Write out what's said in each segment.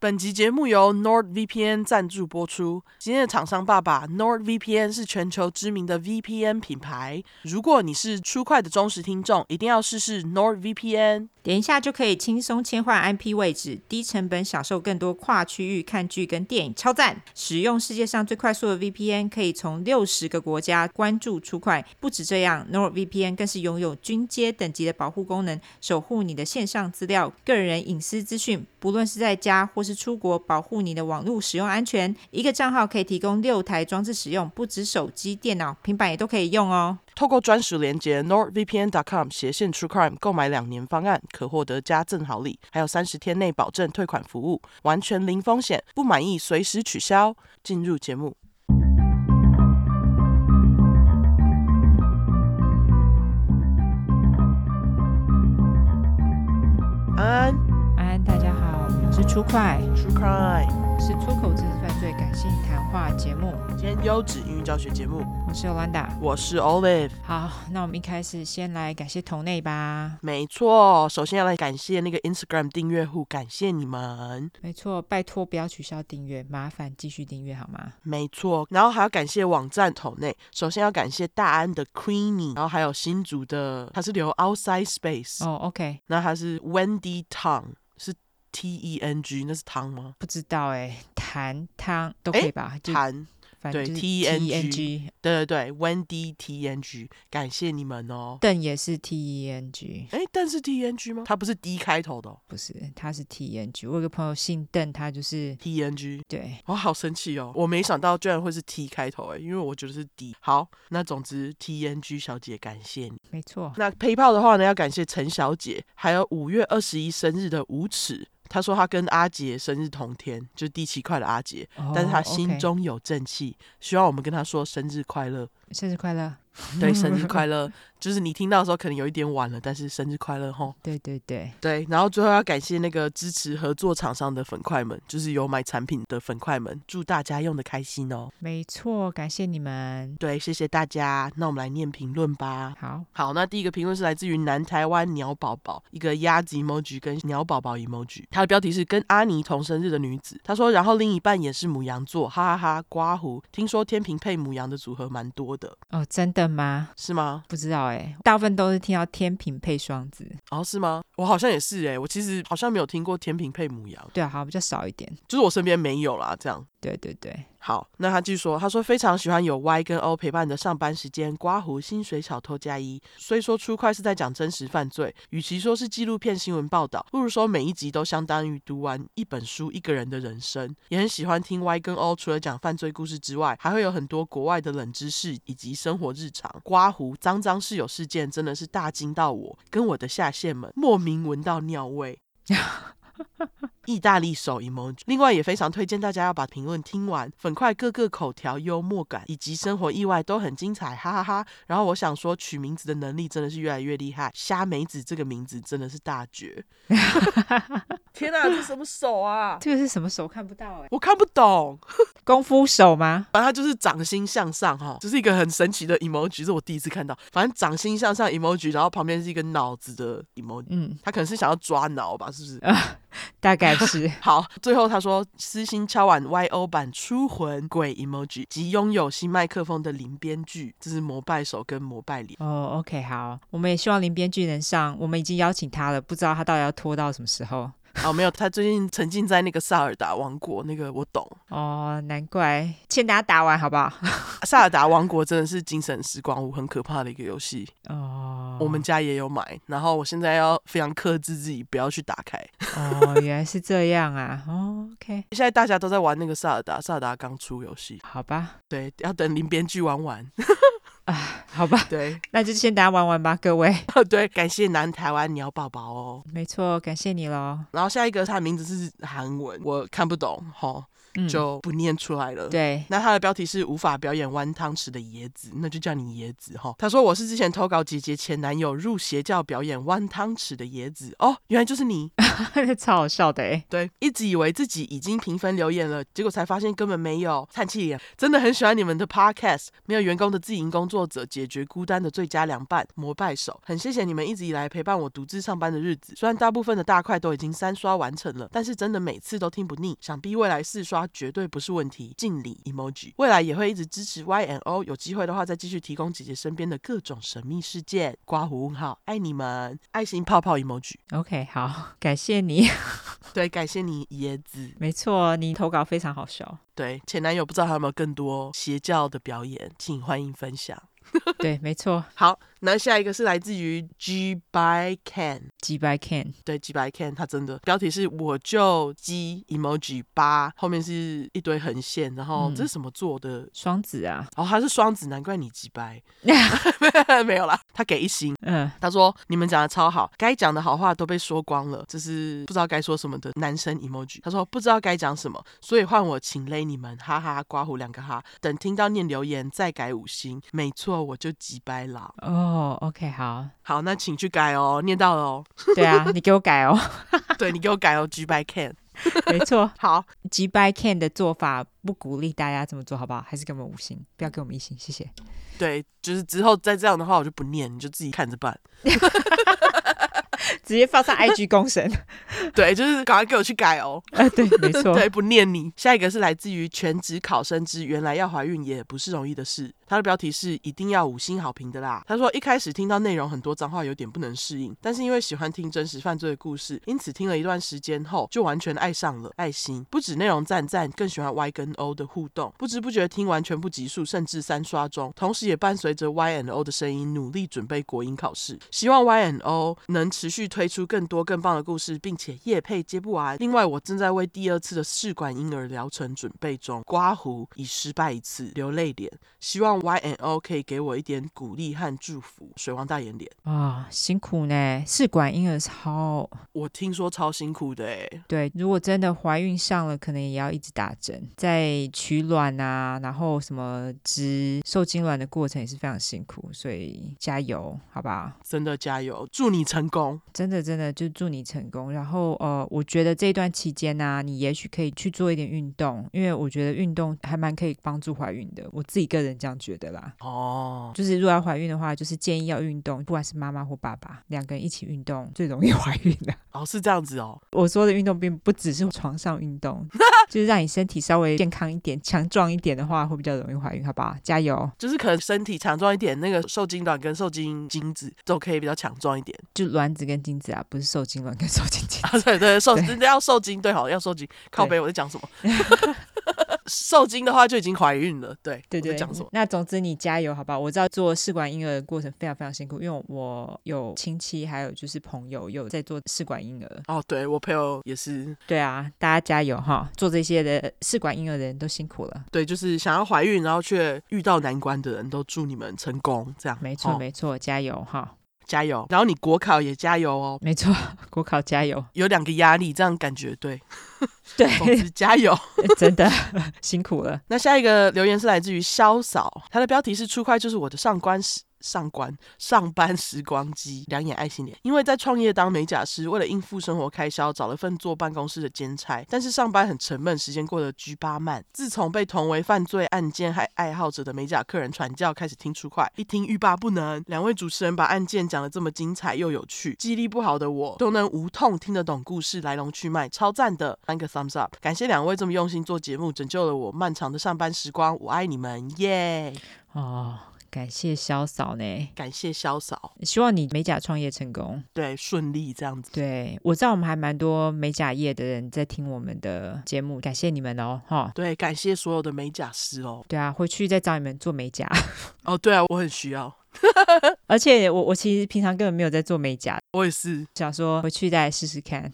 本集节目由 NordVPN 赞助播出。今天的厂商爸爸 NordVPN 是全球知名的 VPN 品牌。如果你是初快的忠实听众，一定要试试 NordVPN。连一下就可以轻松切换 IP 位置，低成本享受更多跨区域看剧跟电影，超赞！使用世界上最快速的 VPN，可以从六十个国家关注出快。不止这样，NordVPN 更是拥有军阶等级的保护功能，守护你的线上资料、个人隐私资讯。不论是在家或是出国，保护你的网络使用安全。一个账号可以提供六台装置使用，不止手机、电脑、平板也都可以用哦。透过专属连接 nordvpn.com 斜线 truecrime 购买两年方案，可获得加赠好礼，还有三十天内保证退款服务，完全零风险，不满意随时取消。进入节目。安安，大家好，我是出快 True Crime。是出口话节目，兼优质英语教学节目。我是 Olanda，我是 Olive。好，那我们一开始先来感谢同内吧。没错，首先要来感谢那个 Instagram 订阅户，感谢你们。没错，拜托不要取消订阅，麻烦继续订阅好吗？没错，然后还要感谢网站同内，首先要感谢大安的 Queenie，然后还有新竹的，他是留 Outside Space。哦，OK，那他是 Wendy Tang，是。T E N G 那是汤吗？不知道哎、欸，谭汤都可以吧？谭对 T E N G，对对对，Wendy T E N G，感谢你们哦。邓也是 T E N G，哎，邓是 T E N G 吗？他不是 D 开头的、哦，不是，他是 T E N G。我有个朋友姓邓，他就是 T E N G。对，我好生气哦，我没想到居然会是 T 开头哎，因为我觉得是 D。好，那总之 T E N G 小姐感谢你，没错。那 PayPal 的话呢，要感谢陈小姐，还有五月二十一生日的无耻。他说他跟阿杰生日同天，就是第七块的阿杰，oh, 但是他心中有正气.希望我们跟他说生日快乐，生日快乐，对，生日快乐。就是你听到的时候可能有一点晚了，但是生日快乐吼！对对对对，然后最后要感谢那个支持合作厂商的粉块们，就是有买产品的粉块们，祝大家用的开心哦！没错，感谢你们。对，谢谢大家。那我们来念评论吧。好，好，那第一个评论是来自于南台湾鸟宝宝，一个鸭子 emoji 跟鸟宝宝 emoji，他的标题是跟阿尼同生日的女子。他说，然后另一半也是母羊座，哈哈哈，刮胡。听说天平配母羊的组合蛮多的哦，真的吗？是吗？不知道。哎，大部分都是听到天平配双子哦，是吗？我好像也是哎，我其实好像没有听过天平配母羊，对啊，好像比较少一点，就是我身边没有啦，这样。对对对，好，那他继续说，他说非常喜欢有 Y 跟 O 陪伴的上班时间，刮胡薪水小偷加一。虽说出快是在讲真实犯罪，与其说是纪录片新闻报道，不如说每一集都相当于读完一本书，一个人的人生。也很喜欢听 Y 跟 O，除了讲犯罪故事之外，还会有很多国外的冷知识以及生活日常。刮胡脏脏室友事件真的是大惊到我，跟我的下线们莫名闻到尿味。意大利手 emoji，另外也非常推荐大家要把评论听完，粉块各个口条幽默感以及生活意外都很精彩，哈哈哈，哈。然后我想说，取名字的能力真的是越来越厉害，虾梅子这个名字真的是大绝。天哪，这是什么手啊？这个是什么手？看不到哎、欸，我看不懂。功夫手吗？反正它就是掌心向上哈，这、就是一个很神奇的 emoji，是我第一次看到。反正掌心向上 emoji，然后旁边是一个脑子的 emoji，嗯，他可能是想要抓脑吧，是不是？大概是 好，最后他说私心敲完 YO 版出魂鬼 emoji 及拥有新麦克风的林编剧，这是膜拜手跟膜拜脸哦。Oh, OK，好，我们也希望林编剧能上，我们已经邀请他了，不知道他到底要拖到什么时候。哦，没有，他最近沉浸在那个萨尔达王国，那个我懂。哦，难怪，先打打完好不好？萨尔达王国真的是精神时光屋，很可怕的一个游戏。哦，我们家也有买，然后我现在要非常克制自己，不要去打开。哦，原来是这样啊。哦，OK。现在大家都在玩那个萨尔达，萨尔达刚出游戏。好吧。对，要等林编剧玩完。啊，好吧，对，那就先大家玩玩吧，各位。对，感谢南台湾鸟宝宝哦，没错，感谢你喽。然后下一个，他的名字是韩文，我看不懂，齁。就不念出来了。嗯、对，那他的标题是无法表演弯汤匙的椰子，那就叫你椰子哈。他说我是之前投稿姐姐前男友入邪教表演弯汤匙的椰子哦，原来就是你，超好笑的哎。对，一直以为自己已经评分留言了，结果才发现根本没有。叹气脸，真的很喜欢你们的 podcast，没有员工的自营工作者解决孤单的最佳良伴，膜拜手。很谢谢你们一直以来陪伴我独自上班的日子，虽然大部分的大块都已经三刷完成了，但是真的每次都听不腻。想必未来四刷绝对不是问题。敬礼 emoji，未来也会一直支持 Y N O，有机会的话再继续提供姐姐身边的各种神秘事件。刮胡问号，爱你们，爱心泡泡 emoji。OK，好，感谢你。对，感谢你椰子。没错，你投稿非常好笑。对，前男友不知道还有没有更多邪教的表演，请欢迎分享。对，没错。好。那下一个是来自于 G by Can，G by Can，对，G by Can，他真的。标题是我就 G emoji 八，后面是一堆横线，然后这是什么做的？双子啊，哦，他是双子，难怪你鸡掰，没有啦，他给一星，嗯，他说你们讲的超好，该讲的好话都被说光了，这是不知道该说什么的男生 emoji，他说不知道该讲什么，所以换我请勒你们，哈哈，刮胡两个哈，等听到念留言再改五星，没错，我就鸡掰了，哦。哦，OK，好，好，那请去改哦，念到了哦。对啊，你给我改哦。对，你给我改哦，G by Can，没错。好，G by Can 的做法不鼓励大家这么做，好不好？还是给我们五星，不要给我们一星，谢谢。对，就是之后再这样的话，我就不念，你就自己看着办。直接放上 IG 公审，对，就是赶快给我去改哦。啊，对，没错，对，不念你。下一个是来自于全职考生之原来要怀孕也不是容易的事。他的标题是一定要五星好评的啦。他说一开始听到内容很多脏话，有点不能适应，但是因为喜欢听真实犯罪的故事，因此听了一段时间后就完全爱上了。爱心不止内容赞赞，更喜欢 Y 跟 O 的互动。不知不觉听完全部集数，甚至三刷中，同时也伴随着 Y and O 的声音，努力准备国音考试。希望 Y and O 能持续推出更多更棒的故事，并且夜配接不完。另外，我正在为第二次的试管婴儿疗程准备中，刮胡已失败一次，流泪脸。希望 Y and O 可以给我一点鼓励和祝福。水王大眼脸啊、哦，辛苦呢！试管婴儿超，我听说超辛苦的哎。对，如果真的怀孕上了，可能也要一直打针，在取卵啊，然后什么植受精卵的过程也是非常辛苦，所以加油，好不好？真的加油，祝你成功！真的真的就祝你成功。然后呃，我觉得这段期间呢、啊，你也许可以去做一点运动，因为我觉得运动还蛮可以帮助怀孕的。我自己个人这样觉得啦。哦，就是如果要怀孕的话，就是建议要运动，不管是妈妈或爸爸两个人一起运动，最容易 怀孕的。哦，是这样子哦。我说的运动并不只是床上运动，就是让你身体稍微健康一点、强壮一点的话，会比较容易怀孕，好不好？加油！就是可能身体强壮一点，那个受精卵跟受精精子都可以比较强壮一点。就卵子跟精子啊，不是受精卵跟受精精子。啊，对对，受精要受精，对，好要受精。靠背，我在讲什么？受精的话就已经怀孕了，对对对。讲什么？那总之你加油，好不好？我知道做试管婴儿的过程非常非常辛苦，因为我有亲戚，还有就是朋友有在做试管婴儿。哦，对我朋友也是。对啊，大家加油哈！做这些的试管婴儿的人都辛苦了。对，就是想要怀孕然后却遇到难关的人都祝你们成功，这样。没错、哦、没错，加油哈！加油！然后你国考也加油哦。没错，国考加油。有两个压力，这样感觉对。对，加油！真的 辛苦了。那下一个留言是来自于潇扫，他的标题是“出快就是我的上官时”。上官上班时光机，两眼爱心脸。因为在创业当美甲师，为了应付生活开销，找了份坐办公室的兼差。但是上班很沉闷，时间过得巨巴慢。自从被同为犯罪案件还爱好者的美甲客人传教，开始听出快，一听欲罢不能。两位主持人把案件讲得这么精彩又有趣，记忆力不好的我都能无痛听得懂故事来龙去脉，超赞的！三个 thumbs up，感谢两位这么用心做节目，拯救了我漫长的上班时光，我爱你们，耶、啊。感谢潇扫呢，感谢潇扫，希望你美甲创业成功，对，顺利这样子。对，我知道我们还蛮多美甲业的人在听我们的节目，感谢你们哦，哈。对，感谢所有的美甲师哦。对啊，回去再找你们做美甲。哦，对啊，我很需要。而且我我其实平常根本没有在做美甲，我也是想说回去再试试看。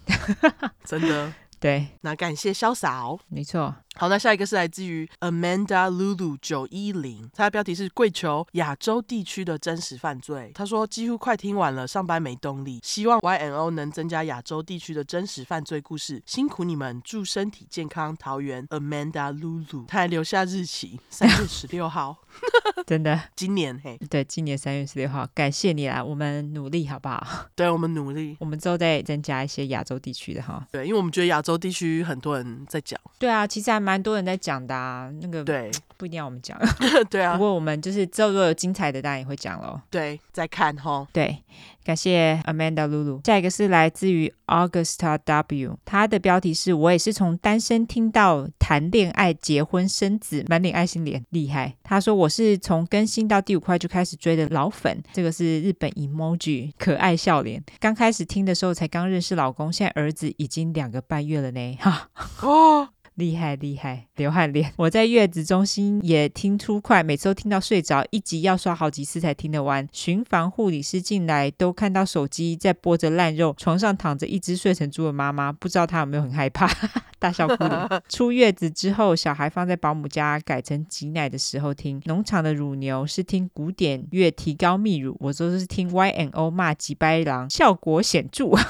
真的。对，那感谢潇洒，没错。好，那下一个是来自于 Amanda Lulu 九一零，它的标题是跪求亚洲地区的真实犯罪。他说几乎快听完了，上班没动力，希望 YNO 能增加亚洲地区的真实犯罪故事，辛苦你们，祝身体健康。桃园 Amanda Lulu，他还留下日期三月十六号，真的，今年嘿，对，今年三月十六号，感谢你啦，我们努力好不好？对，我们努力，我们之后再增加一些亚洲地区的哈。对，因为我们觉得亚洲地区很多人在讲。对啊，其实还蛮多人在讲的啊。那个对，不一定要我们讲。对啊。不过我们就是之后如果有精彩的，当然也会讲喽。对，再看哈。对，感谢 Amanda Lulu。下一个是来自于 Augusta W，他的标题是我也是从单身听到谈恋爱、结婚、生子，满脸爱心脸，厉害。他说我是从更新到第五块就开始追的老粉，这个是日本 emoji 可爱笑脸。刚开始听的时候才刚认识老公，现在儿子已经两个半月了呢，哈哦。厉害厉害，流汗脸。我在月子中心也听出快，每次都听到睡着，一集要刷好几次才听得完。巡房护理师进来都看到手机在播着烂肉，床上躺着一只睡成猪的妈妈，不知道她有没有很害怕，大笑哭脸。出月子之后，小孩放在保姆家，改成挤奶的时候听。农场的乳牛是听古典乐提高泌乳，我说是听 Y N O 骂几白狼，效果显著。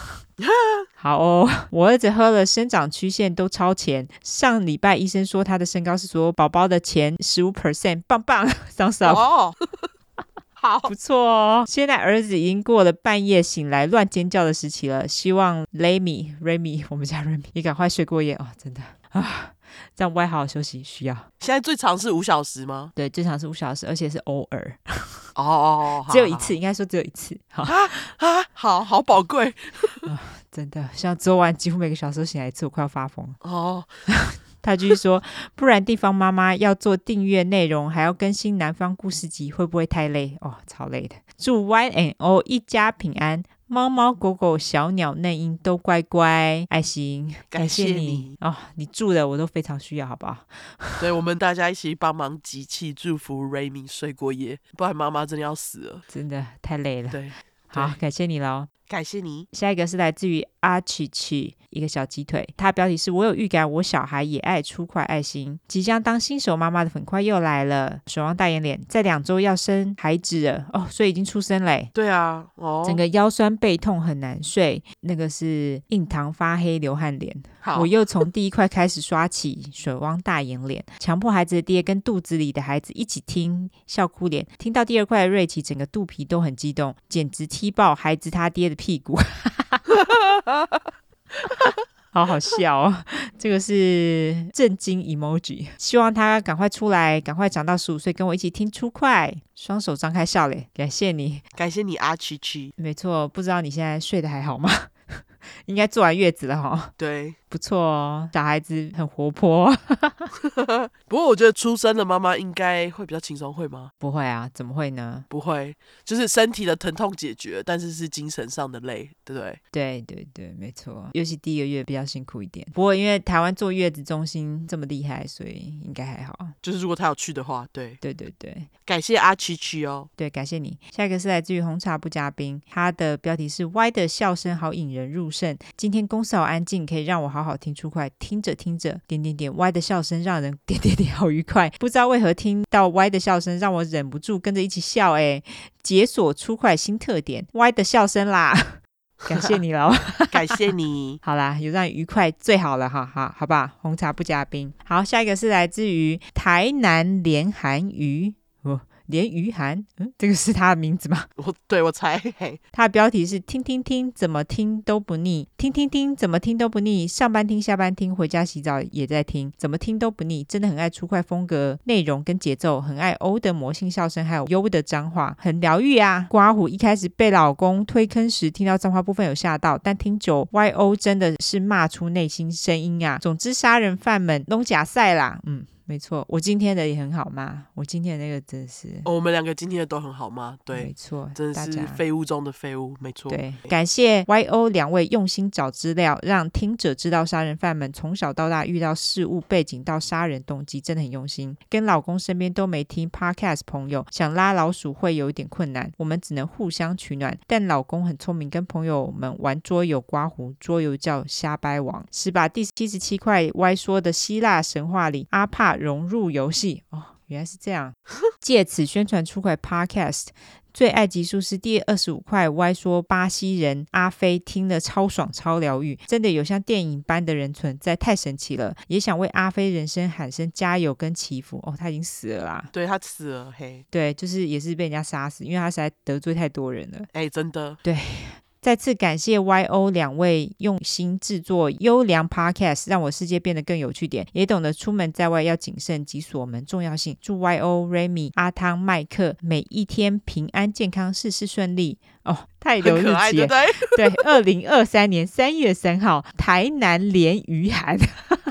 好哦，我儿子喝了生长曲线都超前。上礼拜医生说他的身高是所有宝宝的前十五 percent，棒棒，上手。哦，好，不错哦。现在儿子已经过了半夜醒来乱尖叫的时期了，希望 Remy Remy 我们家 Remy 你赶快睡过夜哦，真的啊，这样不会好好休息需要。现在最长是五小时吗？对，最长是五小时，而且是偶尔。哦哦，只有一次，应该说只有一次。好啊啊，好好宝贵。真的，像昨晚几乎每个小时都醒来一次，我快要发疯。哦，他继续说，不然地方妈妈要做订阅内容，还要更新南方故事集，会不会太累？哦，超累的。祝 Y N O 一家平安，猫猫狗狗、小鸟、嫩鹰都乖乖，爱心，感谢你，谢你哦，你住的我都非常需要，好不好？对，我们大家一起帮忙集气，祝福 Remy 睡过夜，不然妈妈真的要死了，真的太累了。对，好，感谢你喽。感谢你。下一个是来自于阿奇奇，一个小鸡腿。他的标题是我有预感，我小孩也爱出块爱心。即将当新手妈妈的粉块又来了，水汪大眼脸，在两周要生孩子了 哦，所以已经出生嘞。对啊，哦，整个腰酸背痛很难睡，那个是印堂发黑流汗脸。好，我又从第一块开始刷起，水汪大眼脸，强迫孩子的爹跟肚子里的孩子一起听，笑哭脸。听到第二块的瑞奇，整个肚皮都很激动，简直踢爆孩子他爹的屁股，好好笑哦！这个是震惊 emoji，希望他赶快出来，赶快长到十五岁，跟我一起听出快，双手张开笑脸，感谢你，感谢你阿七七，没错，不知道你现在睡得还好吗？应该坐完月子了哈，对，不错哦，小孩子很活泼。不过我觉得出生的妈妈应该会比较轻松，会吗？不会啊，怎么会呢？不会，就是身体的疼痛解决，但是是精神上的累，对不对？对对对，没错。尤其第一个月比较辛苦一点。不过因为台湾坐月子中心这么厉害，所以应该还好。就是如果他有去的话，对对对对，感谢阿七七哦。对，感谢你。下一个是来自于红茶不加冰，他的标题是歪的笑声好引人入胜。今天公司好安静，可以让我好好听出快。听着听着，点点点歪的笑声让人点点点好愉快。不知道为何听到歪的笑声，让我忍不住跟着一起笑。哎，解锁出快新特点歪的笑声啦！感谢你喽，感谢你。好啦，有让你愉快最好了哈，哈，好吧。红茶不加冰。好，下一个是来自于台南连韩瑜。哦连于涵，嗯，这个是他的名字吗？我对我猜，嘿，他的标题是听听听，怎么听都不腻，听听听，怎么听都不腻，上班听，下班听，回家洗澡也在听，怎么听都不腻，真的很爱出块风格、内容跟节奏，很爱欧的魔性笑声，还有优的脏话，很疗愈啊。刮胡一开始被老公推坑时，听到脏话部分有吓到，但听久，YO 真的是骂出内心声音啊。总之，杀人犯们弄假赛啦，嗯。没错，我今天的也很好吗？我今天的那个真是，哦、我们两个今天的都很好吗？对，没错，真的是废物中的废物，没错。对，感谢 YO 两位用心找资料，让听者知道杀人犯们从小到大遇到事物背景到杀人动机，真的很用心。跟老公身边都没听 Podcast 朋友想拉老鼠会有一点困难，我们只能互相取暖。但老公很聪明，跟朋友们玩桌游刮胡，桌游叫瞎掰王，是把第七十七块 Y 说的希腊神话里阿帕。融入游戏哦，原来是这样。借此宣传出块 Podcast，最爱集数是第二十五块。歪说巴西人阿飞听了超爽超疗愈，真的有像电影般的人存在，太神奇了。也想为阿飞人生喊声加油跟祈福哦，他已经死了啦。对，他死了，嘿，对，就是也是被人家杀死，因为他实在得罪太多人了。哎，真的，对。再次感谢 YO 两位用心制作优良 Podcast，让我世界变得更有趣点，也懂得出门在外要谨慎及锁门重要性。祝 YO、Remy、阿汤、麦克每一天平安健康，事事顺利。哦，太留日期了，对，对，二零二三年三月三号，台南连雨涵，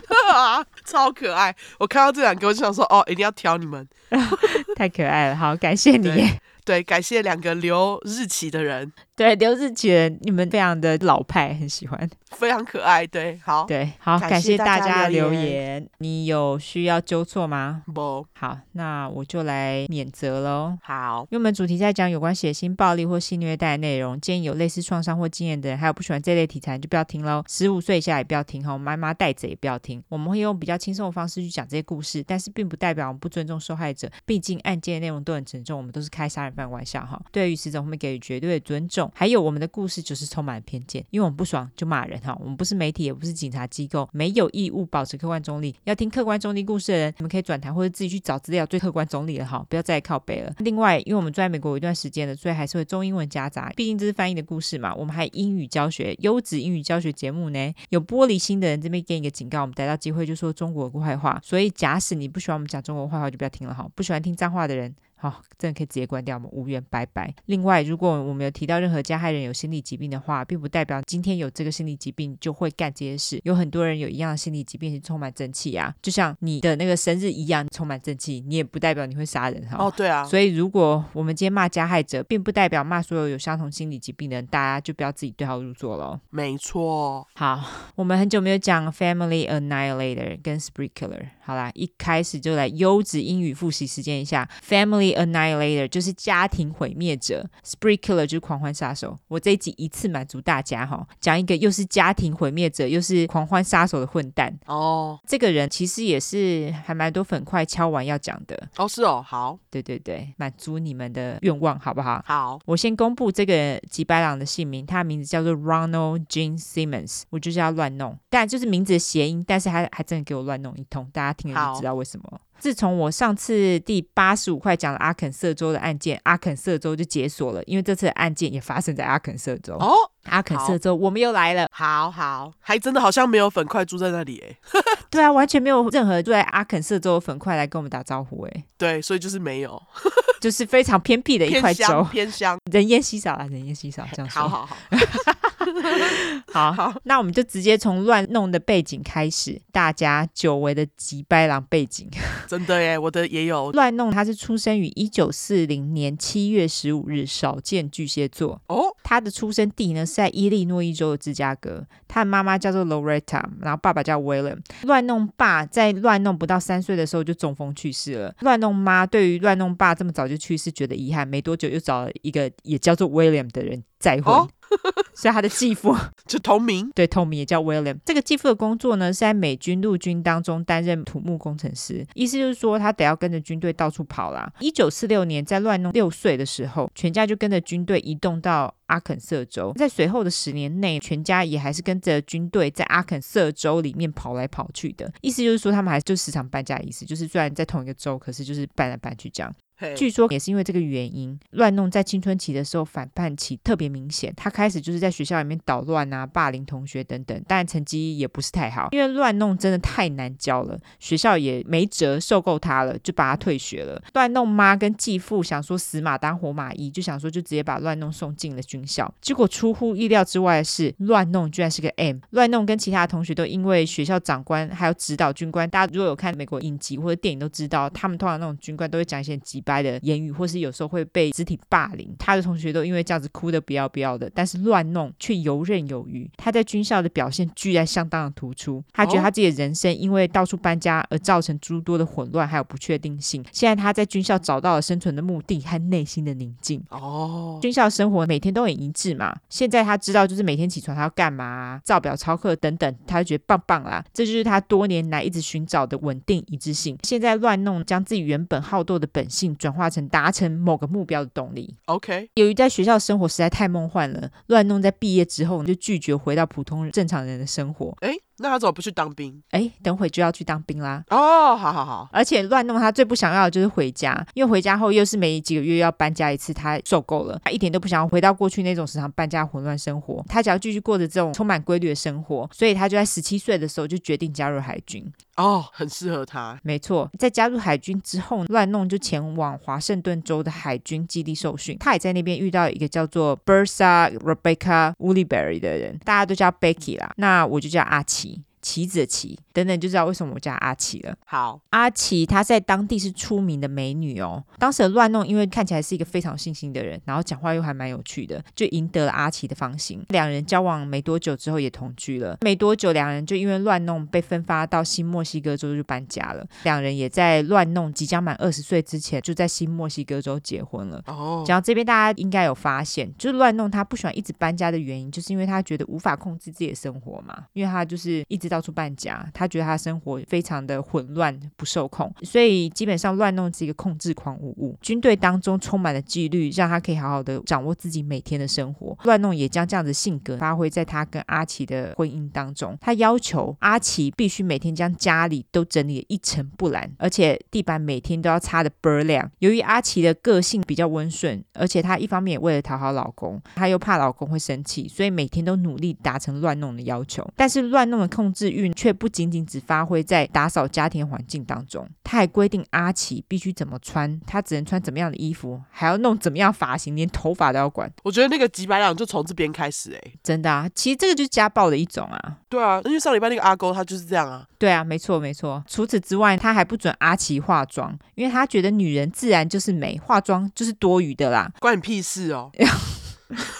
超可爱。我看到这两个，我就想说，哦，一定要挑你们，太可爱了。好，感谢你。对，对，感谢两个留日期的人。对，刘志杰，你们非常的老派，很喜欢。非常可爱，对，好，对，好，感谢大家留言。你有需要纠错吗？不，好，那我就来免责喽。好，因为我们主题在讲有关血腥暴力或性虐待的内容，建议有类似创伤或经验的人，还有不喜欢这类题材，就不要听喽。十五岁以下也不要听哈，妈妈带着也不要听。我们会用比较轻松的方式去讲这些故事，但是并不代表我们不尊重受害者，毕竟案件的内容都很沉重，我们都是开杀人犯玩笑哈。对于死者，我们给予绝对的尊重。还有我们的故事就是充满偏见，因为我们不爽就骂人哈。我们不是媒体，也不是警察机构，没有义务保持客观中立。要听客观中立故事的人，你们可以转台或者自己去找资料，最客观中立了哈，不要再靠北了。另外，因为我们住在美国有一段时间了，所以还是会中英文夹杂，毕竟这是翻译的故事嘛。我们还英语教学，优质英语教学节目呢。有玻璃心的人这边给你一个警告，我们逮到机会就说中国坏话。所以，假使你不喜欢我们讲中国坏话，就不要听了哈。不喜欢听脏话的人。好、哦，真的可以直接关掉吗？无缘拜拜。另外，如果我们有提到任何加害人有心理疾病的话，并不代表今天有这个心理疾病就会干这些事。有很多人有一样的心理疾病是充满正气啊，就像你的那个生日一样充满正气，你也不代表你会杀人哈。哦，对啊。所以，如果我们今天骂加害者，并不代表骂所有有相同心理疾病的人，大家就不要自己对号入座喽。没错。好，我们很久没有讲 Family Annihilator 跟 Sprinkler。好啦，一开始就来优质英语复习时间一下，Family Annihilator 就是家庭毁灭者，Sprinkler 就是狂欢杀手。我这一集一次满足大家哈，讲一个又是家庭毁灭者又是狂欢杀手的混蛋哦。这个人其实也是还蛮多粉块敲完要讲的哦，是哦，好，对对对，满足你们的愿望好不好？好，我先公布这个吉白朗的姓名，他的名字叫做 Ronald Gene Simmons，我就是要乱弄，但就是名字的谐音，但是他还真的给我乱弄一通，大家。听了就知道为什么。自从我上次第八十五块讲了阿肯色州的案件，阿肯色州就解锁了，因为这次的案件也发生在阿肯色州。哦，阿肯色州，我们又来了。好好，还真的好像没有粉块住在那里哎。对啊，完全没有任何住在阿肯色州的粉块来跟我们打招呼哎。对，所以就是没有，就是非常偏僻的一块州，偏乡，人烟稀少啊，人烟稀少，这样说。好好好。好好，那我们就直接从乱弄的背景开始，大家久违的吉白狼背景。真的耶，我的也有乱弄。他是出生于一九四零年七月十五日，少见巨蟹座。哦，他的出生地呢是在伊利诺伊州的芝加哥。他的妈妈叫做 Loretta，然后爸爸叫 William。乱弄爸在乱弄不到三岁的时候就中风去世了。乱弄妈对于乱弄爸这么早就去世觉得遗憾，没多久又找了一个也叫做 William 的人再婚。哦 所以他的继父就同名，对，同名也叫 William。这个继父的工作呢是在美军陆军当中担任土木工程师，意思就是说他得要跟着军队到处跑啦。一九四六年，在乱弄六岁的时候，全家就跟着军队移动到阿肯色州。在随后的十年内，全家也还是跟着军队在阿肯色州里面跑来跑去的。意思就是说，他们还是就时常搬家，意思就是虽然在同一个州，可是就是搬来搬去这样。据说也是因为这个原因，乱弄在青春期的时候反叛期特别明显。他开始就是在学校里面捣乱啊，霸凌同学等等，但成绩也不是太好。因为乱弄真的太难教了，学校也没辙，受够他了，就把他退学了。乱弄妈跟继父想说死马当活马医，就想说就直接把乱弄送进了军校。结果出乎意料之外的是，乱弄居然是个 M。乱弄跟其他同学都因为学校长官还有指导军官，大家如果有看美国影集或者电影都知道，他们通常那种军官都会讲一些极掰的言语，或是有时候会被肢体霸凌。他的同学都因为这样子哭得不要不要的，但是乱弄却游刃有余。他在军校的表现居然相当的突出。他觉得他自己的人生因为到处搬家而造成诸多的混乱还有不确定性。现在他在军校找到了生存的目的和内心的宁静。哦，军校生活每天都很一致嘛。现在他知道就是每天起床他要干嘛，照表操课等等，他就觉得棒棒啦。这就是他多年来一直寻找的稳定一致性。现在乱弄将自己原本好斗的本性转化成。达成某个目标的动力。OK，由于在学校生活实在太梦幻了，乱弄在毕业之后就拒绝回到普通人正常人的生活。诶那他怎么不去当兵？哎，等会就要去当兵啦。哦，好好好。而且乱弄他最不想要的就是回家，因为回家后又是每几个月要搬家一次，他受够了，他一点都不想要回到过去那种时常搬家混乱生活。他只要继续过着这种充满规律的生活，所以他就在十七岁的时候就决定加入海军。哦，很适合他。没错，在加入海军之后，乱弄就前往华盛顿州的海军基地受训。他也在那边遇到一个叫做 Bersa Rebecca Woollyberry 的人，大家都叫 Becky 啦。那我就叫阿奇。棋子的棋等等，就知道为什么我叫阿奇了。好，阿奇她在当地是出名的美女哦。当时的乱弄，因为看起来是一个非常有信心的人，然后讲话又还蛮有趣的，就赢得了阿奇的芳心。两人交往没多久之后也同居了。没多久，两人就因为乱弄被分发到新墨西哥州就搬家了。两人也在乱弄即将满二十岁之前，就在新墨西哥州结婚了。哦，讲到这边，大家应该有发现，就是乱弄他不喜欢一直搬家的原因，就是因为他觉得无法控制自己的生活嘛，因为他就是一直。到处搬家，他觉得他生活非常的混乱，不受控，所以基本上乱弄是一个控制狂无误。军队当中充满了纪律，让他可以好好的掌握自己每天的生活。乱弄也将这样的性格发挥在他跟阿奇的婚姻当中。他要求阿奇必须每天将家里都整理得一尘不染，而且地板每天都要擦得倍儿亮。由于阿奇的个性比较温顺，而且他一方面也为了讨好老公，他又怕老公会生气，所以每天都努力达成乱弄的要求。但是乱弄的控制。治愈却不仅仅只发挥在打扫家庭环境当中，他还规定阿奇必须怎么穿，他只能穿怎么样的衣服，还要弄怎么样发型，连头发都要管。我觉得那个几百两就从这边开始，哎，真的啊，其实这个就是家暴的一种啊。对啊，因为上礼拜那个阿勾他就是这样啊。对啊，没错没错。除此之外，他还不准阿奇化妆，因为他觉得女人自然就是美，化妆就是多余的啦。关你屁事哦。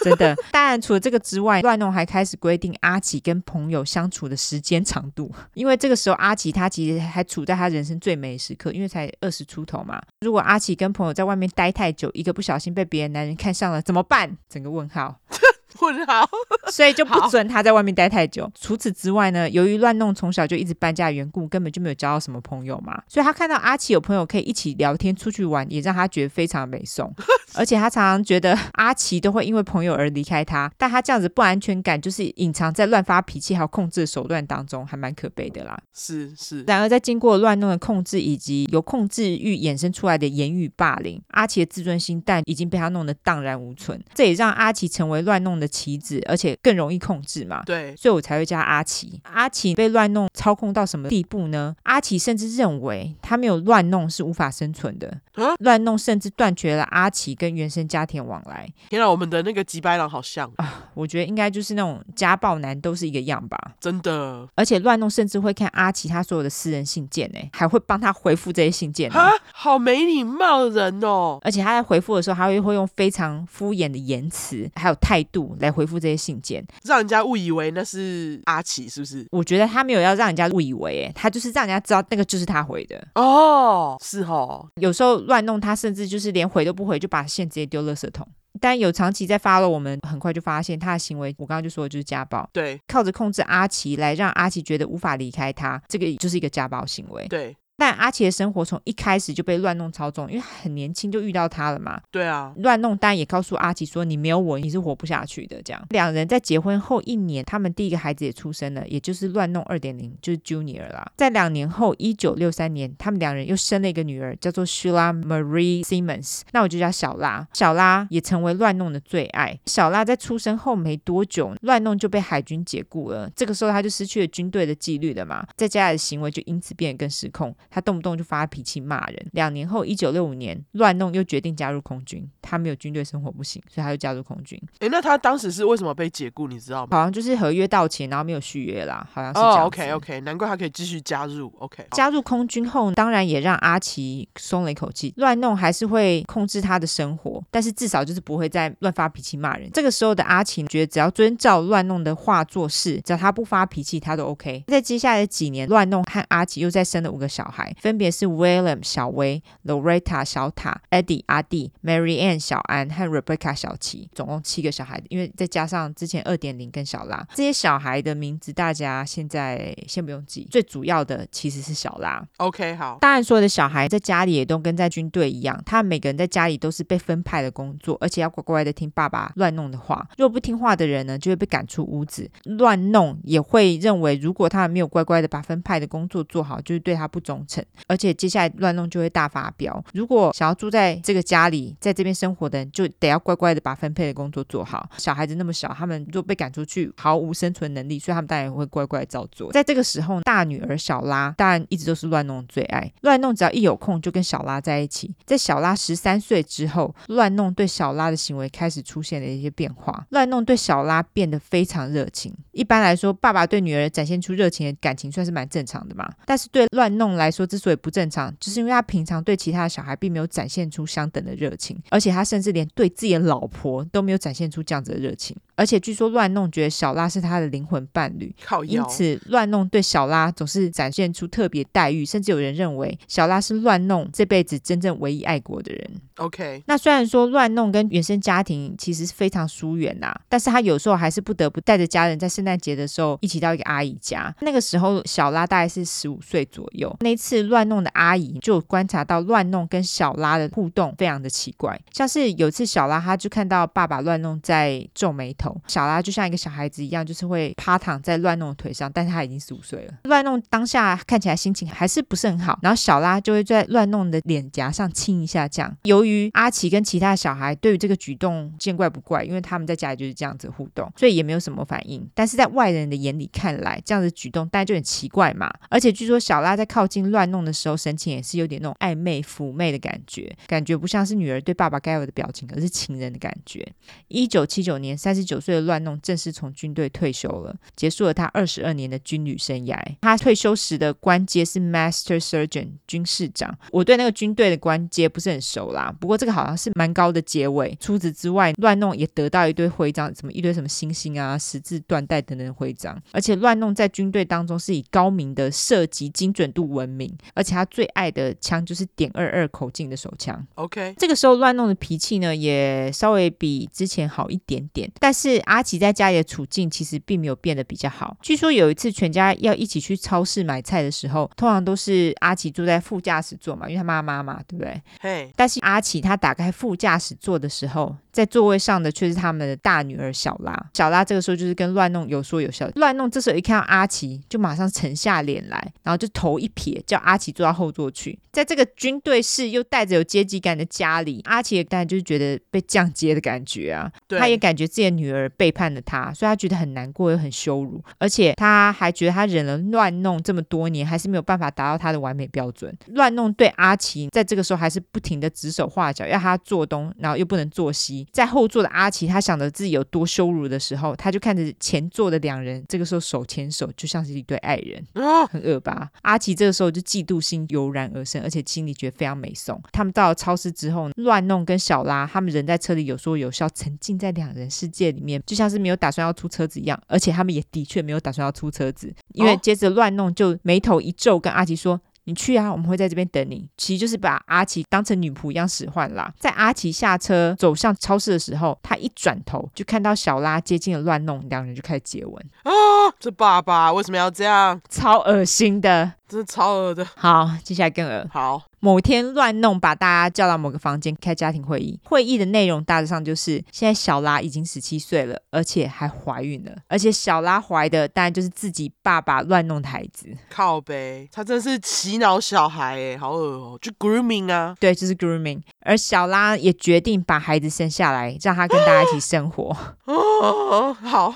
真的，当然除了这个之外，乱弄还开始规定阿奇跟朋友相处的时间长度，因为这个时候阿奇他其实还处在他人生最美的时刻，因为才二十出头嘛。如果阿奇跟朋友在外面待太久，一个不小心被别的男人看上了，怎么办？整个问号。混 好，所以就不准他在外面待太久。除此之外呢，由于乱弄从小就一直搬家的缘故，根本就没有交到什么朋友嘛。所以他看到阿奇有朋友可以一起聊天、出去玩，也让他觉得非常美送。而且他常常觉得阿奇都会因为朋友而离开他，但他这样子不安全感就是隐藏在乱发脾气还有控制的手段当中，还蛮可悲的啦。是是。然而在经过乱弄的控制以及由控制欲衍生出来的言语霸凌，阿奇的自尊心但已经被他弄得荡然无存。这也让阿奇成为乱弄的棋子，而且更容易控制嘛。对，所以我才会加阿奇。阿奇被乱弄操控到什么地步呢？阿奇甚至认为他没有乱弄是无法生存的。啊？乱弄甚至断绝了阿奇跟原生家庭往来。天啊，我们的那个吉白狼好像啊！我觉得应该就是那种家暴男都是一个样吧。真的。而且乱弄甚至会看阿奇他所有的私人信件呢，还会帮他回复这些信件。啊，好没礼貌的人哦！而且他在回复的时候，他会会用非常敷衍的言辞还有态度来回复。这些信件，让人家误以为那是阿奇，是不是？我觉得他没有要让人家误以为，哎，他就是让人家知道那个就是他回的。哦，是哦。有时候乱弄，他甚至就是连回都不回，就把线直接丢垃圾桶。但有长期在 follow 我们，很快就发现他的行为，我刚刚就说的就是家暴。对，靠着控制阿奇来让阿奇觉得无法离开他，这个就是一个家暴行为。对。但阿奇的生活从一开始就被乱弄操纵，因为很年轻就遇到他了嘛。对啊，乱弄当然也告诉阿奇说：“你没有我，你是活不下去的。”这样，两人在结婚后一年，他们第一个孩子也出生了，也就是乱弄二点零，就是 Junior 啦。在两年后，一九六三年，他们两人又生了一个女儿，叫做 Sheila Marie Simmons，那我就叫小拉。小拉也成为乱弄的最爱。小拉在出生后没多久，乱弄就被海军解雇了。这个时候，他就失去了军队的纪律了嘛，在家里的行为就因此变得更失控。他动不动就发脾气骂人。两年后，一九六五年，乱弄又决定加入空军。他没有军队生活不行，所以他就加入空军。诶，那他当时是为什么被解雇？你知道吗？好像就是合约到期，然后没有续约啦，好像是这样。哦，OK OK，难怪他可以继续加入。OK，加入空军后，当然也让阿奇松了一口气。乱弄还是会控制他的生活，但是至少就是不会再乱发脾气骂人。这个时候的阿奇觉得，只要遵照乱弄的话做事，只要他不发脾气，他都 OK。在接下来的几年，乱弄和阿奇又再生了五个小孩。孩，分别是 William 小威、Loretta 小塔、Eddie 阿弟、Mary Ann 小安和 Rebecca 小琪，总共七个小孩。因为再加上之前二点零跟小拉这些小孩的名字，大家现在先不用记。最主要的其实是小拉。OK，好。当然，所有的小孩在家里也都跟在军队一样，他们每个人在家里都是被分派的工作，而且要乖乖的听爸爸乱弄的话。如果不听话的人呢，就会被赶出屋子。乱弄也会认为，如果他们没有乖乖的把分派的工作做好，就是对他不忠而且接下来乱弄就会大发飙。如果想要住在这个家里，在这边生活的人，就得要乖乖的把分配的工作做好。小孩子那么小，他们如果被赶出去，毫无生存能力，所以他们当然会乖乖照做。在这个时候，大女儿小拉当然一直都是乱弄最爱。乱弄只要一有空就跟小拉在一起。在小拉十三岁之后，乱弄对小拉的行为开始出现了一些变化。乱弄对小拉变得非常热情。一般来说，爸爸对女儿展现出热情的感情算是蛮正常的嘛。但是对乱弄来说，之所以不正常，就是因为他平常对其他的小孩并没有展现出相等的热情，而且他甚至连对自己的老婆都没有展现出这样子的热情。而且据说乱弄觉得小拉是他的灵魂伴侣，因此乱弄对小拉总是展现出特别待遇，甚至有人认为小拉是乱弄这辈子真正唯一爱过的人。OK，那虽然说乱弄跟原生家庭其实是非常疏远呐，但是他有时候还是不得不带着家人在圣诞节的时候一起到一个阿姨家。那个时候小拉大概是十五岁左右，那一次乱弄的阿姨就观察到乱弄跟小拉的互动非常的奇怪，像是有次小拉他就看到爸爸乱弄在皱眉头。小拉就像一个小孩子一样，就是会趴躺在乱弄的腿上，但是他已经十五岁了。乱弄当下看起来心情还是不是很好，然后小拉就会在乱弄的脸颊上亲一下，这样。由于阿奇跟其他小孩对于这个举动见怪不怪，因为他们在家里就是这样子互动，所以也没有什么反应。但是在外人的眼里看来，这样的举动当然就很奇怪嘛。而且据说小拉在靠近乱弄的时候，神情也是有点那种暧昧妩媚的感觉，感觉不像是女儿对爸爸该有的表情，而是情人的感觉。一九七九年，三十九。岁的乱弄正式从军队退休了，结束了他二十二年的军旅生涯。他退休时的官阶是 Master Sergeant 军士长。我对那个军队的官阶不是很熟啦，不过这个好像是蛮高的结尾。除此之外，乱弄也得到一堆徽章，什么一堆什么星星啊、十字缎带等等的徽章。而且乱弄在军队当中是以高明的射击精准度闻名，而且他最爱的枪就是点二二口径的手枪。OK，这个时候乱弄的脾气呢也稍微比之前好一点点，但是。阿奇在家里的处境其实并没有变得比较好。据说有一次全家要一起去超市买菜的时候，通常都是阿奇坐在副驾驶座嘛，因为他妈妈嘛，对不对？嘿。但是阿奇他打开副驾驶座的时候，在座位上的却是他们的大女儿小拉。小拉这个时候就是跟乱弄有说有笑。乱弄这时候一看到阿奇，就马上沉下脸来，然后就头一撇，叫阿奇坐到后座去。在这个军队式又带着有阶级感的家里，阿奇当然就是觉得被降阶的感觉啊。对。他也感觉自己的女儿。背叛了他，所以他觉得很难过又很羞辱，而且他还觉得他忍了乱弄这么多年，还是没有办法达到他的完美标准。乱弄对阿奇在这个时候还是不停的指手画脚，要他做东，然后又不能做西。在后座的阿奇，他想着自己有多羞辱的时候，他就看着前座的两人，这个时候手牵手，就像是一对爱人，很恶吧？阿奇这个时候就嫉妒心油然而生，而且心里觉得非常美颂。他们到了超市之后，乱弄跟小拉他们人在车里有说有笑，沉浸在两人世界里面。就像是没有打算要出车子一样，而且他们也的确没有打算要出车子，因为接着乱弄就眉头一皱，跟阿奇说：“你去啊，我们会在这边等你。”其实就是把阿奇当成女仆一样使唤啦。在阿奇下车走向超市的时候，他一转头就看到小拉接近了乱弄，两人就开始接吻啊！这爸爸为什么要这样？超恶心的。真的超恶的。好，接下来更恶。好，某天乱弄把大家叫到某个房间开家庭会议。会议的内容大致上就是：现在小拉已经十七岁了，而且还怀孕了，而且小拉怀的当然就是自己爸爸乱弄的孩子。靠呗，他真是洗脑小孩哎，好恶哦，就 grooming 啊。对，就是 grooming。而小拉也决定把孩子生下来，让他跟大家一起生活。哦，好。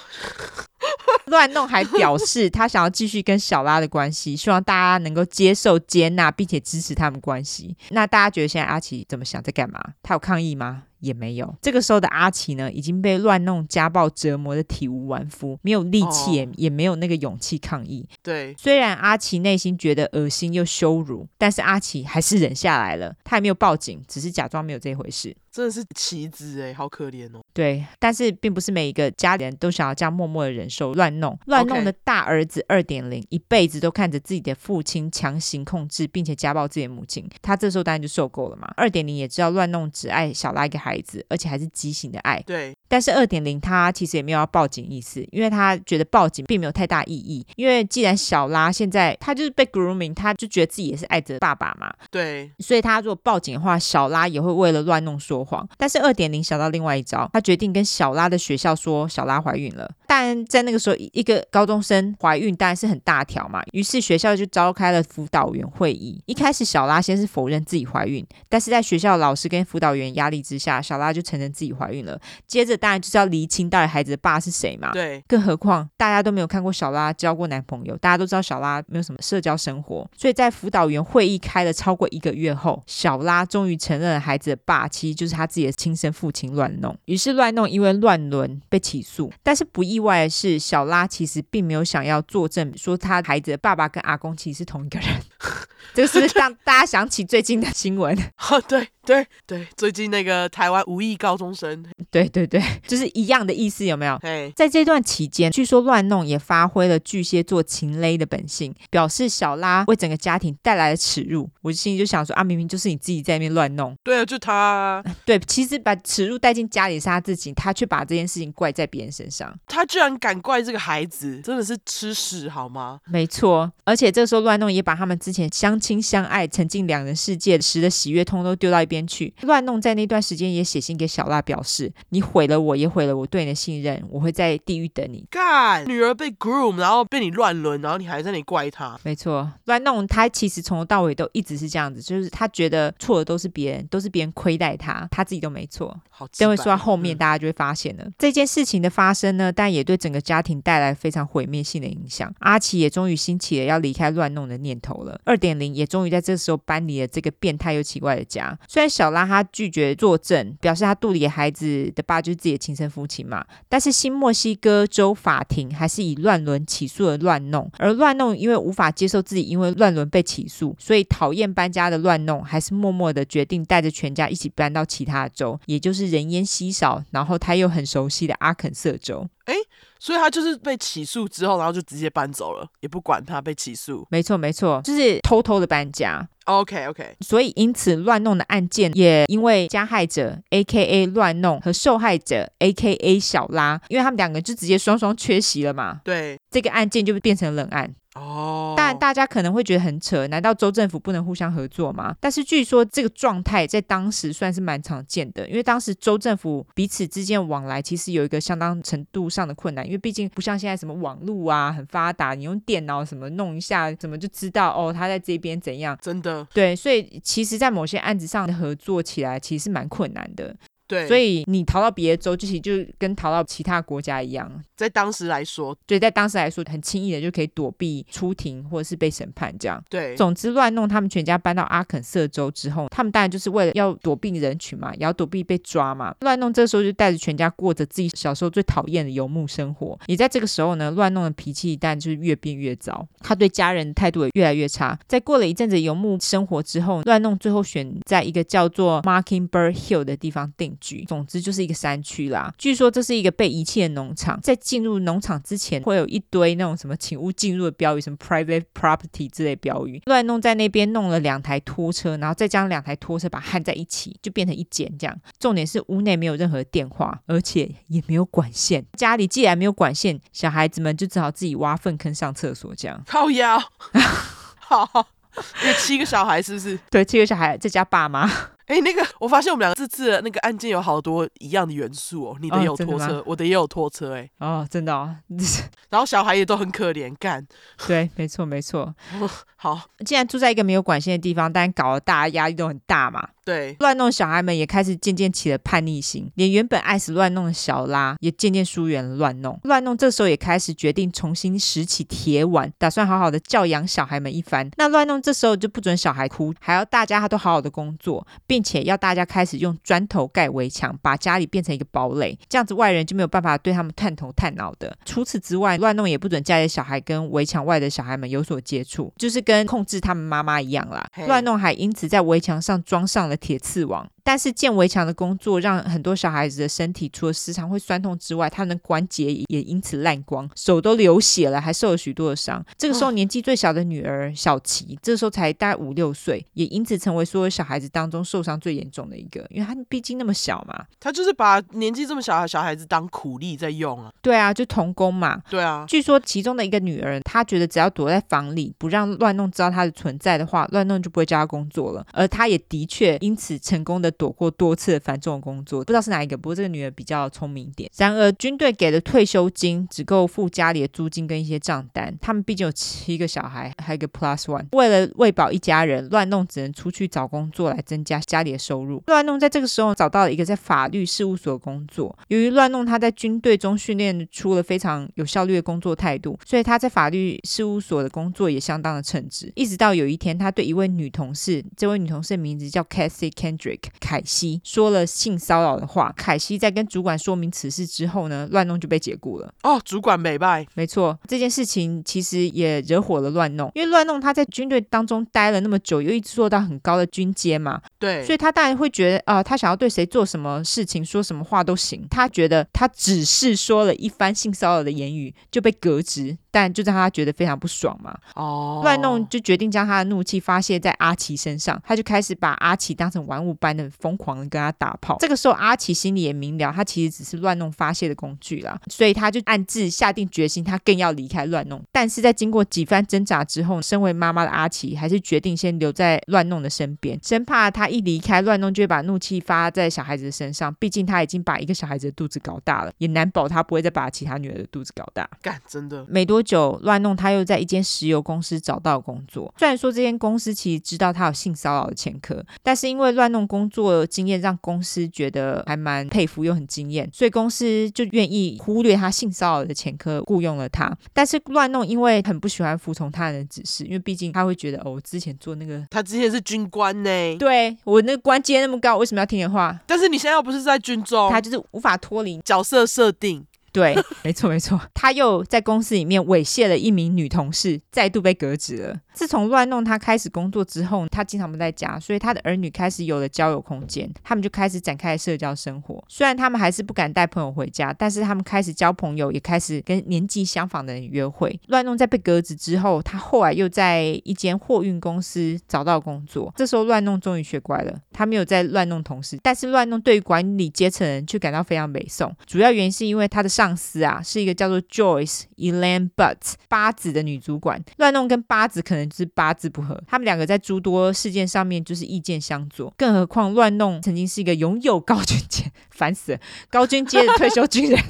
乱弄还表示他想要继续跟小拉的关系，希望大家能够接受、接纳，并且支持他们关系。那大家觉得现在阿奇怎么想，在干嘛？他有抗议吗？也没有。这个时候的阿奇呢，已经被乱弄、家暴、折磨的体无完肤，没有力气，也、哦、也没有那个勇气抗议。对，虽然阿奇内心觉得恶心又羞辱，但是阿奇还是忍下来了。他也没有报警，只是假装没有这回事。真的是棋子哎，好可怜哦。对，但是并不是每一个家里人都想要这样默默的忍受乱弄。乱弄的大儿子二点零，一辈子都看着自己的父亲强行控制，并且家暴自己的母亲。他这时候当然就受够了嘛。二点零也知道乱弄只爱小拉一个孩孩子，而且还是畸形的爱。对。但是二点零他其实也没有要报警意思，因为他觉得报警并没有太大意义。因为既然小拉现在他就是被 grooming，他就觉得自己也是爱着爸爸嘛。对。所以他如果报警的话，小拉也会为了乱弄说谎。但是二点零想到另外一招，他决定跟小拉的学校说小拉怀孕了。但在那个时候，一个高中生怀孕当然是很大条嘛。于是学校就召开了辅导员会议。一开始小拉先是否认自己怀孕，但是在学校老师跟辅导员压力之下，小拉就承认自己怀孕了。接着当然就是要厘清到底孩子的爸是谁嘛。对。更何况大家都没有看过小拉交过男朋友，大家都知道小拉没有什么社交生活。所以在辅导员会议开了超过一个月后，小拉终于承认了孩子的爸其实就是他自己的亲生父亲乱弄。于是乱弄因为乱伦被起诉，但是不意外的是，小拉其实并没有想要作证说他孩子的爸爸跟阿公其实是同一个人。这个是让大家想起最近的新闻？哦，对对对，最近那个台湾无意高中生，对对对，就是一样的意思，有没有？嘿，在这段期间，据说乱弄也发挥了巨蟹座情勒的本性，表示小拉为整个家庭带来了耻辱。我心里就想说啊，明明就是你自己在那边乱弄。对啊，就他。对，其实把耻辱带进家里是他自己，他却把这件事情怪在别人身上。他居然敢怪这个孩子，真的是吃屎好吗？没错，而且这个时候乱弄也把他们之前相亲相爱、沉浸两人世界时的喜悦，通都丢到一边去。乱弄在那段时间也写信给小辣，表示你毁了我，也毁了我对你的信任，我会在地狱等你。干，女儿被 groom，然后被你乱伦，然后你还在那里怪他。没错，乱弄他其实从头到尾都一直是这样子，就是他觉得错的都是别人，都是别人亏待他，他自己都没错。好，等会说到后面，大家就会发现了、嗯、这件事情的发生呢，但也对整个家庭带来非常毁灭性的影响。阿奇也终于兴起了要离开乱弄的念头了。二点零也终于在这时候搬离了这个变态又奇怪的家。虽然小拉他拒绝作证，表示他肚里的孩子的爸就是自己的亲生父亲嘛，但是新墨西哥州法庭还是以乱伦起诉了乱弄。而乱弄因为无法接受自己因为乱伦被起诉，所以讨厌搬家的乱弄还是默默的决定带着全家一起搬到其他州，也就是人烟稀少，然后他又很熟悉的阿肯色州。诶，所以他就是被起诉之后，然后就直接搬走了，也不管他被起诉。没错，没错，就是偷偷的搬家。OK，OK。所以因此乱弄的案件也因为加害者 A.K.A 乱弄和受害者 A.K.A 小拉，因为他们两个就直接双双缺席了嘛。对，这个案件就变成冷案。哦，但大家可能会觉得很扯，难道州政府不能互相合作吗？但是据说这个状态在当时算是蛮常见的，因为当时州政府彼此之间往来其实有一个相当程度上的困难，因为毕竟不像现在什么网络啊很发达，你用电脑什么弄一下，怎么就知道哦他在这边怎样？真的，对，所以其实，在某些案子上的合作起来其实是蛮困难的。对，所以你逃到别的州，就其实就跟逃到其他国家一样。在当时来说，对，在当时来说，很轻易的就可以躲避出庭或者是被审判这样。对，总之乱弄他们全家搬到阿肯色州之后，他们当然就是为了要躲避人群嘛，也要躲避被抓嘛。乱弄这时候就带着全家过着自己小时候最讨厌的游牧生活。也在这个时候呢，乱弄的脾气但就是越变越糟，他对家人态度也越来越差。在过了一阵子游牧生活之后，乱弄最后选在一个叫做 Marking Bird Hill 的地方定。总之就是一个山区啦。据说这是一个被遗弃的农场，在进入农场之前会有一堆那种什么“请勿进入”的标语，什么 “private property” 之类标语。乱弄在那边弄了两台拖车，然后再将两台拖车把它焊在一起，就变成一间这样。重点是屋内没有任何电话，而且也没有管线。家里既然没有管线，小孩子们就只好自己挖粪坑上厕所这样。靠腰，好，有七个小孩是不是？对，七个小孩再加爸妈。哎，那个，我发现我们两个这次的那个案件有好多一样的元素哦。你的有拖车，哦、我的也有拖车，哎。哦，真的哦。然后小孩也都很可怜，干。对，没错，没错。好，既然住在一个没有管线的地方，但搞得大家压力都很大嘛。对，乱弄小孩们也开始渐渐起了叛逆心，连原本爱死乱弄的小拉也渐渐疏远了乱弄。乱弄这时候也开始决定重新拾起铁碗，打算好好的教养小孩们一番。那乱弄这时候就不准小孩哭，还要大家他都好好的工作，并且要大家开始用砖头盖围墙，把家里变成一个堡垒，这样子外人就没有办法对他们探头探脑的。除此之外，乱弄也不准家里的小孩跟围墙外的小孩们有所接触，就是跟控制他们妈妈一样啦。乱弄还因此在围墙上装上了铁刺网。但是建围墙的工作让很多小孩子的身体除了时常会酸痛之外，他们的关节也因此烂光，手都流血了，还受了许多的伤。这个时候年纪最小的女儿小琪，这个时候才大概五六岁，也因此成为所有小孩子当中受伤最严重的一个，因为他毕竟那么小嘛。他就是把年纪这么小的小孩子当苦力在用啊。对啊，就童工嘛。对啊。据说其中的一个女儿，她觉得只要躲在房里，不让乱弄知道她的存在的话，乱弄就不会叫她工作了。而她也的确因此成功的躲过多次。繁重的工作，不知道是哪一个。不过这个女儿比较聪明一点。然而，军队给的退休金只够付家里的租金跟一些账单。他们毕竟有七个小孩，还有一个 plus one。为了喂饱一家人，乱弄只能出去找工作来增加家里的收入。乱弄在这个时候找到了一个在法律事务所工作。由于乱弄他在军队中训练出了非常有效率的工作态度，所以他在法律事务所的工作也相当的称职。一直到有一天，他对一位女同事，这位女同事的名字叫 Cassie Kendrick 凯西，说。了性骚扰的话，凯西在跟主管说明此事之后呢，乱弄就被解雇了。哦，主管美败，没错，这件事情其实也惹火了乱弄，因为乱弄他在军队当中待了那么久，又一直做到很高的军阶嘛，对，所以他当然会觉得啊、呃，他想要对谁做什么事情，说什么话都行。他觉得他只是说了一番性骚扰的言语就被革职。但就让他觉得非常不爽嘛，哦，乱弄就决定将他的怒气发泄在阿奇身上，他就开始把阿奇当成玩物般的疯狂的跟他打炮。这个时候，阿奇心里也明了，他其实只是乱弄发泄的工具啦，所以他就暗自下定决心，他更要离开乱弄。但是在经过几番挣扎之后，身为妈妈的阿奇还是决定先留在乱弄的身边，生怕他一离开乱弄就会把怒气发在小孩子的身上。毕竟他已经把一个小孩子的肚子搞大了，也难保他不会再把其他女儿的肚子搞大。干，真的没多。多久乱弄，他又在一间石油公司找到工作。虽然说这间公司其实知道他有性骚扰的前科，但是因为乱弄工作经验让公司觉得还蛮佩服又很惊艳，所以公司就愿意忽略他性骚扰的前科，雇佣了他。但是乱弄因为很不喜欢服从他人的指示，因为毕竟他会觉得哦，我之前做那个，他之前是军官呢，对我那个官阶那么高，为什么要听你的话？但是你现在又不是在军中，他就是无法脱离角色设定。对，没错没错，他又在公司里面猥亵了一名女同事，再度被革职了。自从乱弄他开始工作之后，他经常不在家，所以他的儿女开始有了交友空间，他们就开始展开社交生活。虽然他们还是不敢带朋友回家，但是他们开始交朋友，也开始跟年纪相仿的人约会。乱弄在被革职之后，他后来又在一间货运公司找到工作。这时候乱弄终于学乖了，他没有再乱弄同事，但是乱弄对于管理阶层人却感到非常美颂。主要原因是因为他的上上司啊是一个叫做 Joyce Elaine Butt 八子的女主管。乱弄跟八子可能就是八字不合，他们两个在诸多事件上面就是意见相左。更何况乱弄曾经是一个拥有高军阶，烦死了，高军阶的退休军人。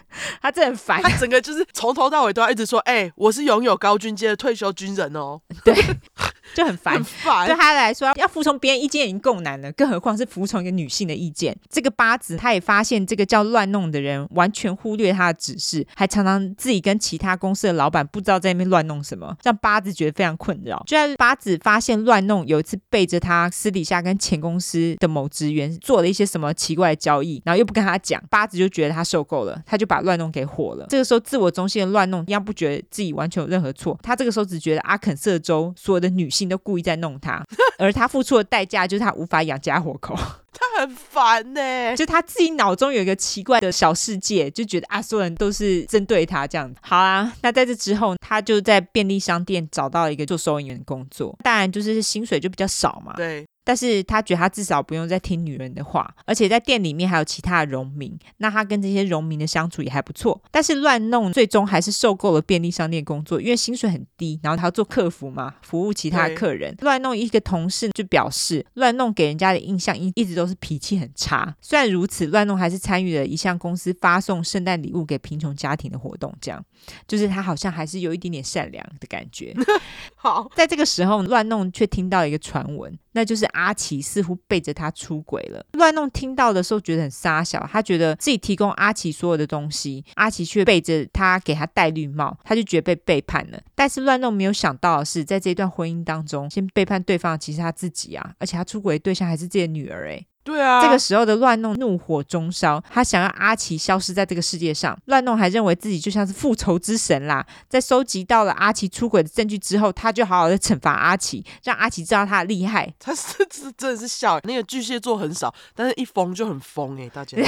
他真的很烦，他整个就是从头到尾都要一直说：“哎、欸，我是拥有高军阶的退休军人哦。”对，就很烦。很烦。对他来说，要服从别人意见已经够难了，更何况是服从一个女性的意见。这个八子他也发现，这个叫乱弄的人完全忽略他的指示，还常常自己跟其他公司的老板不知道在那边乱弄什么，让八子觉得非常困扰。就在八子发现乱弄有一次背着他私底下跟前公司的某职员做了一些什么奇怪的交易，然后又不跟他讲，八子就觉得他受够了，他就。就把乱弄给火了。这个时候，自我中心的乱弄一样不觉得自己完全有任何错。他这个时候只觉得阿肯色州所有的女性都故意在弄他，而他付出的代价就是他无法养家活口。他很烦呢、欸，就他自己脑中有一个奇怪的小世界，就觉得啊，所有人都是针对他这样子。好啊，那在这之后，他就在便利商店找到了一个做收银员的工作，当然就是薪水就比较少嘛。对。但是他觉得他至少不用再听女人的话，而且在店里面还有其他的农民，那他跟这些农民的相处也还不错。但是乱弄最终还是受够了便利商店工作，因为薪水很低，然后他要做客服嘛，服务其他的客人。乱弄一个同事就表示，乱弄给人家的印象一一直都是脾气很差。虽然如此，乱弄还是参与了一项公司发送圣诞礼物给贫穷家庭的活动，这样就是他好像还是有一点点善良的感觉。好，在这个时候，乱弄却听到一个传闻。那就是阿奇似乎背着他出轨了。乱弄听到的时候觉得很傻小，他觉得自己提供阿奇所有的东西，阿奇却背着他给他戴绿帽，他就觉得被背叛了。但是乱弄没有想到的是，在这段婚姻当中，先背叛对方其实他自己啊，而且他出轨的对象还是自己的女儿诶。对啊，这个时候的乱弄怒火中烧，他想要阿奇消失在这个世界上。乱弄还认为自己就像是复仇之神啦，在收集到了阿奇出轨的证据之后，他就好好的惩罚阿奇，让阿奇知道他的厉害。他是是真的是笑，那个巨蟹座很少，但是一疯就很疯哎，大家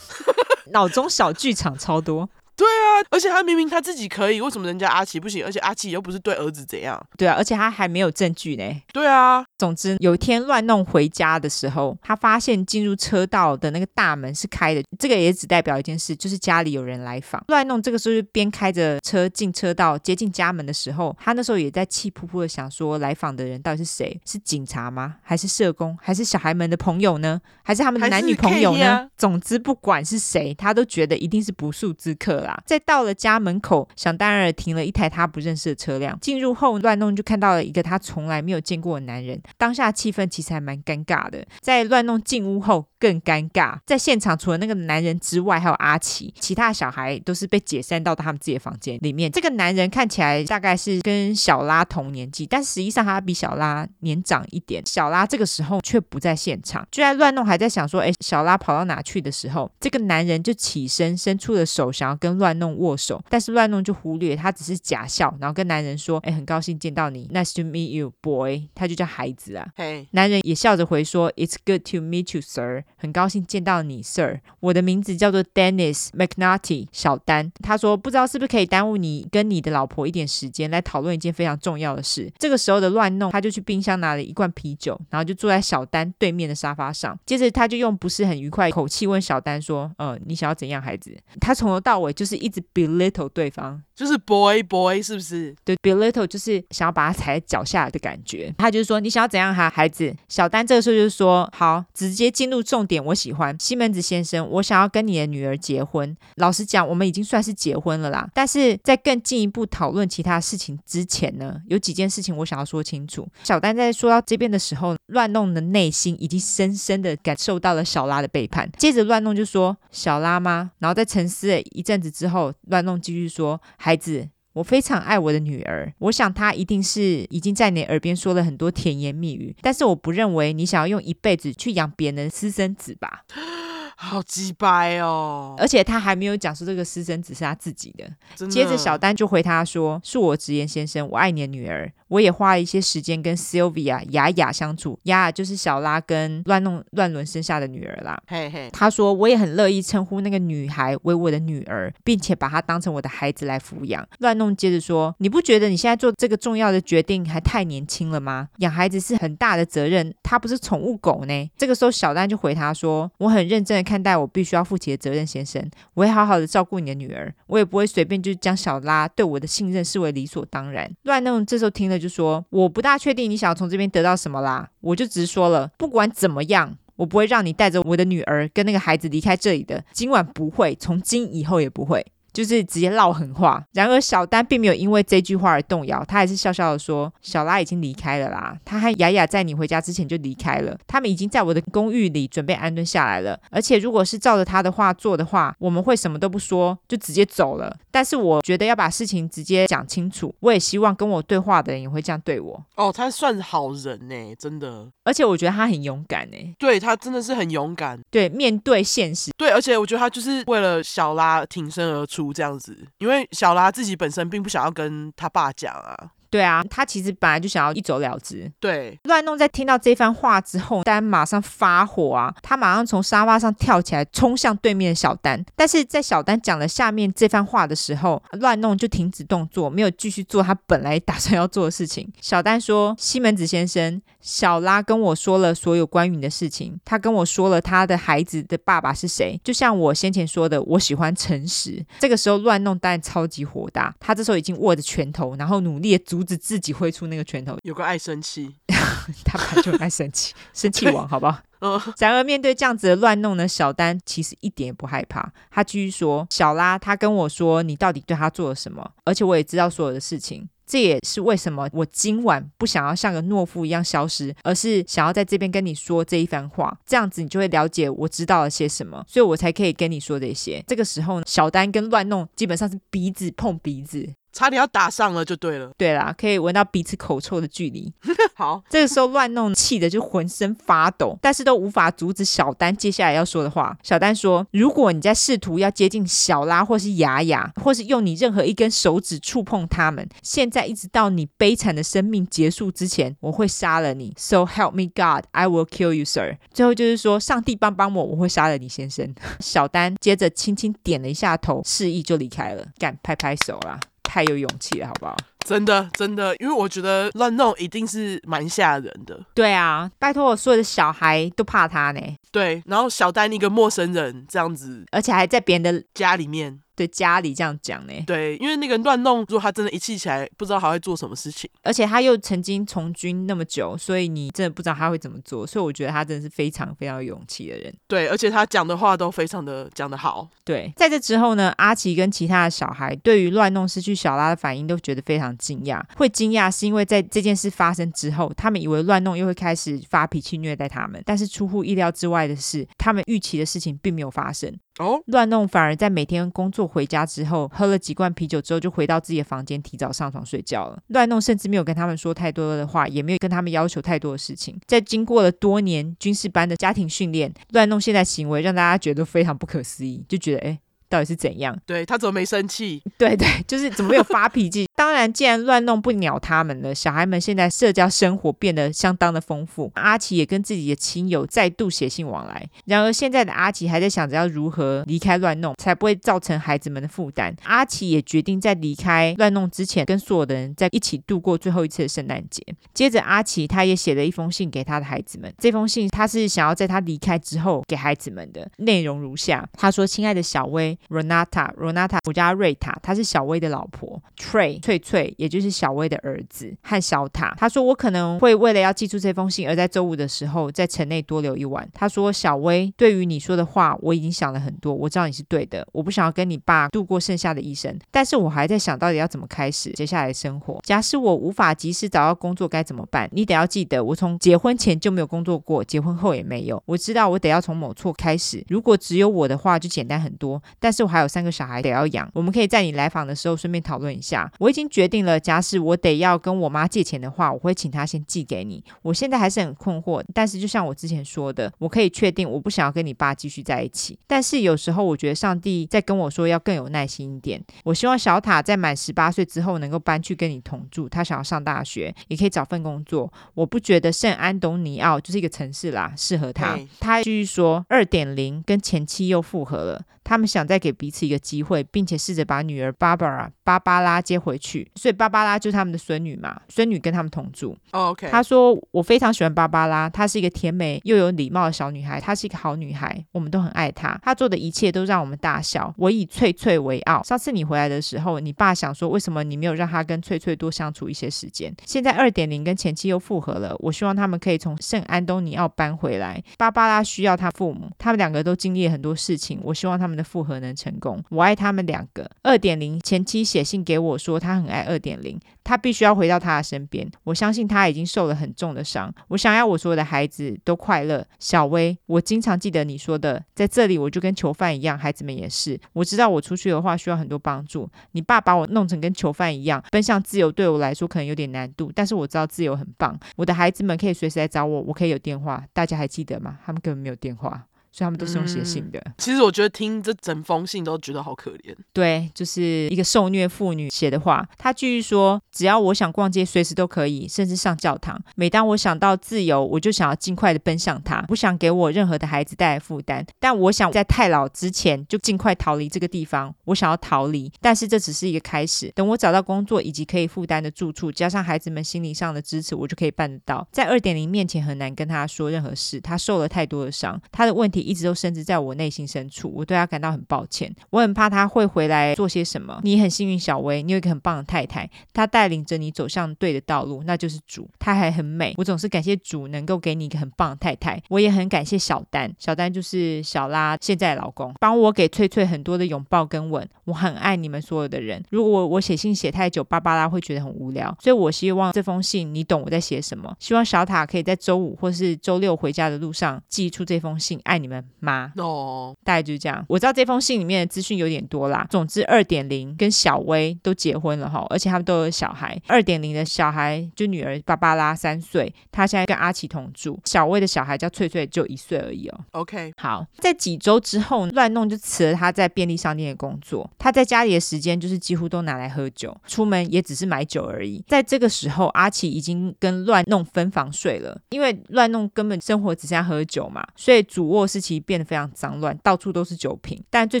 脑中小剧场超多。对啊，而且他明明他自己可以，为什么人家阿奇不行？而且阿奇又不是对儿子怎样？对啊，而且他还没有证据呢。对啊，总之有一天乱弄回家的时候，他发现进入车道的那个大门是开的，这个也只代表一件事，就是家里有人来访。乱弄这个时候就边开着车进车道，接近家门的时候，他那时候也在气扑扑的想说，来访的人到底是谁？是警察吗？还是社工？还是小孩们的朋友呢？还是他们的男女朋友呢？啊、总之不管是谁，他都觉得一定是不速之客啦。在到了家门口，想当然停了一台他不认识的车辆。进入后，乱弄就看到了一个他从来没有见过的男人。当下气氛其实还蛮尴尬的。在乱弄进屋后，更尴尬。在现场除了那个男人之外，还有阿奇，其他小孩都是被解散到他们自己的房间里面。这个男人看起来大概是跟小拉同年纪，但实际上他比小拉年长一点。小拉这个时候却不在现场。就在乱弄还在想说，哎，小拉跑到哪去的时候，这个男人就起身伸出了手，想要跟乱弄握手，但是乱弄就忽略，他只是假笑，然后跟男人说：“哎，很高兴见到你，Nice to meet you, boy。”他就叫孩子啊。男人也笑着回说：“It's good to meet you, sir。”很高兴见到你，Sir。我的名字叫做 Dennis McNulty，小丹。他说：“不知道是不是可以耽误你跟你的老婆一点时间，来讨论一件非常重要的事。”这个时候的乱弄，他就去冰箱拿了一罐啤酒，然后就坐在小丹对面的沙发上。接着他就用不是很愉快口气问小丹说：“呃，你想要怎样，孩子？”他从头到尾就就是一直 belittle 对方，就是 boy boy 是不是？对，belittle 就是想要把他踩在脚下的感觉。他就是说：“你想要怎样哈，孩子？”小丹这个时候就是说：“好，直接进入重点，我喜欢西门子先生，我想要跟你的女儿结婚。老实讲，我们已经算是结婚了啦。但是在更进一步讨论其他事情之前呢，有几件事情我想要说清楚。”小丹在说到这边的时候，乱弄的内心已经深深的感受到了小拉的背叛。接着乱弄就说：“小拉吗？”然后在沉思了一阵子之后，乱弄继续说：“孩子。”我非常爱我的女儿，我想她一定是已经在你耳边说了很多甜言蜜语，但是我不认为你想要用一辈子去养别人的私生子吧。好鸡掰哦！而且他还没有讲说这个私生子是他自己的。的。接着小丹就回他说：“恕我直言，先生，我爱你的女儿。我也花了一些时间跟 Sylvia 雅雅相处。雅雅就是小拉跟乱弄乱伦生下的女儿啦。嘿嘿。他说我也很乐意称呼那个女孩为我的女儿，并且把她当成我的孩子来抚养。乱弄接着说：你不觉得你现在做这个重要的决定还太年轻了吗？养孩子是很大的责任，他不是宠物狗呢。这个时候小丹就回他说：我很认真的看。看待我必须要负起的责任，先生，我会好好的照顾你的女儿，我也不会随便就将小拉对我的信任视为理所当然。乱弄这时候听了就说：“我不大确定你想要从这边得到什么啦，我就直说了，不管怎么样，我不会让你带着我的女儿跟那个孩子离开这里的，今晚不会，从今以后也不会。”就是直接唠狠话，然而小丹并没有因为这句话而动摇，他还是笑笑的说：“小拉已经离开了啦，他和雅雅在你回家之前就离开了，他们已经在我的公寓里准备安顿下来了。而且如果是照着他的话做的话，我们会什么都不说就直接走了。但是我觉得要把事情直接讲清楚，我也希望跟我对话的人也会这样对我。哦，他算好人呢，真的。而且我觉得他很勇敢呢，对，他真的是很勇敢，对，面对现实，对，而且我觉得他就是为了小拉挺身而出。这样子，因为小拉自己本身并不想要跟他爸讲啊。对啊，他其实本来就想要一走了之。对，乱弄在听到这番话之后，丹马上发火啊，他马上从沙发上跳起来，冲向对面的小丹。但是在小丹讲了下面这番话的时候，乱弄就停止动作，没有继续做他本来打算要做的事情。小丹说：“西门子先生，小拉跟我说了所有关于你的事情，他跟我说了他的孩子的爸爸是谁，就像我先前说的，我喜欢诚实。”这个时候，乱弄当然超级火大，他这时候已经握着拳头，然后努力的阻。阻止自己挥出那个拳头，有个爱生气，他本来就很爱生气，生气王，好不好？嗯。然而面对这样子的乱弄呢，小丹其实一点也不害怕。他继续说：“小拉，他跟我说你到底对他做了什么，而且我也知道所有的事情。”这也是为什么我今晚不想要像个懦夫一样消失，而是想要在这边跟你说这一番话。这样子你就会了解我知道了些什么，所以我才可以跟你说这些。这个时候，小丹跟乱弄基本上是鼻子碰鼻子。差点要打上了，就对了。对啦，可以闻到彼此口臭的距离。好，这个时候乱弄气的就浑身发抖，但是都无法阻止小丹接下来要说的话。小丹说：“如果你在试图要接近小拉或是雅雅，或是用你任何一根手指触碰他们，现在一直到你悲惨的生命结束之前，我会杀了你。So help me God, I will kill you, sir。”最后就是说，上帝帮帮我，我会杀了你，先生。小丹接着轻轻点了一下头，示意就离开了。干，拍拍手啦。太有勇气了，好不好？真的，真的，因为我觉得乱弄一定是蛮吓人的。对啊，拜托，我所有的小孩都怕他呢。对，然后小丹一个陌生人这样子，而且还在别人的家里面。对家里这样讲呢？对，因为那个乱弄，如果他真的一气起来，不知道他会做什么事情。而且他又曾经从军那么久，所以你真的不知道他会怎么做。所以我觉得他真的是非常非常有勇气的人。对，而且他讲的话都非常的讲得好。对，在这之后呢，阿奇跟其他的小孩对于乱弄失去小拉的反应都觉得非常惊讶。会惊讶是因为在这件事发生之后，他们以为乱弄又会开始发脾气虐待他们，但是出乎意料之外的是，他们预期的事情并没有发生。哦，乱弄反而在每天工作回家之后，喝了几罐啤酒之后，就回到自己的房间，提早上床睡觉了。乱弄甚至没有跟他们说太多的话，也没有跟他们要求太多的事情。在经过了多年军事班的家庭训练，乱弄现在行为让大家觉得非常不可思议，就觉得诶。到底是怎样？对，他怎么没生气？对对，就是怎么没有发脾气？当然，既然乱弄不鸟他们了，小孩们现在社交生活变得相当的丰富。阿奇也跟自己的亲友再度写信往来。然而，现在的阿奇还在想着要如何离开乱弄，才不会造成孩子们的负担。阿奇也决定在离开乱弄之前，跟所有的人在一起度过最后一次的圣诞节。接着，阿奇他也写了一封信给他的孩子们。这封信他是想要在他离开之后给孩子们的，内容如下：他说：“亲爱的小薇。” Renata，Renata，我叫瑞塔，她是小薇的老婆。Trey，翠翠，也就是小薇的儿子和小塔。他说我可能会为了要寄出这封信，而在周五的时候在城内多留一晚。他说小薇，对于你说的话，我已经想了很多，我知道你是对的。我不想要跟你爸度过剩下的一生，但是我还在想到底要怎么开始接下来的生活。假使我无法及时找到工作，该怎么办？你得要记得，我从结婚前就没有工作过，结婚后也没有。我知道我得要从某处开始。如果只有我的话，就简单很多。但是我还有三个小孩得要养，我们可以在你来访的时候顺便讨论一下。我已经决定了，假使我得要跟我妈借钱的话，我会请她先寄给你。我现在还是很困惑，但是就像我之前说的，我可以确定我不想要跟你爸继续在一起。但是有时候我觉得上帝在跟我说要更有耐心一点。我希望小塔在满十八岁之后能够搬去跟你同住，他想要上大学，也可以找份工作。我不觉得圣安东尼奥就是一个城市啦，适合他。他继续说，二点零跟前妻又复合了，他们想再给彼此一个机会，并且试着把女儿 Barbara 芭芭拉接回去，所以芭芭拉就是他们的孙女嘛，孙女跟他们同住。Oh, OK，他说我非常喜欢芭芭拉，她是一个甜美又有礼貌的小女孩，她是一个好女孩，我们都很爱她。她做的一切都让我们大笑。我以翠翠为傲。上次你回来的时候，你爸想说为什么你没有让她跟翠翠多相处一些时间？现在二点零跟前妻又复合了，我希望他们可以从圣安东尼奥搬回来。芭芭拉需要她父母，他们两个都经历了很多事情，我希望他们们的复合能成功。我爱他们两个。二点零前妻写信给我说，他很爱二点零，他必须要回到他的身边。我相信他已经受了很重的伤。我想要我所有的孩子都快乐。小薇，我经常记得你说的，在这里我就跟囚犯一样，孩子们也是。我知道我出去的话需要很多帮助。你爸把我弄成跟囚犯一样，奔向自由对我来说可能有点难度，但是我知道自由很棒。我的孩子们可以随时来找我，我可以有电话。大家还记得吗？他们根本没有电话。所以他们都是用写信的。嗯。其实我觉得听这整封信都觉得好可怜。对，就是一个受虐妇女写的话。她继续说：“只要我想逛街，随时都可以，甚至上教堂。每当我想到自由，我就想要尽快的奔向它，不想给我任何的孩子带来负担。但我想在太老之前就尽快逃离这个地方。我想要逃离，但是这只是一个开始。等我找到工作以及可以负担的住处，加上孩子们心理上的支持，我就可以办得到。在二点零面前很难跟他说任何事。他受了太多的伤，他的问题。”一直都深植在我内心深处，我对他感到很抱歉。我很怕他会回来做些什么。你很幸运，小薇，你有一个很棒的太太，她带领着你走向对的道路，那就是主。她还很美，我总是感谢主能够给你一个很棒的太太。我也很感谢小丹，小丹就是小拉现在老公，帮我给翠翠很多的拥抱跟吻。我很爱你们所有的人。如果我写信写太久，芭芭拉会觉得很无聊，所以我希望这封信你懂我在写什么。希望小塔可以在周五或是周六回家的路上寄出这封信。爱你们，妈。哦，大概就是这样。我知道这封信里面的资讯有点多啦。总之，二点零跟小薇都结婚了哈，而且他们都有小孩。二点零的小孩就女儿芭芭拉三岁，她现在跟阿奇同住。小薇的小孩叫翠翠，就一岁而已哦。OK，好，在几周之后，乱弄就辞了他在便利商店的工作。他在家里的时间就是几乎都拿来喝酒，出门也只是买酒而已。在这个时候，阿奇已经跟乱弄分房睡了，因为乱弄根本生活只剩下喝酒嘛，所以主卧室其变得非常脏乱，到处都是酒瓶。但最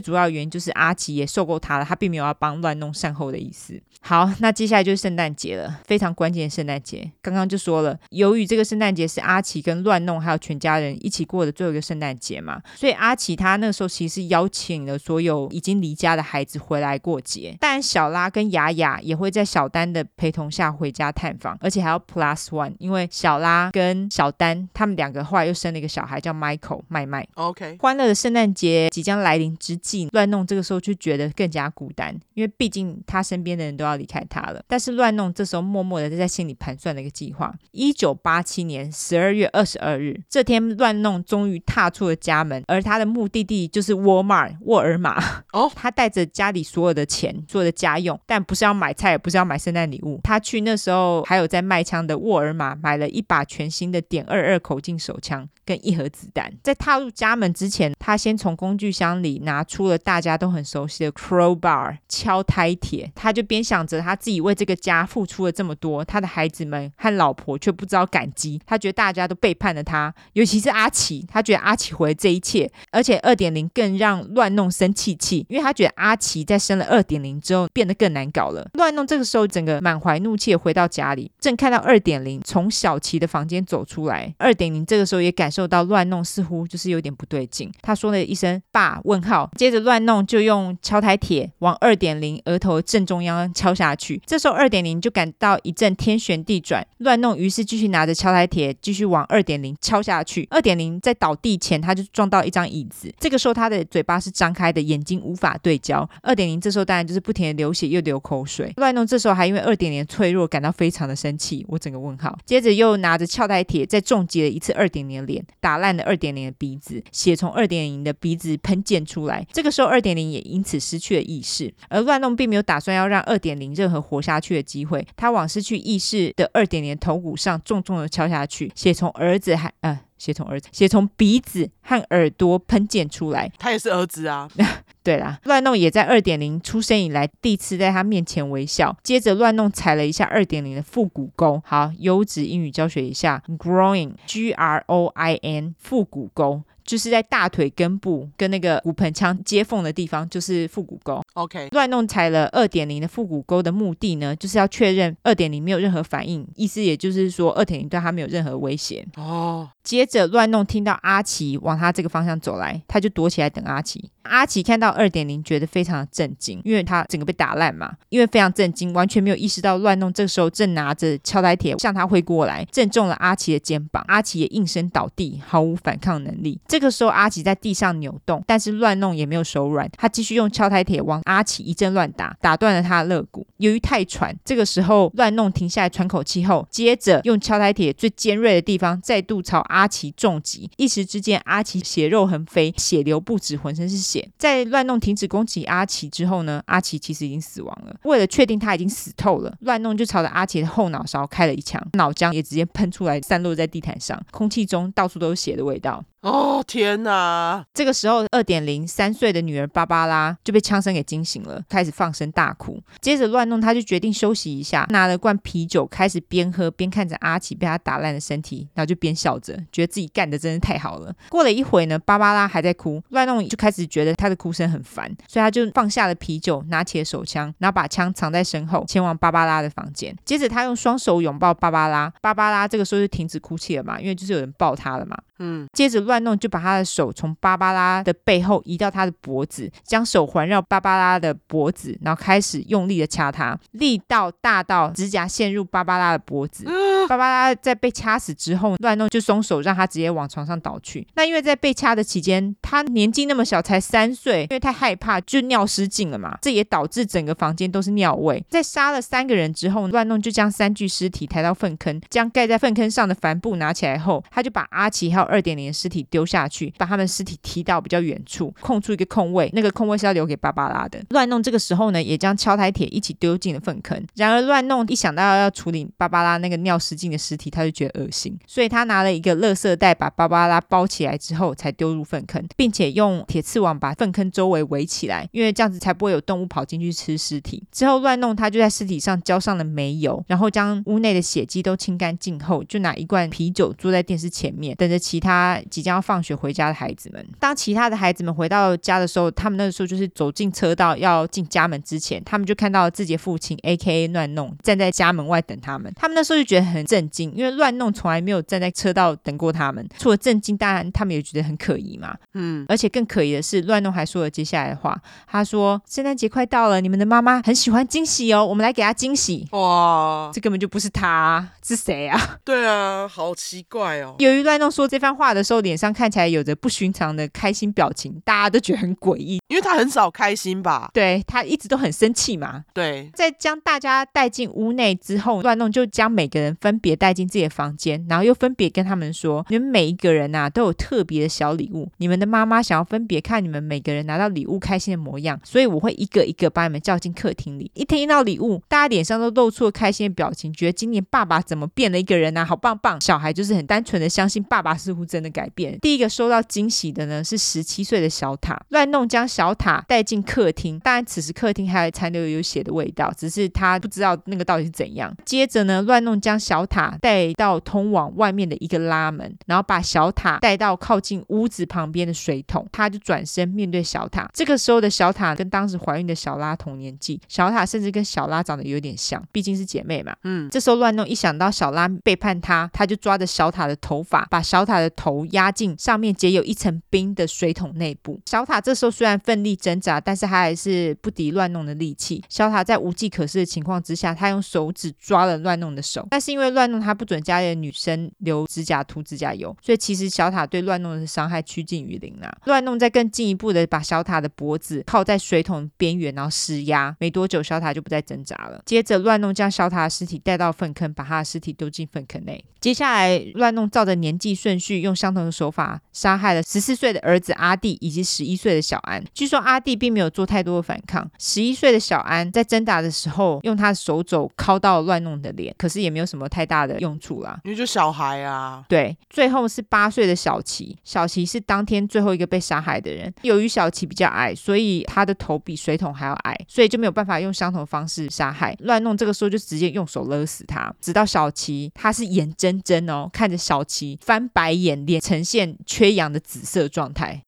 主要的原因就是阿奇也受够他了，他并没有要帮乱弄善后的意思。好，那接下来就是圣诞节了，非常关键的圣诞节。刚刚就说了，由于这个圣诞节是阿奇跟乱弄还有全家人一起过的最后一个圣诞节嘛，所以阿奇他那时候其实是邀请了所有已经离家的孩子回来过节。但小拉跟雅雅也会在小丹的陪同下回家探访，而且还要 plus one，因为小拉跟小丹他们两个后来又生了一个小孩叫 Michael 麦麦。OK，欢乐的圣诞节即将来临之际，乱弄这个时候就觉得更加孤单，因为毕竟他身边的人都要离开他了。但是乱弄这时候默默的在心里盘算了一个计划。一九八七年十二月二十二日这天，乱弄终于踏出了家门，而他的目的地就是 Walmart 沃尔玛。哦，他带着家里所有的钱，所有的家用，但不是要买菜，也不是要买圣诞礼物。他去那时候还有在卖枪的沃尔玛买了一把全新的点二二口径手枪跟一盒子弹。在踏入家门之前，他先从工具箱里拿出了大家都很熟悉的 crowbar 敲胎铁。他就边想着他自己为这个家付出了这么多，他的孩子们和老婆却不知道感激。他觉得大家都背叛了他，尤其是阿奇。他觉得阿奇毁了这一切，而且二点零更让乱弄生气气，因为他觉得阿奇在生了二点零之后变得更难搞了。乱弄这个时候整个满怀怒气回到家里，正看到二点零从小奇的房间走出来。二点零这个时候也感受到乱弄似乎就是有点不对劲，他说了一声“爸”问号，接着乱弄就用敲台铁往二点零额头正中央敲下去。这时候二点零就感到一阵天旋地转，乱弄于是继续拿着敲台铁继续往二点零敲下去。二点零在倒地前他就撞到一张椅子，这个时候他的嘴巴是张开的，眼睛无法对焦。二点零这时候当然就是不停的流血又流口水。乱弄这时候还因为二点零脆弱感到非常的生气，我整个问号。接着又拿着撬台铁再重击了一次二点零的脸打烂了二点零的鼻子，血从二点零的鼻子喷溅出来。这个时候二点零也因此失去了意识，而乱弄并没有打算要让二点零任何活下去的机会，他往失去意识的二点零头骨上重重的敲下去，血从儿子还呃。血从儿子，血从鼻子和耳朵喷溅出来。他也是儿子啊。对啦，乱弄也在二点零出生以来第一次在他面前微笑。接着乱弄踩了一下二点零的腹股沟。好，优质英语教学一下，groin，G R O I N，腹股沟。就是在大腿根部跟那个骨盆腔接缝的地方，就是腹股沟。OK，乱弄踩了二点零的腹股沟的目的呢，就是要确认二点零没有任何反应，意思也就是说二点零对他没有任何威胁。哦，接着乱弄听到阿奇往他这个方向走来，他就躲起来等阿奇。阿奇看到二点零，觉得非常的震惊，因为他整个被打烂嘛，因为非常震惊，完全没有意识到乱弄这个时候正拿着敲台铁向他挥过来，正中了阿奇的肩膀，阿奇也应声倒地，毫无反抗能力。这个时候阿奇在地上扭动，但是乱弄也没有手软，他继续用敲台铁往阿奇一阵乱打，打断了他的肋骨。由于太喘，这个时候乱弄停下来喘口气后，接着用敲台铁最尖锐的地方再度朝阿奇重击，一时之间阿奇血肉横飞，血流不止，浑身是在乱弄停止攻击阿奇之后呢，阿奇其实已经死亡了。为了确定他已经死透了，乱弄就朝着阿奇的后脑勺开了一枪，脑浆也直接喷出来，散落在地毯上，空气中到处都是血的味道。哦天哪！这个时候，二点零三岁的女儿芭芭拉就被枪声给惊醒了，开始放声大哭。接着乱弄，他就决定休息一下，拿了罐啤酒，开始边喝边看着阿奇被他打烂的身体，然后就边笑着，觉得自己干的真是太好了。过了一会呢，芭芭拉还在哭，乱弄就开始觉得他的哭声很烦，所以他就放下了啤酒，拿起了手枪，然后把枪藏在身后，前往芭芭拉的房间。接着他用双手拥抱芭芭拉，芭芭拉这个时候就停止哭泣了嘛，因为就是有人抱他了嘛。嗯，接着乱。弄就把他的手从芭芭拉的背后移到他的脖子，将手环绕芭芭拉的脖子，然后开始用力的掐他，力道大到指甲陷入芭芭拉的脖子。芭芭拉在被掐死之后，乱弄就松手，让他直接往床上倒去。那因为在被掐的期间，他年纪那么小，才三岁，因为太害怕，就尿失禁了嘛。这也导致整个房间都是尿味。在杀了三个人之后，乱弄就将三具尸体抬到粪坑，将盖在粪坑上的帆布拿起来后，他就把阿奇还有二点零的尸体丢下去，把他们尸体踢到比较远处，空出一个空位，那个空位是要留给芭芭拉的。乱弄这个时候呢，也将敲台铁一起丢进了粪坑。然而乱弄一想到要处理芭芭拉那个尿失禁的尸体，他就觉得恶心，所以他拿了一个垃圾袋把芭芭拉包起来之后，才丢入粪坑，并且用铁刺网把粪坑周围围起来，因为这样子才不会有动物跑进去吃尸体。之后乱弄，他就在尸体上浇上了煤油，然后将屋内的血迹都清干净后，就拿一罐啤酒坐在电视前面，等着其他即将要放学回家的孩子们。当其他的孩子们回到家的时候，他们那个时候就是走进车道要进家门之前，他们就看到自己的父亲 A.K.A. 乱弄站在家门外等他们。他们那时候就觉得很震惊，因为乱弄从来没有站在车道等过他们。除了震惊，当然他们也觉得很可疑嘛。嗯，而且更可疑的是，乱弄还说了接下来的话。他说：“圣诞节快到了，你们的妈妈很喜欢惊喜哦，我们来给她惊喜。”哇，这根本就不是他，是谁啊？对啊，好奇怪哦。由于乱弄说这番话的时候，脸上看起来有着不寻常的开心表情，大家都觉得很诡异，因为他很少开心吧？对，他一直都很生气嘛。对，在将大家带进屋内之后，乱弄就将每个人分别带进自己的房间，然后又分别跟他们说：“你们每一个人呐、都有特别的小礼物。你们的妈妈想要分别看你们每个人拿到礼物开心的模样，所以我会一个一个把你们叫进客厅里。一听到礼物，大家脸上都露出了开心的表情，觉得今年爸爸怎么变了一个人呐、好棒棒！小孩就是很单纯的相信爸爸是似乎真的改变。第一个收到惊喜的呢是十七岁的小塔，乱弄将小塔带进客厅，当然此时客厅还残留有血的味道，只是他不知道那个到底是怎样。接着呢，乱弄将小塔带到通往外面的一个拉门，然后把小塔带到靠近屋子旁边的水桶，他就转身面对小塔。这个时候的小塔跟当时怀孕的小拉同年纪，小塔甚至跟小拉长得有点像，毕竟是姐妹嘛。嗯，这时候乱弄一想到小拉背叛他，他就抓着小塔的头发，把小塔的头压进上面结有一层冰的水桶内部。小塔这时候虽然奋力挣扎，但是他还是不敌乱弄的力气。小塔在无计可施的情况之下，他用手指抓了乱弄的手，但是因为乱弄他不准家里的女生留指甲涂指甲油，所以其实小塔对乱弄的伤害趋近于零啊。乱弄再更进一步的把小塔的脖子靠在水桶边缘，然后施压。没多久，小塔就不再挣扎了。接着，乱弄将小塔的尸体带到粪坑，把他的尸体丢进粪坑内。接下来，乱弄照着年纪顺序，用相同的手法杀害了十四岁的儿子阿弟以及十一岁的小安。据说阿弟并没有做太多的反抗。十一岁的小安在挣扎的时候，用他的手肘敲到乱弄的脸，可是也没有什么太大的用处啦。因为就小孩啊。对，最后是八岁的小琪，小琪是当天最后一个被杀害的人。由于小琪比较矮，所以他的头比水桶还要矮，所以就没有办法用相同的方式杀害。乱弄这个时候就直接用手勒死他，直到小琪他是眼睁睁哦看着小琪翻白眼，脸呈现缺氧的紫色状态。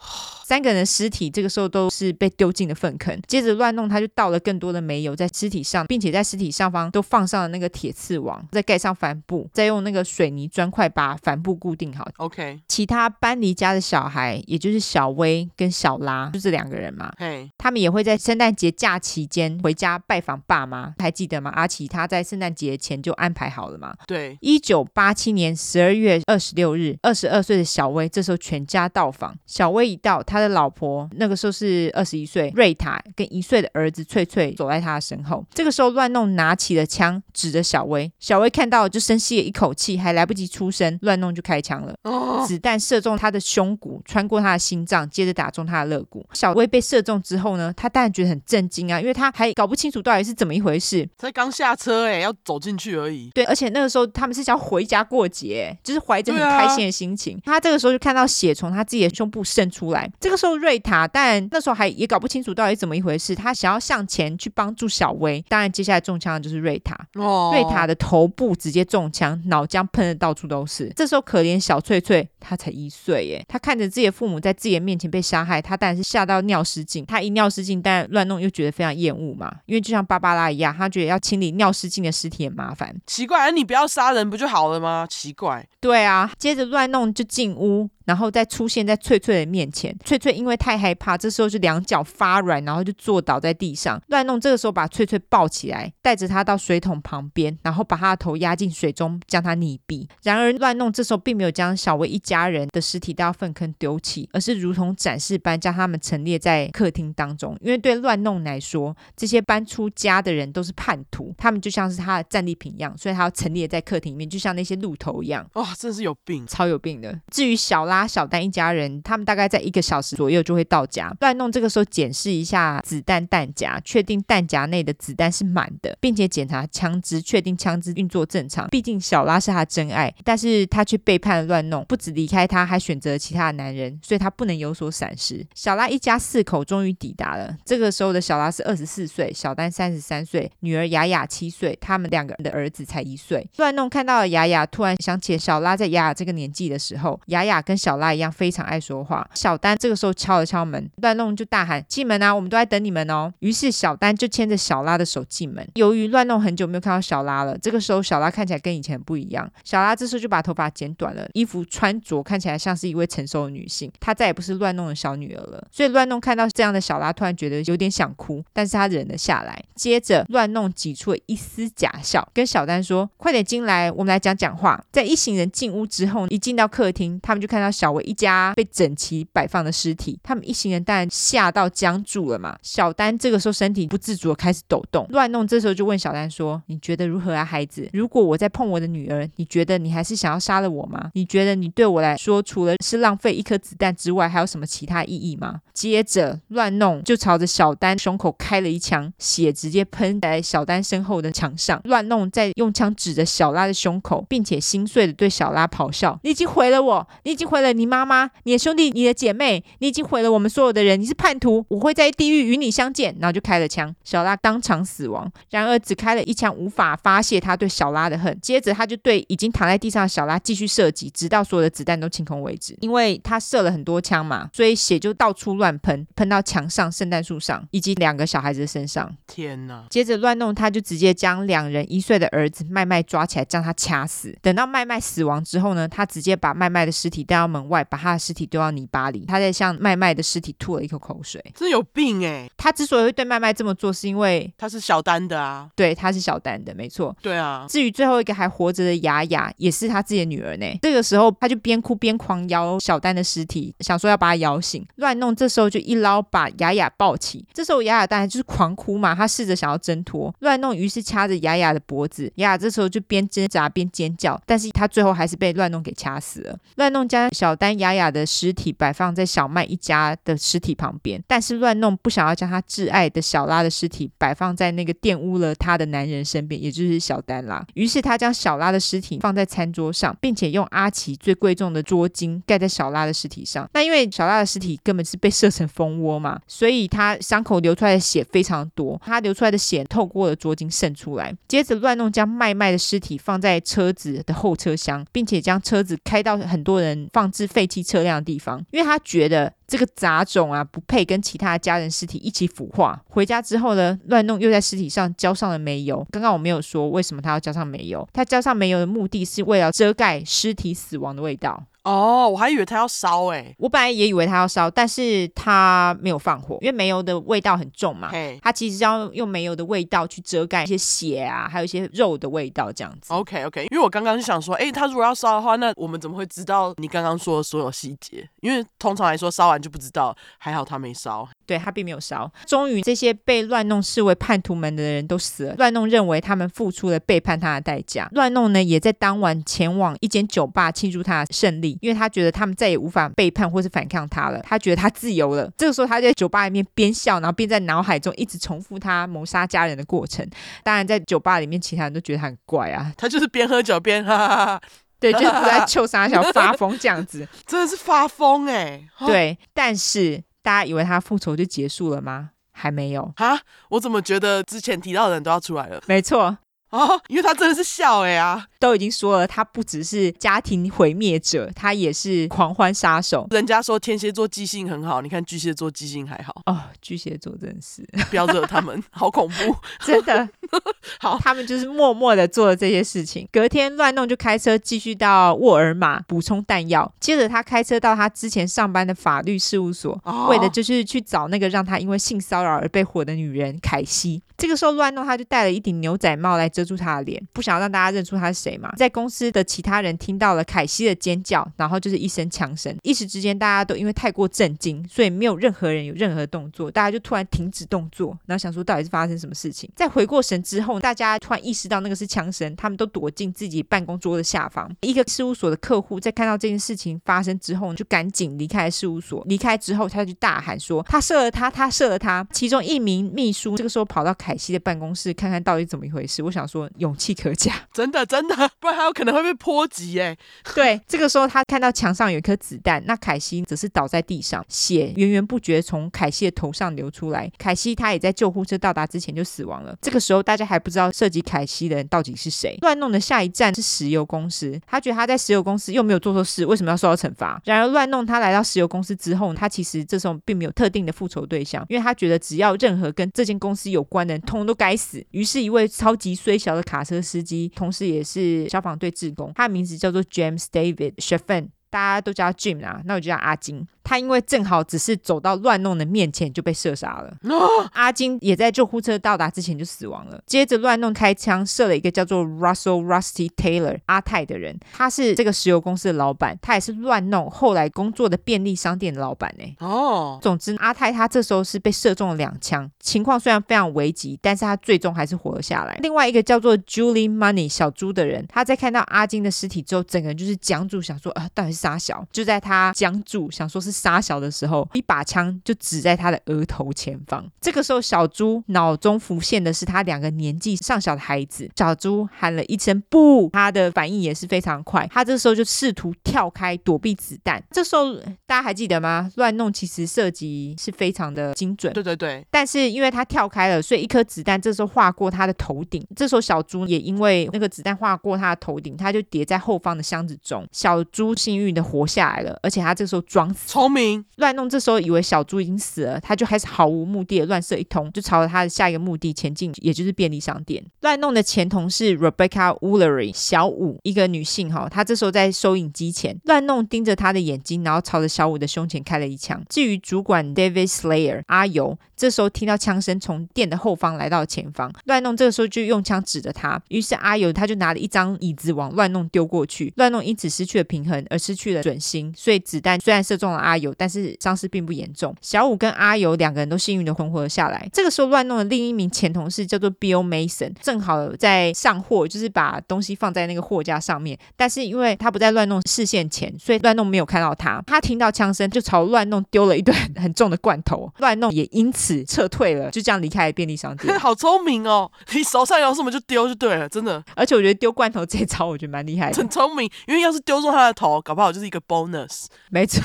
三个人的尸体这个时候都是被丢进了粪坑。接着乱弄，他就倒了更多的煤油在尸体上，并且在尸体上方都放上了那个铁刺网，再盖上帆布，再用那个水泥砖块把帆布固定好。OK。其他搬离家的小孩，也就是小薇跟小拉，就这两个人嘛。嘿，他们也会在圣诞节假期间回家拜访爸妈，还记得吗？阿奇他在圣诞节前就安排好了嘛。对。一九八七年十二月二十六日，二十二岁的小薇这时候全家到访。小薇一到，他的老婆那个时候是二十一岁，瑞塔跟一岁的儿子翠翠走在他的身后。这个时候，乱弄拿起了枪，指着小薇。小薇看到就深吸了一口气，还来不及出声，乱弄就开枪了。哦，子弹射中他的胸骨，穿过他的心脏，接着打中他的肋骨。小薇被射中之后呢，他当然觉得很震惊啊，因为他还搞不清楚到底是怎么一回事。才刚下车哎，要走进去而已。对，而且那个时候他们是想回家过节，就是怀着很开心的心情。啊、他这个时候就看到血从他自己的胸部渗出来。这个时候。瑞塔，但那时候还也搞不清楚到底怎么一回事。他想要向前去帮助小薇，当然接下来中枪的就是瑞塔。哦，瑞塔的头部直接中枪，脑浆喷的到处都是。这时候可怜小翠翠，她才一岁耶，她看着自己的父母在自己的面前被杀害，她当然是吓到尿失禁。她一尿失禁，但乱弄又觉得非常厌恶嘛，因为就像芭芭拉一样，她觉得要清理尿失禁的尸体很麻烦。奇怪，而你不要杀人不就好了吗？奇怪。对啊，接着乱弄就进屋。然后再出现在翠翠的面前。翠翠因为太害怕，这时候就两脚发软，然后就坐倒在地上。乱弄这个时候把翠翠抱起来，带着她到水桶旁边，然后把她的头压进水中，将她溺毙。然而乱弄这时候并没有将小薇一家人的尸体带到粪坑丢弃，而是如同展示般将他们陈列在客厅当中。因为对乱弄来说，这些搬出家的人都是叛徒，他们就像是他的战利品一样，所以他要陈列在客厅里面，就像那些鹿头一样。哇，真的是有病，超有病的。至于小拉、拉小丹一家人，他们大概在一个小时左右就会到家。乱弄这个时候检视一下子弹弹夹，确定弹夹内的子弹是满的，并且检查枪支，确定枪支运作正常。毕竟小拉是他真爱，但是他却背叛了乱弄，不止离开他，还选择了其他的男人，所以他不能有所闪失。小拉一家四口终于抵达了。这个时候的小拉是二十四岁，小丹三十三岁，女儿雅雅七岁，他们两个人的儿子才一岁。乱弄看到了雅雅，突然想起小拉在雅雅这个年纪的时候，雅雅跟小拉一样非常爱说话。小丹这个时候敲了敲门，乱弄就大喊：“进门啊，我们都在等你们哦。”于是小丹就牵着小拉的手进门。由于乱弄很久没有看到小拉了，这个时候小拉看起来跟以前不一样。小拉这时候就把头发剪短了，衣服穿着看起来像是一位成熟的女性。她再也不是乱弄的小女儿了。所以乱弄看到这样的小拉，突然觉得有点想哭，但是他忍了下来。接着乱弄挤出了一丝假笑，跟小丹说：“快点进来，我们来讲讲话。”在一行人进屋之后，一进到客厅，他们就看到小薇一家被整齐摆放的尸体。他们一行人当然吓到僵住了嘛。小丹这个时候身体不自主的开始抖动。乱弄这时候就问小丹说：“你觉得如何啊，孩子？如果我再碰我的女儿，你觉得你还是想要杀了我吗？你觉得你对我来说，除了是浪费一颗子弹之外，还有什么其他意义吗？”接着乱弄就朝着小丹胸口开了一枪，血直接喷在小丹身后的墙上。乱弄再用枪指着小拉的胸口，并且心碎的对小拉咆哮：“你已经毁了我，你已经毁了你妈妈、你的兄弟、你的姐妹，你已经毁了我们所有的人，你是叛徒，我会在地狱与你相见。”然后就开了枪，小拉当场死亡。然而只开了一枪，无法发泄他对小拉的恨。接着他就对已经躺在地上的小拉继续射击，直到所有的子弹都清空为止。因为他射了很多枪嘛，所以血就到处乱喷，喷到墙上、圣诞树上以及两个小孩子的身上。天哪！接着乱弄，他就直接将两人一岁的儿子麦麦抓起来，将他掐死。等到麦麦死亡之后呢，他直接把麦麦的尸体带到门外，把他的尸体丢到泥巴里。他在向麦麦的尸体吐了一口口水。真有病哎！他之所以会对麦麦这么做，是因为他是小丹的啊。对，他是小丹的，没错。对啊。至于最后一个还活着的雅雅，也是他自己的女儿呢。这个时候，他就边哭边狂摇小丹的尸体，想说要把他摇醒。乱弄这时候就一捞把雅雅抱起。这时候雅雅当然就是狂哭嘛，他试着想要挣脱。乱弄于是掐着雅雅的脖子，雅雅这时候就边挣扎边尖叫，但是他最后还是被乱弄给掐死了。乱弄将小丹、雅雅的尸体摆放在小麦一家的尸体旁边，但是乱弄不想要将他挚爱的小拉的尸体摆放在那个玷污了他的男人身边，也就是小丹啦。于是他将小拉的尸体放在餐桌上，并且用阿奇最贵重的桌巾盖在小拉的尸体上。那因为小拉的尸体根本是被射成蜂窝嘛，所以他伤口流出来的血非常多，他流出来的血透过了桌巾渗出来。接着乱弄将麦麦的尸体放在车子的后车厢，并且将车子开到很多人放置废弃车辆的地方，因为他觉得。这个杂种啊，不配跟其他的家人尸体一起腐化。回家之后呢，乱弄又在尸体上浇上了煤油。刚刚我没有说为什么他要浇上煤油，他浇上煤油的目的是为了遮盖尸体死亡的味道。哦，我还以为他要烧哎、欸，我本来也以为他要烧，但是他没有放火，因为煤油的味道很重嘛。嘿，他其实要用煤油的味道去遮盖一些血啊，还有一些肉的味道这样子。OK OK，因为我刚刚就想说，哎，他如果要烧的话，那我们怎么会知道你刚刚说的所有细节？因为通常来说烧完就不知道，还好他没烧。对，他并没有烧。终于，这些被乱弄视为叛徒们的人都死了。乱弄认为他们付出了背叛他的代价。乱弄呢，也在当晚前往一间酒吧庆祝他的胜利，因为他觉得他们再也无法背叛或是反抗他了。他觉得他自由了。这个时候，他在酒吧里面边笑，然后边在脑海中一直重复他谋杀家人的过程。当然，在酒吧里面，其他人都觉得他很怪啊。他就是边喝酒边哈哈哈，对，就是在臭傻小发疯这样子，真的是发疯哎。对，但是。大家以为他复仇就结束了吗？还没有啊，我怎么觉得之前提到的人都要出来了？没错哦，因为他真的是笑哎啊。都已经说了，他不只是家庭毁灭者，他也是狂欢杀手。人家说天蝎座记性很好，你看巨蟹座记性还好哦。巨蟹座真是不要惹他们，好恐怖，真的。好，他们就是默默的做了这些事情。隔天乱弄就开车继续到沃尔玛补充弹药，接着他开车到他之前上班的法律事务所，哦、为的就是去找那个让他因为性骚扰而被火的女人凯西。这个时候乱弄他就戴了一顶牛仔帽来遮住他的脸，不想要让大家认出他是谁嘛。在公司的其他人听到了凯西的尖叫，然后就是一声枪声，一时之间大家都因为太过震惊，所以没有任何人有任何动作，大家就突然停止动作，然后想说到底是发生什么事情。在回过神之后，大家突然意识到那个是枪声，他们都躲进自己办公桌的下方。一个事务所的客户在看到这件事情发生之后，就赶紧离开事务所。离开之后，他就大喊说：“他射了他，他射了他。”其中一名秘书这个时候跑到凯西的办公室看看到底怎么一回事。我想说，勇气可嘉，真的真的，不然还有可能会被波及哎。对，这个时候他看到墙上有一颗子弹，那凯西则是倒在地上，血源源不绝从凯西的头上流出来。凯西他也在救护车到达之前就死亡了。这个时候大家还不知道涉及凯西的人到底是谁。乱弄的下一站是石油公司，他觉得他在石油公司又没有做错事，为什么要受到惩罚？然而乱弄他来到石油公司之后，他其实这时候并没有特定的复仇对象，因为他觉得只要任何跟这间公司有关的人，通通都该死。于是，一位超级衰小的卡车司机，同时也是消防队志工，他的名字叫做 James David s h e f f e n 大家都叫他 Jim 啊，那我就叫阿金。他因为正好只是走到乱弄的面前就被射杀了。哦、阿金也在救护车到达之前就死亡了。接着乱弄开枪射了一个叫做 Russell Rusty Taylor 阿泰的人，他是这个石油公司的老板，他也是乱弄后来工作的便利商店的老板呢。哦，总之阿泰他这时候是被射中了两枪，情况虽然非常危急，但是他最终还是活了下来。另外一个叫做 Julie Money 小猪的人，他在看到阿金的尸体之后，整个人就是僵住，想说啊，到底是杀小？就在他僵住想说是。杀小的时候，一把枪就指在他的额头前方。这个时候，小猪脑中浮现的是他两个年纪尚小的孩子。小猪喊了一声“不”，他的反应也是非常快。他这时候就试图跳开躲避子弹。这时候大家还记得吗？乱弄其实射击是非常的精准。对对对。但是因为他跳开了，所以一颗子弹这时候划过他的头顶。这时候小猪也因为那个子弹划过他的头顶，他就跌在后方的箱子中。小猪幸运的活下来了，而且他这时候装死。聪明，乱弄这时候以为小猪已经死了，他就开始毫无目的的乱射一通，就朝着他的下一个目的前进，也就是便利商店。乱弄的前同事 Rebecca Woolery 小五，一个女性哈，她这时候在收银机前，乱弄盯着她的眼睛，然后朝着小五的胸前开了一枪。至于主管 David Slayer 阿尤，这时候听到枪声从店的后方来到前方，乱弄这个时候就用枪指着他，于是阿尤他就拿了一张椅子往乱弄丢过去，乱弄因此失去了平衡而失去了准心，所以子弹虽然射中了阿尤，但是。伤势并不严重，小五跟阿尤两个人都幸运的存活了下来。这个时候乱弄的另一名前同事叫做 Bill Mason，正好在上货，就是把东西放在那个货架上面。但是因为他不在乱弄视线前，所以乱弄没有看到他。他听到枪声就朝乱弄丢了一顿很重的罐头，乱弄也因此撤退了，就这样离开了便利商店。好聪明哦！你手上有什么就丢就对了，真的。而且我觉得丢罐头这招我觉得蛮厉害的，很聪明。因为要是丢中他的头，搞不好就是一个 bonus。没错。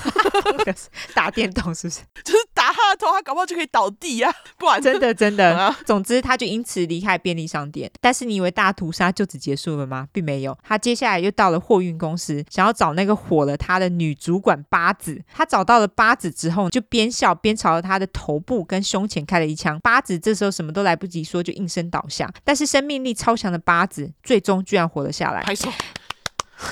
打电动是不是？就是打他的头，他搞不好就可以倒地呀、啊！不然真的真的。啊总之，他就因此离开便利商店。但是，你以为大屠杀就此结束了吗？并没有。他接下来又到了货运公司，想要找那个火了他的女主管八子。他找到了八子之后，就边笑边朝着他的头部跟胸前开了一枪。八子这时候什么都来不及说，就应声倒下。但是，生命力超强的八子最终居然活了下来。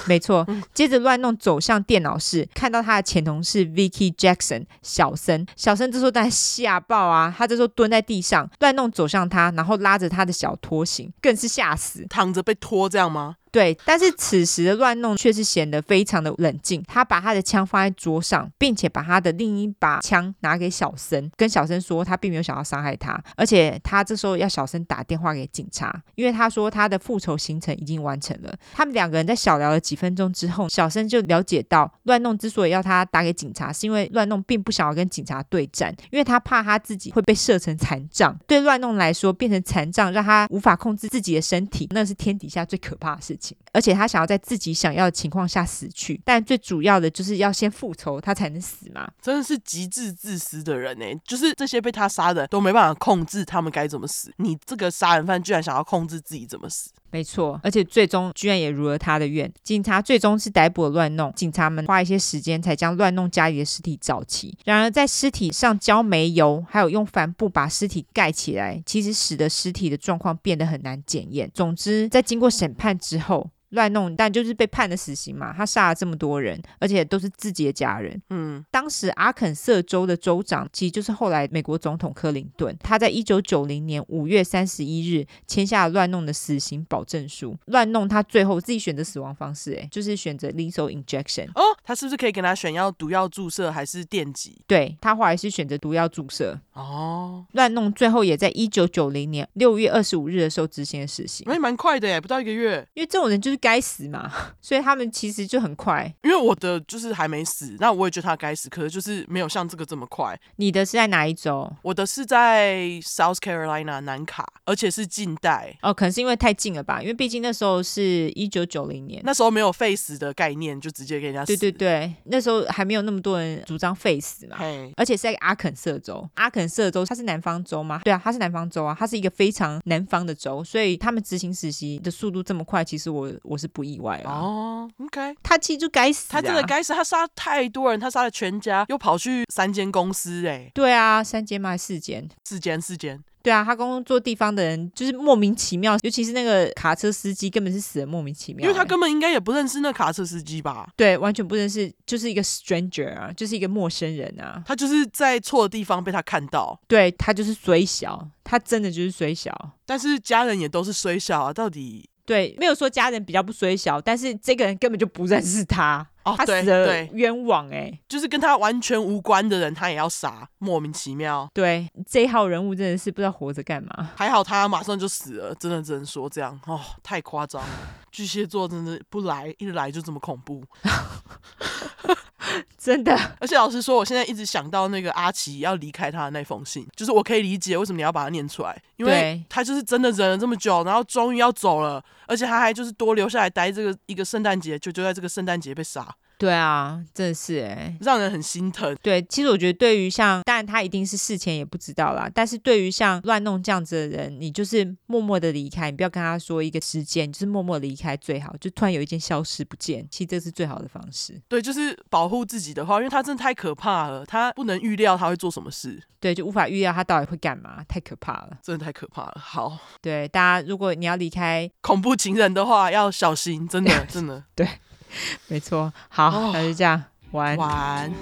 没错，接着乱弄走向电脑室，看到他的前同事 Vicky Jackson 小森，小森这时候当然吓爆啊！他这时候蹲在地上，乱弄走向他，然后拉着他的小拖行，更是吓死，躺着被拖这样吗？对，但是此时的乱弄却是显得非常的冷静。他把他的枪放在桌上，并且把他的另一把枪拿给小森，跟小森说他并没有想要伤害他，而且他这时候要小森打电话给警察，因为他说他的复仇行程已经完成了。他们两个人在小聊了几分钟之后，小森就了解到乱弄之所以要他打给警察，是因为乱弄并不想要跟警察对战，因为他怕他自己会被射成残障。对乱弄来说，变成残障让他无法控制自己的身体，那是天底下最可怕的事而且他想要在自己想要的情况下死去，但最主要的就是要先复仇，他才能死嘛。真的是极致自私的人呢，就是这些被他杀的都没办法控制他们该怎么死，你这个杀人犯居然想要控制自己怎么死。没错，而且最终居然也如了他的愿，警察最终是逮捕了乱弄，警察们花一些时间才将乱弄家里的尸体找齐。然而在尸体上浇煤油，还有用帆布把尸体盖起来，其实使得尸体的状况变得很难检验。总之，在经过审判之后。乱弄，但就是被判了死刑嘛。他杀了这么多人，而且都是自己的家人。嗯，当时阿肯色州的州长，其实就是后来美国总统克林顿。他在一九九零年五月三十一日签下了乱弄的死刑保证书。乱弄他最后自己选择死亡方式，哎，就是选择 lethal injection。哦，他是不是可以给他选要毒药注射还是电击？对，他后来是选择毒药注射。哦，乱弄最后也在一九九零年六月二十五日的时候执行了死刑。哎，蛮快的耶，不到一个月。因为这种人就是。该死嘛，所以他们其实就很快。因为我的就是还没死，那我也觉得他该死，可是就是没有像这个这么快。你的是在哪一州？我的是在 South Carolina 南卡，而且是近代。哦，可能是因为太近了吧？因为毕竟那时候是一九九零年，那时候没有废死的概念，就直接给人家死。对对对，那时候还没有那么多人主张废死嘛。嘿而且是在阿肯色州，阿肯色州它是南方州吗？对啊，它是南方州啊，它是一个非常南方的州，所以他们执行死刑的速度这么快，其实我我是不意外啊。哦，OK，他其实就该死啊，他真的该死，他杀太多人，他杀了全家，又跑去三间公司，哎，对啊，三间吗？四间？四间，四间。对啊，他工作地方的人就是莫名其妙，尤其是那个卡车司机，根本是死的莫名其妙，因为他根本应该也不认识那卡车司机吧？对，完全不认识，就是一个 stranger 啊，就是一个陌生人啊。他就是在错的地方被他看到，对，他就是衰小，他真的就是衰小，但是家人也都是衰小啊，到底。对，没有说家人比较不衰小，但是这个人根本就不认识他，哦、他死了冤枉哎、欸，就是跟他完全无关的人，他也要杀，莫名其妙。对，这一号人物真的是不知道活着干嘛。还好他马上就死了，真的只能说这样哦，太夸张了。巨蟹座真的不来，一来就这么恐怖。真的，而且老实说，我现在一直想到那个阿奇要离开他的那封信，就是我可以理解为什么你要把它念出来，因为他就是真的忍了这么久，然后终于要走了，而且他还就是多留下来待这个一个圣诞节，就就在这个圣诞节被杀。对啊，真的是哎，让人很心疼。对，其实我觉得对于像，当然他一定是事前也不知道啦，但是对于像乱弄这样子的人，你就是默默的离开，你不要跟他说一个时间，就是默默离开最好。就突然有一件消失不见，其实这是最好的方式。对，就是保护自己的话，因为他真的太可怕了，他不能预料他会做什么事。对，就无法预料他到底会干嘛，太可怕了，真的太可怕了。好，对大家，如果你要离开恐怖情人的话，要小心，真的，真的，对。没错，好，那、哦、就这样，晚安。晚安。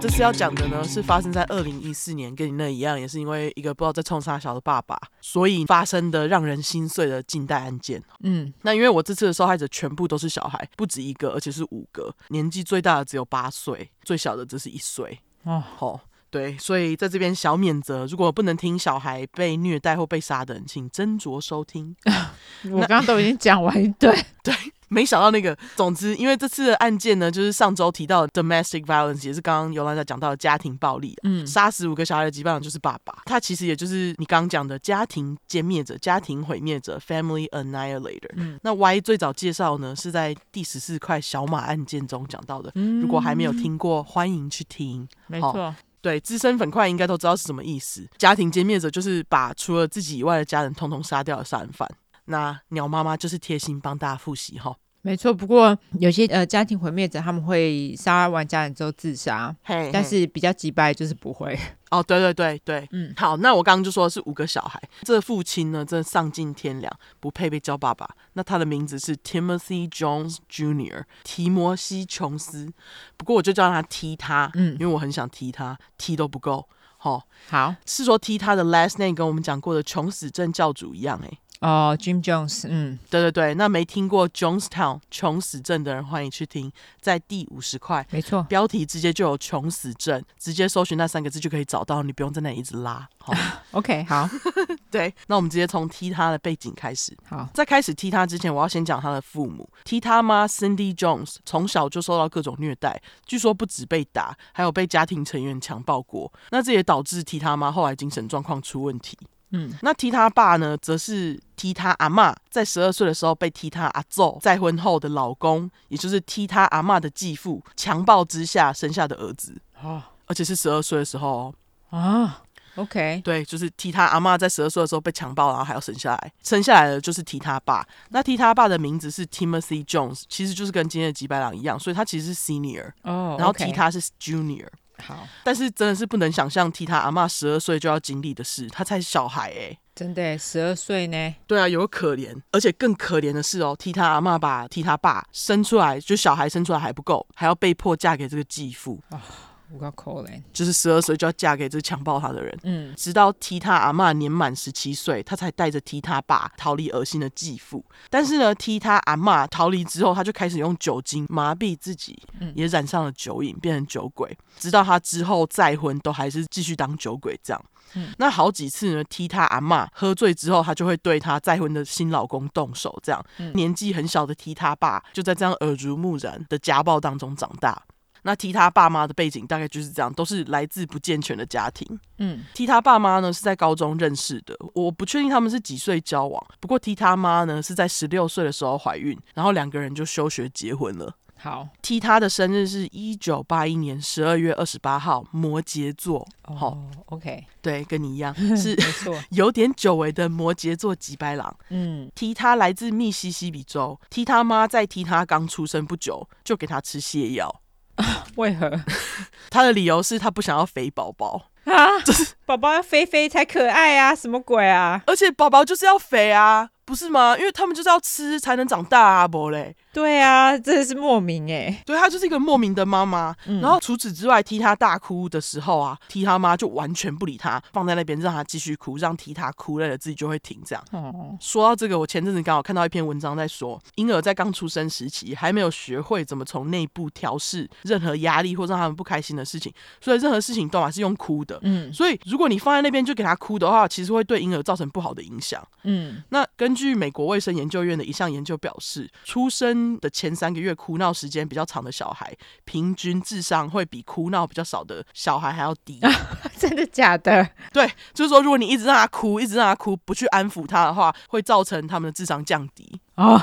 这次要讲的呢，是发生在二零一四年，跟你那一样，也是因为一个不知道在冲啥小的爸爸，所以发生的让人心碎的近代案件。嗯，那因为我这次的受害者全部都是小孩，不止一个，而且是五个，年纪最大的只有八岁，最小的只是一岁。哦，好。对，所以在这边小免责，如果不能听小孩被虐待或被杀的人，请斟酌收听。我刚刚都已经讲完一段，对，没想到那个，总之，因为这次的案件呢，就是上周提到的 domestic violence，也是刚刚尤兰在讲到的家庭暴力，嗯，杀死五个小孩的羁绊就是爸爸，他其实也就是你刚刚讲的家庭歼灭者、家庭毁灭者 （family annihilator）。嗯，那 Y 最早介绍呢，是在第十四块小马案件中讲到的，嗯，如果还没有听过，欢迎去听。没错。对，资深粉块应该都知道是什么意思。家庭歼灭者就是把除了自己以外的家人通通杀掉的杀人犯。那鸟妈妈就是贴心帮大家复习哈。没错，不过有些呃家庭毁灭者他们会杀完家人之后自杀，嘿嘿，但是比较机掰就是不会。哦，对对对对，嗯，好，那我刚刚就说的是五个小孩，这父亲呢真的丧尽天良，不配被叫爸爸。那他的名字是 Timothy Jones Jr. 提摩西·琼斯，不过我就叫他踢他，嗯，因为我很想踢他，踢都不够，哦，好，是说踢他的 last name 跟我们讲过的穷死症教主一样，欸，哦，Jim Jones，嗯，对对对，那没听过 Jonestown 穷死镇的人，欢迎去听，在第五十块，没错，标题直接就有穷死镇，直接搜寻那三个字就可以找到，你不用在那里一直拉。好，OK，好，对，那我们直接从踢他的背景开始。好，在开始踢他之前，我要先讲他的父母。踢他妈 Cindy Jones 从小就受到各种虐待，据说不止被打，还有被家庭成员强暴过。那这也导致踢他妈后来精神状况出问题。嗯，那踢他爸呢，则是踢他阿妈，在十二岁的时候被踢他阿揍再婚后的老公，也就是踢他阿妈的继父强暴之下生下的儿子。啊，而且是十二岁的时候啊。OK，对，就是踢他阿妈在十二岁的时候被强暴，然后还要生下来，生下来的就是踢他爸。那踢他爸的名字是 Timothy Jones，其实就是跟今天的吉白朗一样，所以他其实是 Senior，哦，然后踢他是 Junior。好，但是真的是不能想象替他阿妈十二岁就要经历的事，他才小孩哎、欸，真的十二岁呢？对啊，有可怜，而且更可怜的是哦，替他阿妈把替他爸生出来，就小孩生出来还不够，还要被迫嫁给这个继父。哦我够可怜，就是十二岁就要嫁给这个强暴她的人。嗯，直到踢他阿妈年满十七岁，他才带着踢他爸逃离恶心的继父。但是呢，踢他阿妈逃离之后，他就开始用酒精麻痹自己，也染上了酒瘾，变成酒鬼。直到他之后再婚，都还是继续当酒鬼这样。嗯，那好几次呢，踢他阿妈喝醉之后，他就会对他再婚的新老公动手，这样。嗯，年纪很小的踢他爸，就在这样耳濡目染的家暴当中长大。那踢他爸妈的背景大概就是这样，都是来自不健全的家庭。嗯，踢他爸妈呢是在高中认识的，我不确定他们是几岁交往。不过踢他妈呢是在十六岁的时候怀孕，然后两个人就休学结婚了。好，踢他的生日是一九八一年十二月二十八号，摩羯座。好、哦，OK，对，跟你一样 是没错，有点久违的摩羯座吉白狼。嗯，踢他来自密西西比州，踢他妈在踢他刚出生不久就给他吃泻药。为何？他的理由是他不想要肥宝宝啊，就 是宝宝要肥肥才可爱啊，什么鬼啊？而且宝宝就是要肥啊，不是吗？因为他们就是要吃才能长大啊，不嘞。对啊，真的是莫名哎。对，他就是一个莫名的妈妈。嗯、然后除此之外，踢他大哭的时候啊，踢他妈就完全不理他，放在那边让他继续哭，让踢他哭累了自己就会停。这样。哦。说到这个，我前阵子刚好看到一篇文章在说，婴儿在刚出生时期还没有学会怎么从内部调试任何压力或让他们不开心的事情，所以任何事情都还是用哭的。嗯。所以如果你放在那边就给他哭的话，其实会对婴儿造成不好的影响。嗯。那根据美国卫生研究院的一项研究表示，出生的前三个月哭闹时间比较长的小孩，平均智商会比哭闹比较少的小孩还要低。真的假的？对，就是说，如果你一直让他哭，一直让他哭，不去安抚他的话，会造成他们的智商降低。哦，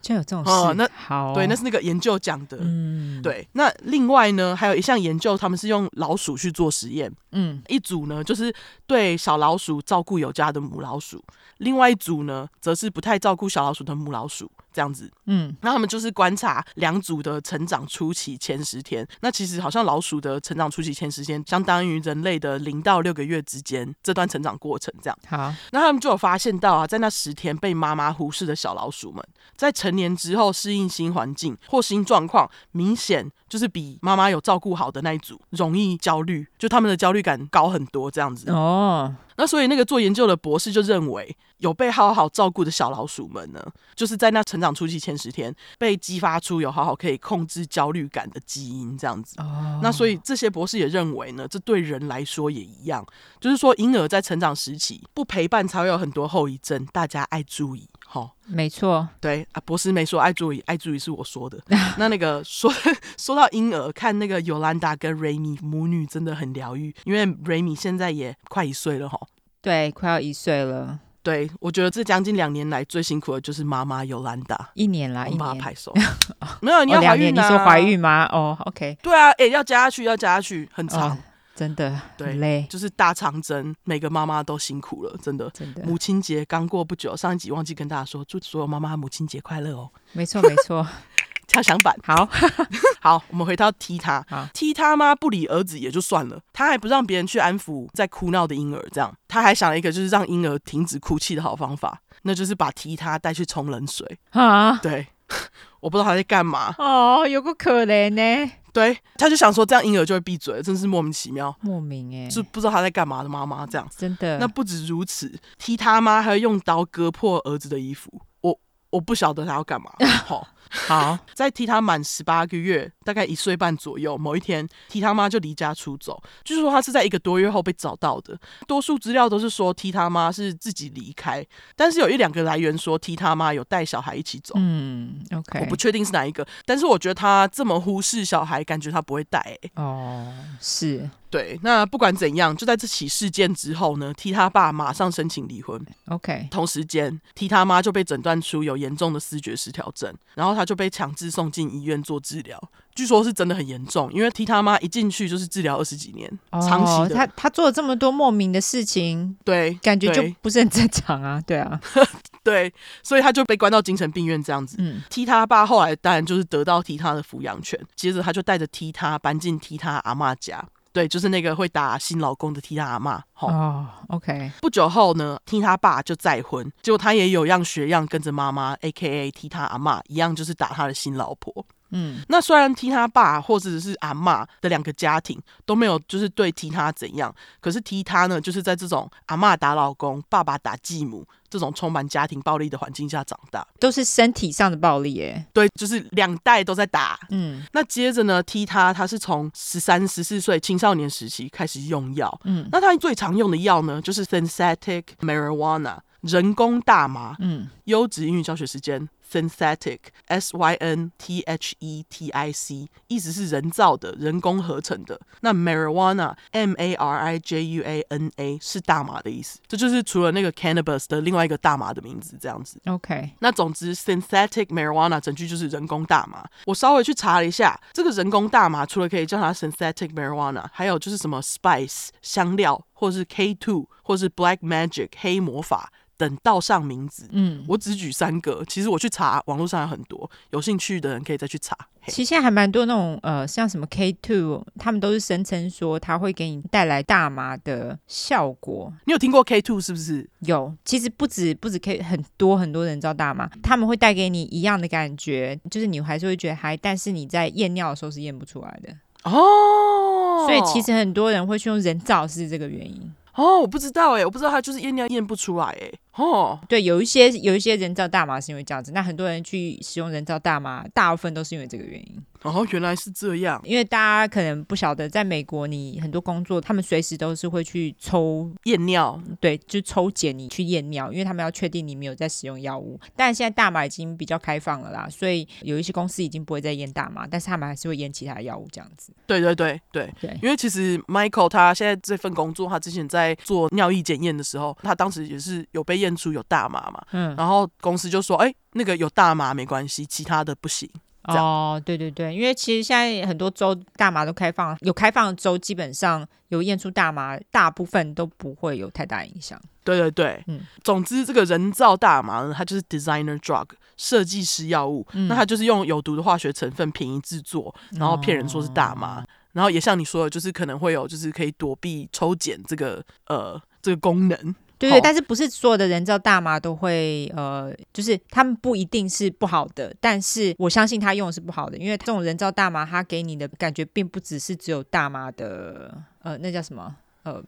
就有这种事？哦、那好，对，那是那个研究讲的。嗯，对。那另外呢，还有一项研究，他们是用老鼠去做实验。嗯，一组呢就是对小老鼠照顾有加的母老鼠，另外一组呢则是不太照顾小老鼠的母老鼠。这样子，嗯，那他们就是观察两组的成长初期前十天。那其实好像老鼠的成长初期前十天，相当于人类的零到六个月之间这段成长过程。这样，好，那他们就有发现到啊，在那十天被妈妈忽视的小老鼠们，在成年之后适应新环境或新状况，明显就是比妈妈有照顾好的那一组容易焦虑，就他们的焦虑感高很多。这样子哦。那所以那个做研究的博士就认为，有被好好照顾的小老鼠们呢，就是在那成长初期前十天被激发出有好好可以控制焦虑感的基因，这样子。哦。那所以这些博士也认为呢，这对人来说也一样，就是说婴儿在成长时期不陪伴才会有很多后遗症，大家爱注意。好，没错。对啊，博士没说爱注意，爱注意是我说的。那那个说 说到婴儿，看那个尤兰达跟瑞米母女真的很疗愈，因为瑞米现在也快一岁了哈。对，快要一岁了。对，我觉得这将近两年来最辛苦的就是妈妈尤兰达。一年啦，我把一年。拍手。没有，你要怀孕、啊哦、你说怀孕吗？哦，OK。对啊，哎，要加下去，要加下去，很长，哦、真的，对，很累，就是大长征，每个妈妈都辛苦了，真的。真的。母亲节刚过不久，上一集忘记跟大家说，祝所有妈妈母亲节快乐哦。没错，没错。敲响板，好 好，我们回到踢他，踢他妈不理儿子也就算了，他还不让别人去安抚在哭闹的婴儿，这样他还想了一个就是让婴儿停止哭泣的好方法，那就是把踢他带去冲冷水啊。对，我不知道他在干嘛哦，有个可怜呢。对，他就想说这样婴儿就会闭嘴，真是莫名其妙，莫名哎，就不知道他在干嘛的妈妈这样，真的。那不止如此，踢他妈还要用刀割破儿子的衣服，我我不晓得他要干嘛，好。好，在踢他满十八个月，大概一岁半左右，某一天，踢他妈就离家出走。据说他是在一个多月后被找到的。多数资料都是说踢他妈是自己离开，但是有一两个来源说踢他妈有带小孩一起走。嗯，OK，我不确定是哪一个，但是我觉得他这么忽视小孩，感觉他不会带、欸。哦，是。对，那不管怎样，就在这起事件之后呢，踢他爸马上申请离婚。OK，同时间，踢他妈就被诊断出有严重的思觉失调症，然后后他就被强制送进医院做治疗。据说是真的很严重，因为踢他妈一进去就是治疗二十几年，哦、长期的。他他做了这么多莫名的事情，对，感觉就不是很正常啊。对啊，对，所以他就被关到精神病院这样子。嗯，踢他爸后来当然就是得到踢他的抚养权，接着他就带着踢他搬进踢他阿妈家。对，就是那个会打新老公的替他阿妈。哦，OK。不久后呢，替他爸就再婚，结果他也有样学样，跟着妈妈 AKA 替他阿妈一样，就是打他的新老婆。嗯，那虽然踢他爸或者是阿妈的两个家庭都没有就是对踢他怎样，可是踢他呢，就是在这种阿妈打老公、爸爸打继母这种充满家庭暴力的环境下长大，都是身体上的暴力耶。对，就是两代都在打。嗯，那接着呢，踢他，他是从十三、十四岁青少年时期开始用药。嗯，那他最常用的药呢，就是 synthetic marijuana 人工大麻。嗯，优质英语教学时间。Synthetic, S Y N T H E T I C，意思是人造的、人工合成的。那 Marijuana, M A R I J U A N A，是大麻的意思。这就是除了那个 Cannabis 的另外一个大麻的名字，这样子。OK，那总之 Synthetic Marijuana 整句就是人工大麻。我稍微去查了一下，这个人工大麻除了可以叫它 Synthetic Marijuana，还有就是什么 Spice 香料，或是 K Two，或是 Black Magic 黑魔法。等到上名字，嗯，我只举三个。其实我去查，网络上有很多，有兴趣的人可以再去查。其实现在还蛮多那种呃，像什么 K Two，他们都是声称说它会给你带来大麻的效果。你有听过 K Two 是不是？有，其实不止不止 K，很多很多人知道大麻，他们会带给你一样的感觉，就是你还是会觉得嗨，但是你在验尿的时候是验不出来的哦。所以其实很多人会去用人造是这个原因。哦，我不知道哎，我不知道他就是验尿验不出来哎。哦，对，有一些有一些人造大麻是因为这样子，那很多人去使用人造大麻，大部分都是因为这个原因。哦，原来是这样。因为大家可能不晓得，在美国，你很多工作，他们随时都是会去抽验尿，对，就抽检你去验尿，因为他们要确定你没有在使用药物。但现在大麻已经比较开放了啦，所以有一些公司已经不会再验大麻，但是他们还是会验其他药物这样子。对对对对对，因为其实 Michael 他现在这份工作，他之前在做尿液检验的时候，他当时也是有被验出有大麻嘛，嗯，然后公司就说，哎，那个有大麻没关系，其他的不行。哦，对对对，因为其实现在很多州大麻都开放，有开放的州基本上有验出大麻，大部分都不会有太大影响。对对对，嗯，总之这个人造大麻呢，它就是 designer drug 设计师药物，嗯、那它就是用有毒的化学成分便宜制作，然后骗人说是大麻，哦、然后也像你说的，就是可能会有就是可以躲避抽检这个呃这个功能。对对，但是不是所有的人造大麻都会呃，就是他们不一定是不好的，但是我相信他用的是不好的，因为这种人造大麻，它给你的感觉并不只是只有大麻的呃，那叫什么呃。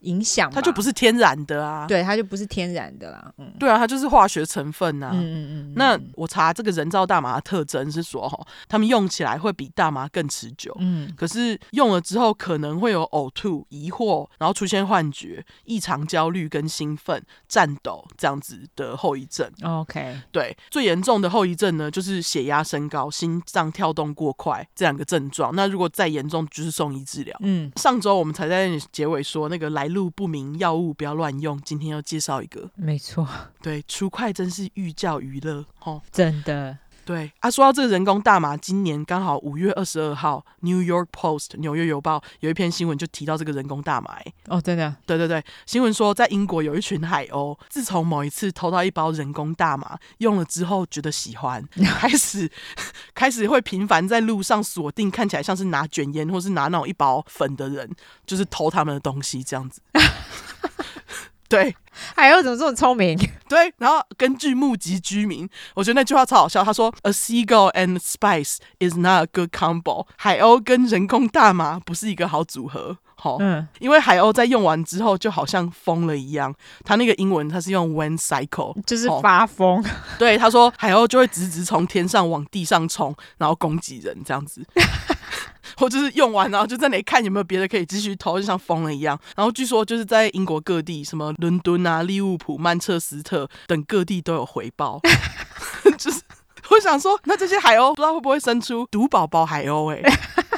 影响它就不是天然的啊，对，它就不是天然的啦，嗯，对啊，它就是化学成分呐、啊，嗯嗯嗯。那我查这个人造大麻的特征是说，哈，他们用起来会比大麻更持久，嗯，可是用了之后可能会有呕吐、疑惑，然后出现幻觉、异常焦虑跟兴奋、颤抖这样子的后遗症。OK，对，最严重的后遗症呢，就是血压升高、心脏跳动过快这两个症状。那如果再严重，就是送医治疗。嗯，上周我们才在结尾说那个。来路不明，药物不要乱用。今天要介绍一个，没错，对，除快真是寓教于乐，哦，真的。对啊，说到这个人工大麻，今年刚好五月二十二号，《New York Post》纽约邮报有一篇新闻就提到这个人工大麻。哦，真的？对对对，新闻说在英国有一群海鸥，自从某一次偷到一包人工大麻，用了之后觉得喜欢，开始开始会频繁在路上锁定看起来像是拿卷烟或是拿那种一包粉的人，就是偷他们的东西这样子。对，海鸥怎么这么聪明？对，然后根据目击居民，我觉得那句话超好笑。他说：“A seagull and spice is not a good combo。”海鸥跟人工大麻不是一个好组合。好，嗯，因为海鸥在用完之后就好像疯了一样。他那个英文他是用 when cycle，就是发疯。对，他说海鸥就会直直从天上往地上冲，然后攻击人这样子。或者是用完，然后就在那里看有没有别的可以继续投，就像疯了一样。然后据说就是在英国各地，什么伦敦啊、利物浦、曼彻斯特等各地都有回报。就是我想说，那这些海鸥不知道会不会生出毒宝宝海鸥？哎，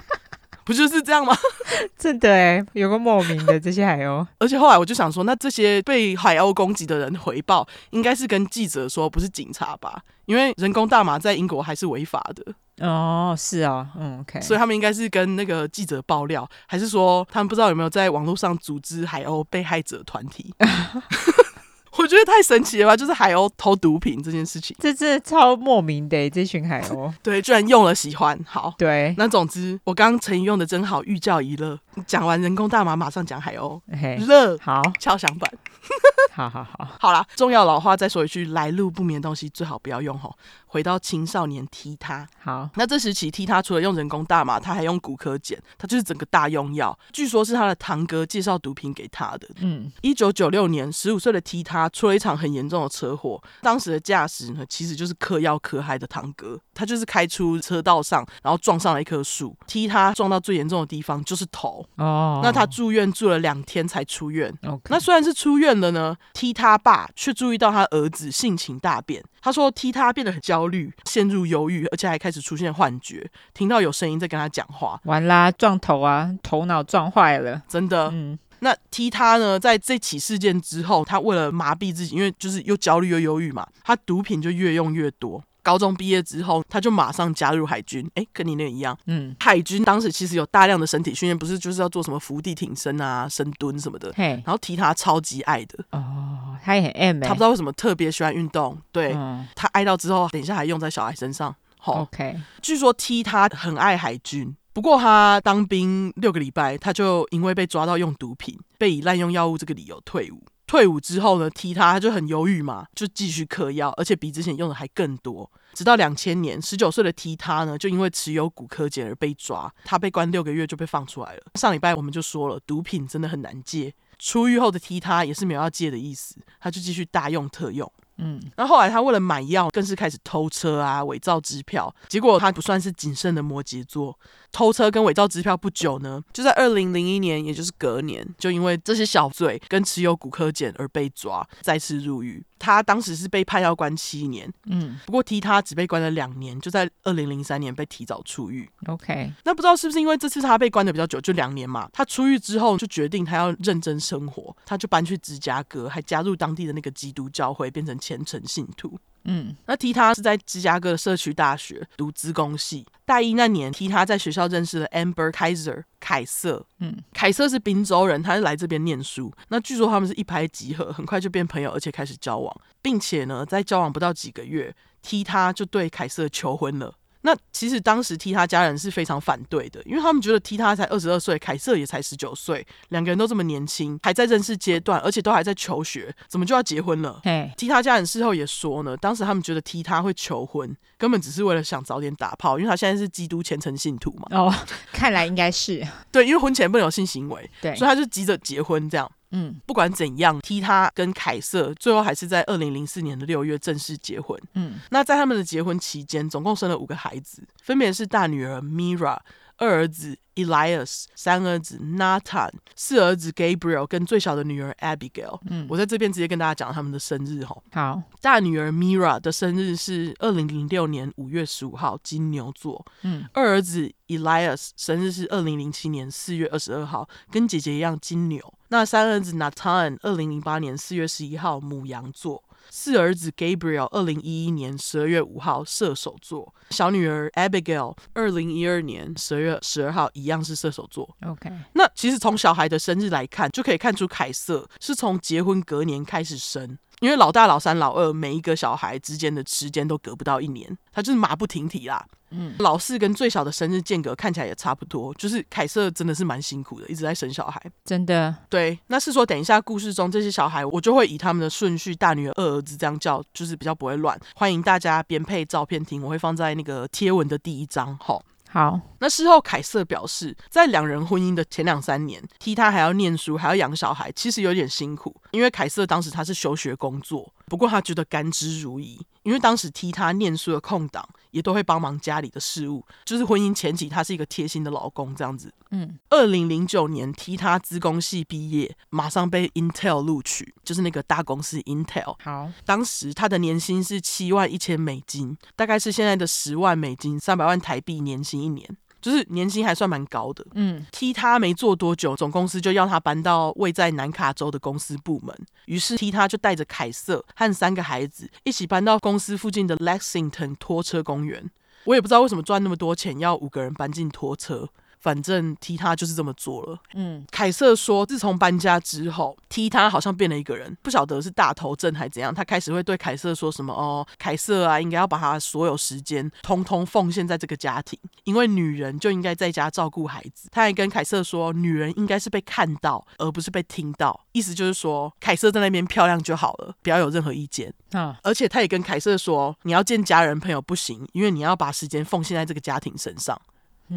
不就是这样吗？真的哎，有个莫名的这些海鸥。而且后来我就想说，那这些被海鸥攻击的人回报，应该是跟记者说，不是警察吧？因为人工大麻在英国还是违法的。哦，是啊，嗯，OK。所以他们应该是跟那个记者爆料，还是说他们不知道有没有在网络上组织海鸥被害者团体？我觉得太神奇了吧！就是海鸥偷毒品这件事情，这这超莫名的。这群海鸥，对，居然用了喜欢。好，对，那总之我刚刚成语用的真好，寓教于乐。讲完人工大麻，马上讲海鸥，乐好敲响板。好好好，好啦，重要老话再说一句，来路不明的东西最好不要用吼。回到青少年踢他，好，那这时期踢他除了用人工大麻，他还用骨科碱，他就是整个大用药。据说是他的堂哥介绍毒品给他的。嗯，一九九六年，十五岁的踢他出了一场很严重的车祸，当时的驾驶呢，其实就是嗑药嗑嗨的堂哥，他就是开出车道上，然后撞上了一棵树，踢他撞到最严重的地方就是头。哦，那他住院住了两天才出院。那虽然是出院了呢，踢他爸却注意到他儿子性情大变。他说踢他变得很焦虑，陷入忧郁，而且还开始出现幻觉，听到有声音在跟他讲话。完啦，撞头啊，头脑撞坏了，真的。嗯，那踢他呢，在这起事件之后，他为了麻痹自己，因为就是又焦虑又忧郁嘛，他毒品就越用越多。高中毕业之后，他就马上加入海军，哎，跟你那一样。嗯，海军当时其实有大量的身体训练，不是就是要做什么伏地挺身啊、深蹲什么的。嘿，然后踢他超级爱的。哦。他也很 M，他不知道为什么特别喜欢运动。对、嗯、他爱到之后，等一下还用在小孩身上。OK，据说踢他很爱海军，不过他当兵六个礼拜，他就因为被抓到用毒品，被以滥用药物这个理由退伍。退伍之后呢，踢他他就很犹豫嘛，就继续嗑药，而且比之前用的还更多。直到两千年，十九岁的踢他呢，就因为持有骨科碱而被抓，他被关六个月就被放出来了。上礼拜我们就说了，毒品真的很难戒。出狱后的踢他也是没有要戒的意思，他就继续大用特用。嗯，那后来他为了买药，更是开始偷车啊，伪造支票。结果他不算是谨慎的摩羯座，偷车跟伪造支票不久呢，就在二零零一年，也就是隔年，就因为这些小罪跟持有骨科碱而被抓，再次入狱。他当时是被判要关七年，嗯，不过踢他只被关了两年，就在二零零三年被提早出狱。OK，那不知道是不是因为这次他被关的比较久，就两年嘛？他出狱之后就决定他要认真生活，他就搬去芝加哥，还加入当地的那个基督教会，变成虔诚信徒。嗯，那踢他是在芝加哥的社区大学读资工系。大一那年，踢他在学校认识了 Amber Kaiser 凯瑟。嗯，凯瑟是宾州人，他是来这边念书。那据说他们是一拍即合，很快就变朋友，而且开始交往，并且呢，在交往不到几个月，踢他就对凯瑟求婚了。那其实当时踢他家人是非常反对的，因为他们觉得踢他才二十二岁，凯瑟也才十九岁，两个人都这么年轻，还在认识阶段，而且都还在求学，怎么就要结婚了？嘿，踢他家人事后也说呢，当时他们觉得踢他会求婚，根本只是为了想早点打炮，因为他现在是基督虔诚信徒嘛。哦，看来应该是对，因为婚前不能有性行为，对，所以他就急着结婚这样。嗯，不管怎样，踢他跟凯瑟最后还是在二零零四年的六月正式结婚。嗯，那在他们的结婚期间，总共生了五个孩子，分别是大女儿 Mira。二儿子 Elias，三儿子 Nathan，四儿子 Gabriel，跟最小的女儿 Abigail。嗯，我在这边直接跟大家讲他们的生日哈。好，大女儿 Mira 的生日是二零零六年五月十五号，金牛座。嗯，二儿子 Elias 生日是二零零七年四月二十二号，跟姐姐一样金牛。那三儿子 Nathan 二零零八年四月十一号，母羊座。四儿子 Gabriel，二零一一年十二月五号，射手座；小女儿 Abigail，二零一二年十二月十二号，一样是射手座。OK，那其实从小孩的生日来看，就可以看出凯瑟是从结婚隔年开始生。因为老大、老三、老二每一个小孩之间的时间都隔不到一年，他就是马不停蹄啦。嗯，老四跟最小的生日间隔看起来也差不多，就是凯瑟真的是蛮辛苦的，一直在生小孩。真的，对。那是说等一下故事中这些小孩，我就会以他们的顺序，大女儿、二儿子这样叫，就是比较不会乱。欢迎大家边配照片听，我会放在那个贴文的第一章。好。好，那事后凯瑟表示，在两人婚姻的前两三年，替他还要念书，还要养小孩，其实有点辛苦。因为凯瑟当时他是休学工作，不过他觉得甘之如饴。因为当时踢他念书的空档，也都会帮忙家里的事务。就是婚姻前期，他是一个贴心的老公这样子。嗯，二零零九年踢他资工系毕业，马上被 Intel 录取，就是那个大公司 Intel。好，当时他的年薪是七万一千美金，大概是现在的十万美金，三百万台币年薪一年。就是年薪还算蛮高的。嗯，踢他没做多久，总公司就要他搬到位在南卡州的公司部门。于是踢他就带着凯瑟和三个孩子一起搬到公司附近的 Lexington 拖车公园。我也不知道为什么赚那么多钱要五个人搬进拖车。反正踢他就是这么做了。嗯，凯瑟说，自从搬家之后，踢他好像变了一个人，不晓得是大头症还怎样。他开始会对凯瑟说什么哦，凯瑟啊，应该要把他所有时间通通奉献在这个家庭，因为女人就应该在家照顾孩子。他还跟凯瑟说，女人应该是被看到，而不是被听到。意思就是说，凯瑟在那边漂亮就好了，不要有任何意见。啊，而且他也跟凯瑟说，你要见家人朋友不行，因为你要把时间奉献在这个家庭身上。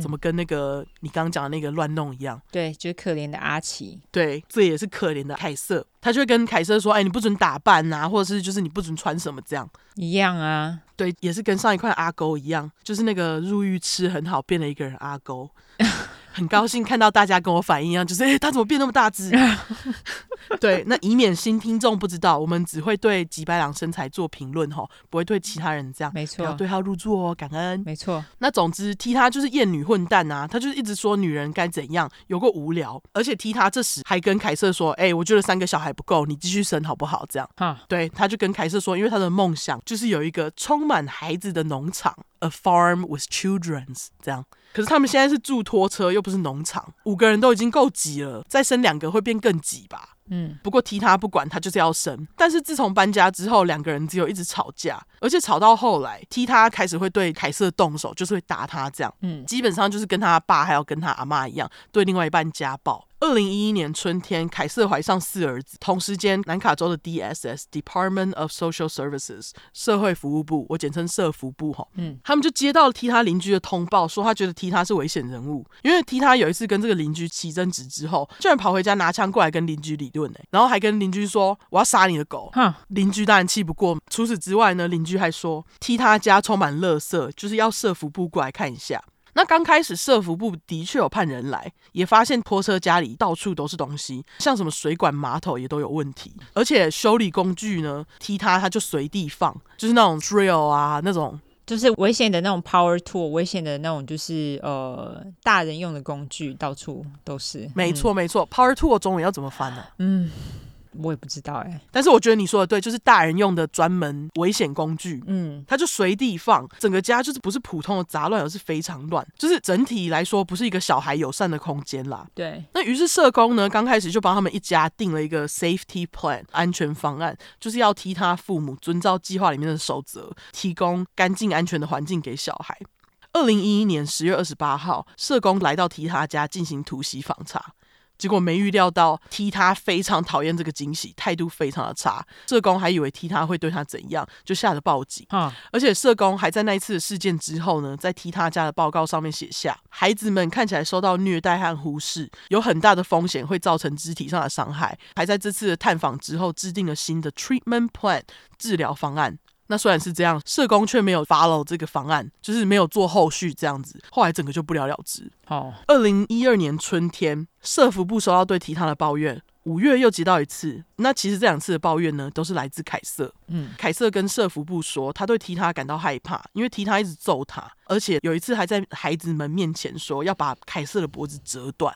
怎么跟那个你刚刚讲的那个乱弄一样？对，就是可怜的阿奇。对，这也是可怜的凯瑟。他就会跟凯瑟说：“哎，你不准打扮啊，或者是就是你不准穿什么这样。”一样啊。对，也是跟上一块阿勾一样，就是那个入狱吃很好变了一个人阿勾。很高兴看到大家跟我反应一样，就是哎，他怎么变那么大只？对，那以免新听众不知道，我们只会对吉白朗身材做评论哈，不会对其他人这样。没错，要对号入座哦，感恩。没错。那总之踢他就是厌女混蛋啊，他就是一直说女人该怎样，有过无聊。而且踢他这时还跟凯瑟说：“哎，我觉得三个小孩不够，你继续生好不好？”这样。哈，对，他就跟凯瑟说，因为他的梦想就是有一个充满孩子的农场，a farm with childrens，这样。可是他们现在是住拖车，又不是农场，五个人都已经够挤了，再生两个会变更挤吧？嗯，不过踢他不管，他就是要生。但是自从搬家之后，两个人只有一直吵架，而且吵到后来，踢他开始会对凯瑟动手，就是会打他这样。嗯，基本上就是跟他爸还有跟他阿妈一样，对另外一半家暴。二零一一年春天，凯瑟怀上四儿子。同时间，南卡州的 DSS Department of Social Services 社会服务部，我简称社服部哈，嗯，他们就接到了踢他邻居的通报，说他觉得踢他是危险人物，因为踢他有一次跟这个邻居起争执之后，居然跑回家拿枪过来跟邻居理论，哎，然后还跟邻居说我要杀你的狗，哈，邻居当然气不过。除此之外呢，邻居还说踢他家充满垃圾，就是要社服部过来看一下。那刚开始，社服部的确有派人来，也发现拖车家里到处都是东西，像什么水管、马桶也都有问题，而且修理工具呢，踢它它就随地放，就是那种 drill 啊，那种就是危险的那种 power tool，危险的那种就是呃大人用的工具，到处都是。没错没错，power tool 中文要怎么翻呢？嗯。我也不知道哎、欸，但是我觉得你说的对，就是大人用的专门危险工具，嗯，他就随地放，整个家就是不是普通的杂乱，而是非常乱，就是整体来说不是一个小孩友善的空间啦。对，那于是社工呢，刚开始就帮他们一家定了一个 safety plan 安全方案，就是要替他父母遵照计划里面的守则，提供干净安全的环境给小孩。二零一一年十月二十八号，社工来到提他家进行突袭访查。结果没预料到，踢他非常讨厌这个惊喜，态度非常的差。社工还以为踢他会对他怎样，就吓得报警。啊！而且社工还在那一次的事件之后呢，在踢他家的报告上面写下，孩子们看起来受到虐待和忽视，有很大的风险会造成肢体上的伤害。还在这次的探访之后，制定了新的 treatment plan 治疗方案。那虽然是这样，社工却没有 follow 这个方案，就是没有做后续这样子，后来整个就不了了之。好，二零一二年春天，社服部收到对提他的抱怨，五月又接到一次。那其实这两次的抱怨呢，都是来自凯瑟。嗯，凯瑟跟社服部说，他对提他感到害怕，因为提他一直揍他，而且有一次还在孩子们面前说要把凯瑟的脖子折断，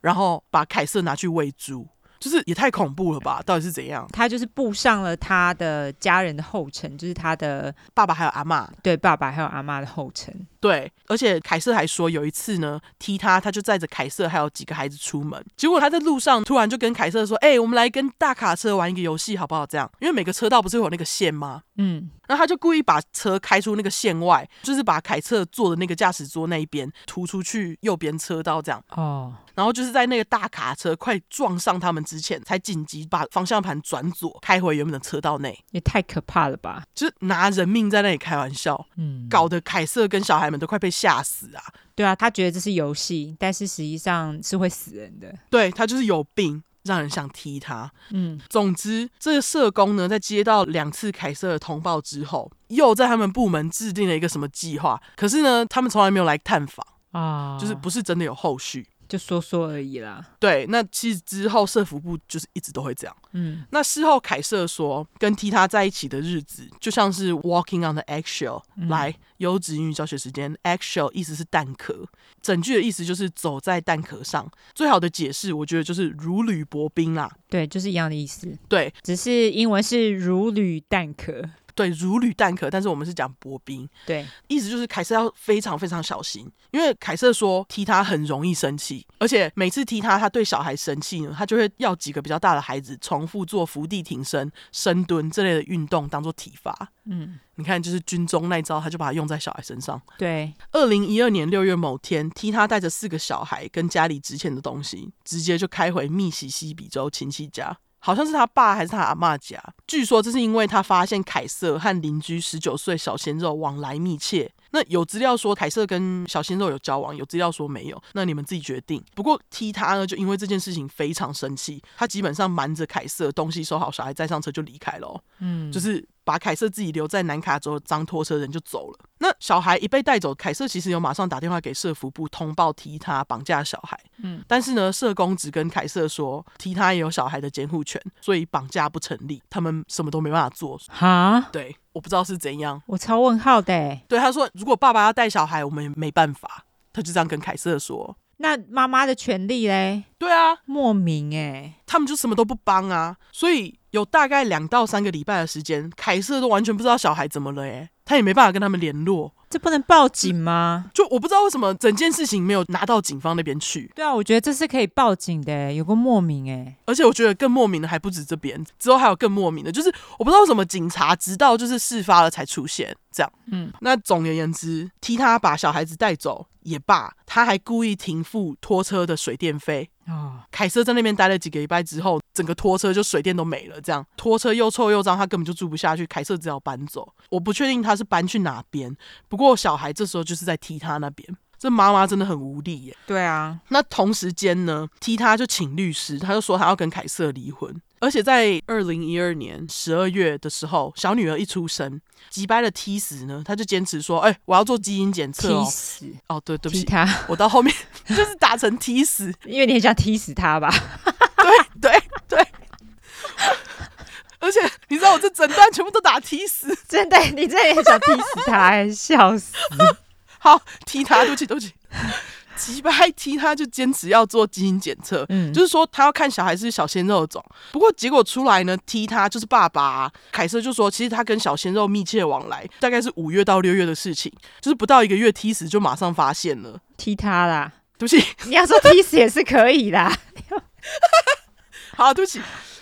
然后把凯瑟拿去喂猪。就是也太恐怖了吧？到底是怎样？他就是步上了他的家人的后尘，就是他的爸爸还有阿嬷，对，爸爸还有阿妈的后尘。对，而且凯瑟还说有一次呢，踢他，他就载着凯瑟还有几个孩子出门，结果他在路上突然就跟凯瑟说：“哎、欸，我们来跟大卡车玩一个游戏好不好？这样，因为每个车道不是有那个线吗？嗯，然后他就故意把车开出那个线外，就是把凯瑟坐的那个驾驶桌那一边突出去右边车道这样。哦，然后就是在那个大卡车快撞上他们之前，才紧急把方向盘转左，开回原本的车道内。也太可怕了吧！就是拿人命在那里开玩笑，嗯，搞得凯瑟跟小孩。们都快被吓死啊！对啊，他觉得这是游戏，但是实际上是会死人的。对，他就是有病，让人想踢他。嗯，总之，这个社工呢，在接到两次凯瑟的通报之后，又在他们部门制定了一个什么计划。可是呢，他们从来没有来探访啊，就是不是真的有后续。就说说而已啦。对，那其实之后社服部就是一直都会这样。嗯，那事后凯瑟说，跟踢他在一起的日子就像是 walking on the eggshell、嗯。来，优质英语教学时间，eggshell 意思是蛋壳，整句的意思就是走在蛋壳上。最好的解释，我觉得就是如履薄冰啦。对，就是一样的意思。对，只是英文是如履蛋壳。对，如履蛋壳，但是我们是讲薄冰。对，意思就是凯瑟要非常非常小心，因为凯瑟说踢他很容易生气，而且每次踢他，他对小孩生气呢，他就会要几个比较大的孩子重复做伏地挺身、深蹲这类的运动当做体罚。嗯，你看，就是军中那一招，他就把它用在小孩身上。对，二零一二年六月某天，踢他带着四个小孩跟家里值钱的东西，直接就开回密西西比州亲戚家。好像是他爸还是他阿妈家，据说这是因为他发现凯瑟和邻居十九岁小鲜肉往来密切。那有资料说凯瑟跟小鲜肉有交往，有资料说没有，那你们自己决定。不过踢他呢，就因为这件事情非常生气，他基本上瞒着凯瑟，东西收好，小孩再上车就离开了。嗯，就是。把凯瑟自己留在南卡州的脏拖车人就走了。那小孩一被带走，凯瑟其实有马上打电话给社福部通报提他绑架小孩。嗯，但是呢，社工只跟凯瑟说提他也有小孩的监护权，所以绑架不成立，他们什么都没办法做。哈？对，我不知道是怎样。我超问号的。对，他说如果爸爸要带小孩，我们也没办法。他就这样跟凯瑟说。那妈妈的权利嘞？对啊，莫名哎，他们就什么都不帮啊，所以。有大概两到三个礼拜的时间，凯瑟都完全不知道小孩怎么了，哎，他也没办法跟他们联络。这不能报警吗？就我不知道为什么整件事情没有拿到警方那边去。对啊，我觉得这是可以报警的，有个莫名哎。而且我觉得更莫名的还不止这边，之后还有更莫名的，就是我不知道为什么警察直到就是事发了才出现这样。嗯，那总而言之，替他把小孩子带走也罢，他还故意停付拖车的水电费。哦，凯瑟在那边待了几个礼拜之后，整个拖车就水电都没了，这样拖车又臭又脏，他根本就住不下去。凯瑟只好搬走。我不确定他是搬去哪边，不过小孩这时候就是在踢他那边，这妈妈真的很无力耶。对啊，那同时间呢，踢他就请律师，他就说他要跟凯瑟离婚。而且在二零一二年十二月的时候，小女儿一出生，击败了踢死呢，他就坚持说：“哎、欸，我要做基因检测哦。”踢死哦，对对不起，他，我到后面 就是打成踢死，因为你很想踢死他吧？对对对。而且你知道我这整段全部都打踢死，真的，你这也想踢死他，笑死。好，踢他，对不起，对不起。击败踢他，就坚持要做基因检测，嗯，就是说他要看小孩是小鲜肉种。不过结果出来呢，踢他就是爸爸啊。凯瑟就说，其实他跟小鲜肉密切往来，大概是五月到六月的事情，就是不到一个月踢死就马上发现了，踢他啦。对不起，你要说踢死也是可以的。好，对不起。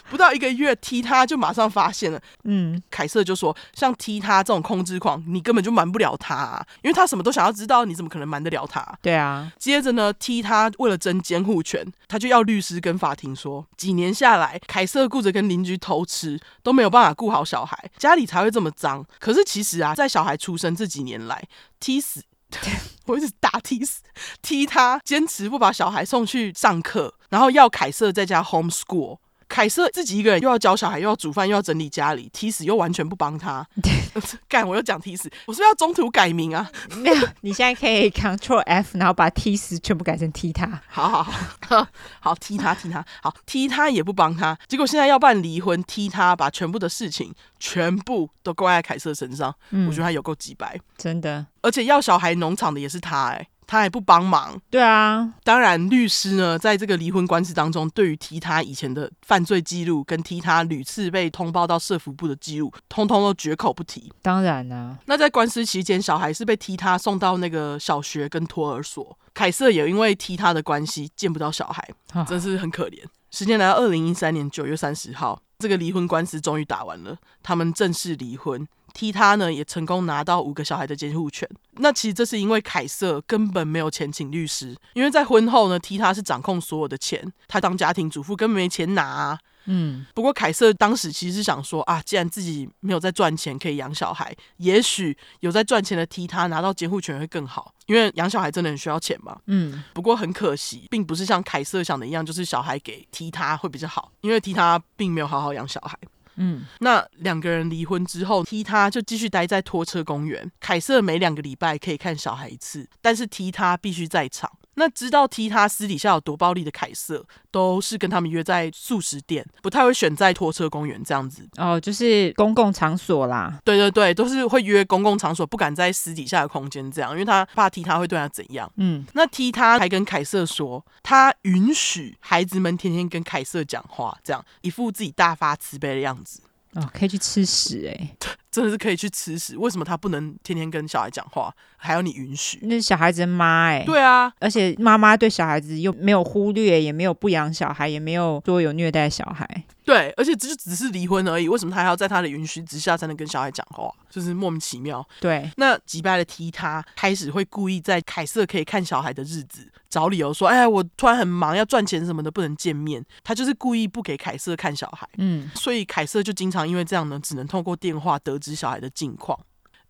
不到一个月，踢他就马上发现了。嗯，凯瑟就说：“像踢他这种控制狂，你根本就瞒不了他啊，因为他什么都想要知道，你怎么可能瞒得了他？”对啊。接着呢，踢他为了争监护权，他就要律师跟法庭说：几年下来，凯瑟顾着跟邻居偷吃，都没有办法顾好小孩，家里才会这么脏。可是其实啊，在小孩出生这几年来，踢死，我一直打踢，踢他，坚持不把小孩送去上课，然后要凯瑟在家 homeschool。凯瑟自己一个人又要教小孩，又要煮饭，又要整理家里，踢死又完全不帮他。干，我又讲踢死，我是不是要中途改名啊？没有，你现在可以 Control F，然后把踢死全部改成踢他。好好好，好 踢他踢他，好踢他也不帮他，结果现在要办离婚，踢他把全部的事情全部都怪在凯瑟身上。嗯，我觉得他有够机掰，真的。而且要小孩农场的也是他，哎。他还不帮忙，对啊，当然律师呢，在这个离婚官司当中，对于提他以前的犯罪记录，跟踢他屡次被通报到社服部的记录，通通都绝口不提。当然啊，那在官司期间，小孩是被踢他送到那个小学跟托儿所，凯瑟也因为踢他的关系见不到小孩，真是很可怜。时间来到二零一三年九月三十号，这个离婚官司终于打完了，他们正式离婚。踢他呢，也成功拿到五个小孩的监护权。那其实这是因为凯瑟根本没有钱请律师，因为在婚后呢，踢他是掌控所有的钱，他当家庭主妇根本没钱拿啊。嗯，不过凯瑟当时其实是想说啊，既然自己没有在赚钱可以养小孩，也许有在赚钱的踢他拿到监护权会更好，因为养小孩真的很需要钱嘛。嗯，不过很可惜，并不是像凯瑟想的一样，就是小孩给踢他会比较好，因为踢他并没有好好养小孩。嗯，那两个人离婚之后，踢他就继续待在拖车公园。凯瑟每两个礼拜可以看小孩一次，但是踢他必须在场。那知道踢他私底下有多暴力的凯瑟，都是跟他们约在素食店，不太会选在拖车公园这样子。哦，就是公共场所啦。对对对，都是会约公共场所，不敢在私底下的空间这样，因为他怕踢他会对他怎样。嗯，那踢他还跟凯瑟说，他允许孩子们天天跟凯瑟讲话，这样一副自己大发慈悲的样子。哦，可以去吃屎哎、欸！真的是可以去吃屎。为什么他不能天天跟小孩讲话，还要你允许？那是小孩子的妈哎、欸。对啊，而且妈妈对小孩子又没有忽略，也没有不养小孩，也没有说有虐待小孩。对，而且这就只是离婚而已，为什么他还要在他的允许之下才能跟小孩讲话？就是莫名其妙。对，那击败的踢他，开始会故意在凯瑟可以看小孩的日子找理由说：“哎，我突然很忙，要赚钱什么的，不能见面。”他就是故意不给凯瑟看小孩。嗯，所以凯瑟就经常因为这样呢，只能透过电话得知小孩的近况。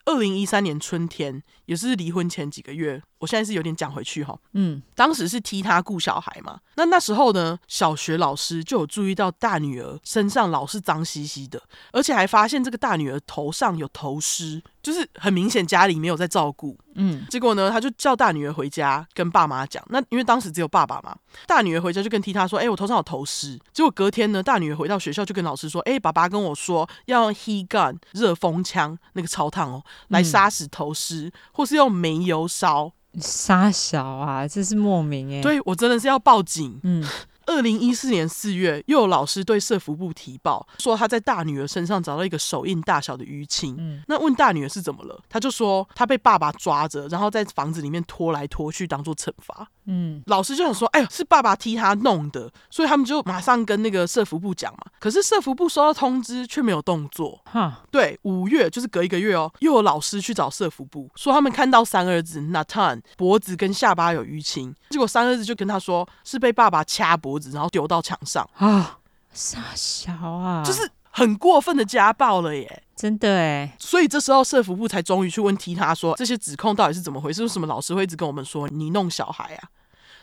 二零一三年春天，也是离婚前几个月。我现在是有点讲回去哈，嗯，当时是踢他顾小孩嘛，那那时候呢，小学老师就有注意到大女儿身上老是脏兮兮的，而且还发现这个大女儿头上有头虱，就是很明显家里没有在照顾，嗯，结果呢，他就叫大女儿回家跟爸妈讲，那因为当时只有爸爸嘛，大女儿回家就跟踢他说，哎、欸，我头上有头虱，结果隔天呢，大女儿回到学校就跟老师说，哎、欸，爸爸跟我说要用 heat gun 热风枪，那个超烫哦，来杀死头虱，嗯、或是用煤油烧。杀小啊，这是莫名哎！对，我真的是要报警。嗯，二零一四年四月，又有老师对社服部提报，说他在大女儿身上找到一个手印大小的淤青。嗯，那问大女儿是怎么了，他就说他被爸爸抓着，然后在房子里面拖来拖去，当做惩罚。嗯，老师就想说，哎呦，是爸爸踢他弄的，所以他们就马上跟那个社服部讲嘛。可是社服部收到通知却没有动作。哈，对，五月就是隔一个月哦，又有老师去找社服部，说他们看到三儿子 Nathan 脖子跟下巴有淤青，结果三儿子就跟他说是被爸爸掐脖子，然后丢到墙上啊，傻小啊，就是很过分的家暴了耶，真的哎。所以这时候社服部才终于去问踢他说，这些指控到底是怎么回事？为什么老师会一直跟我们说你弄小孩啊？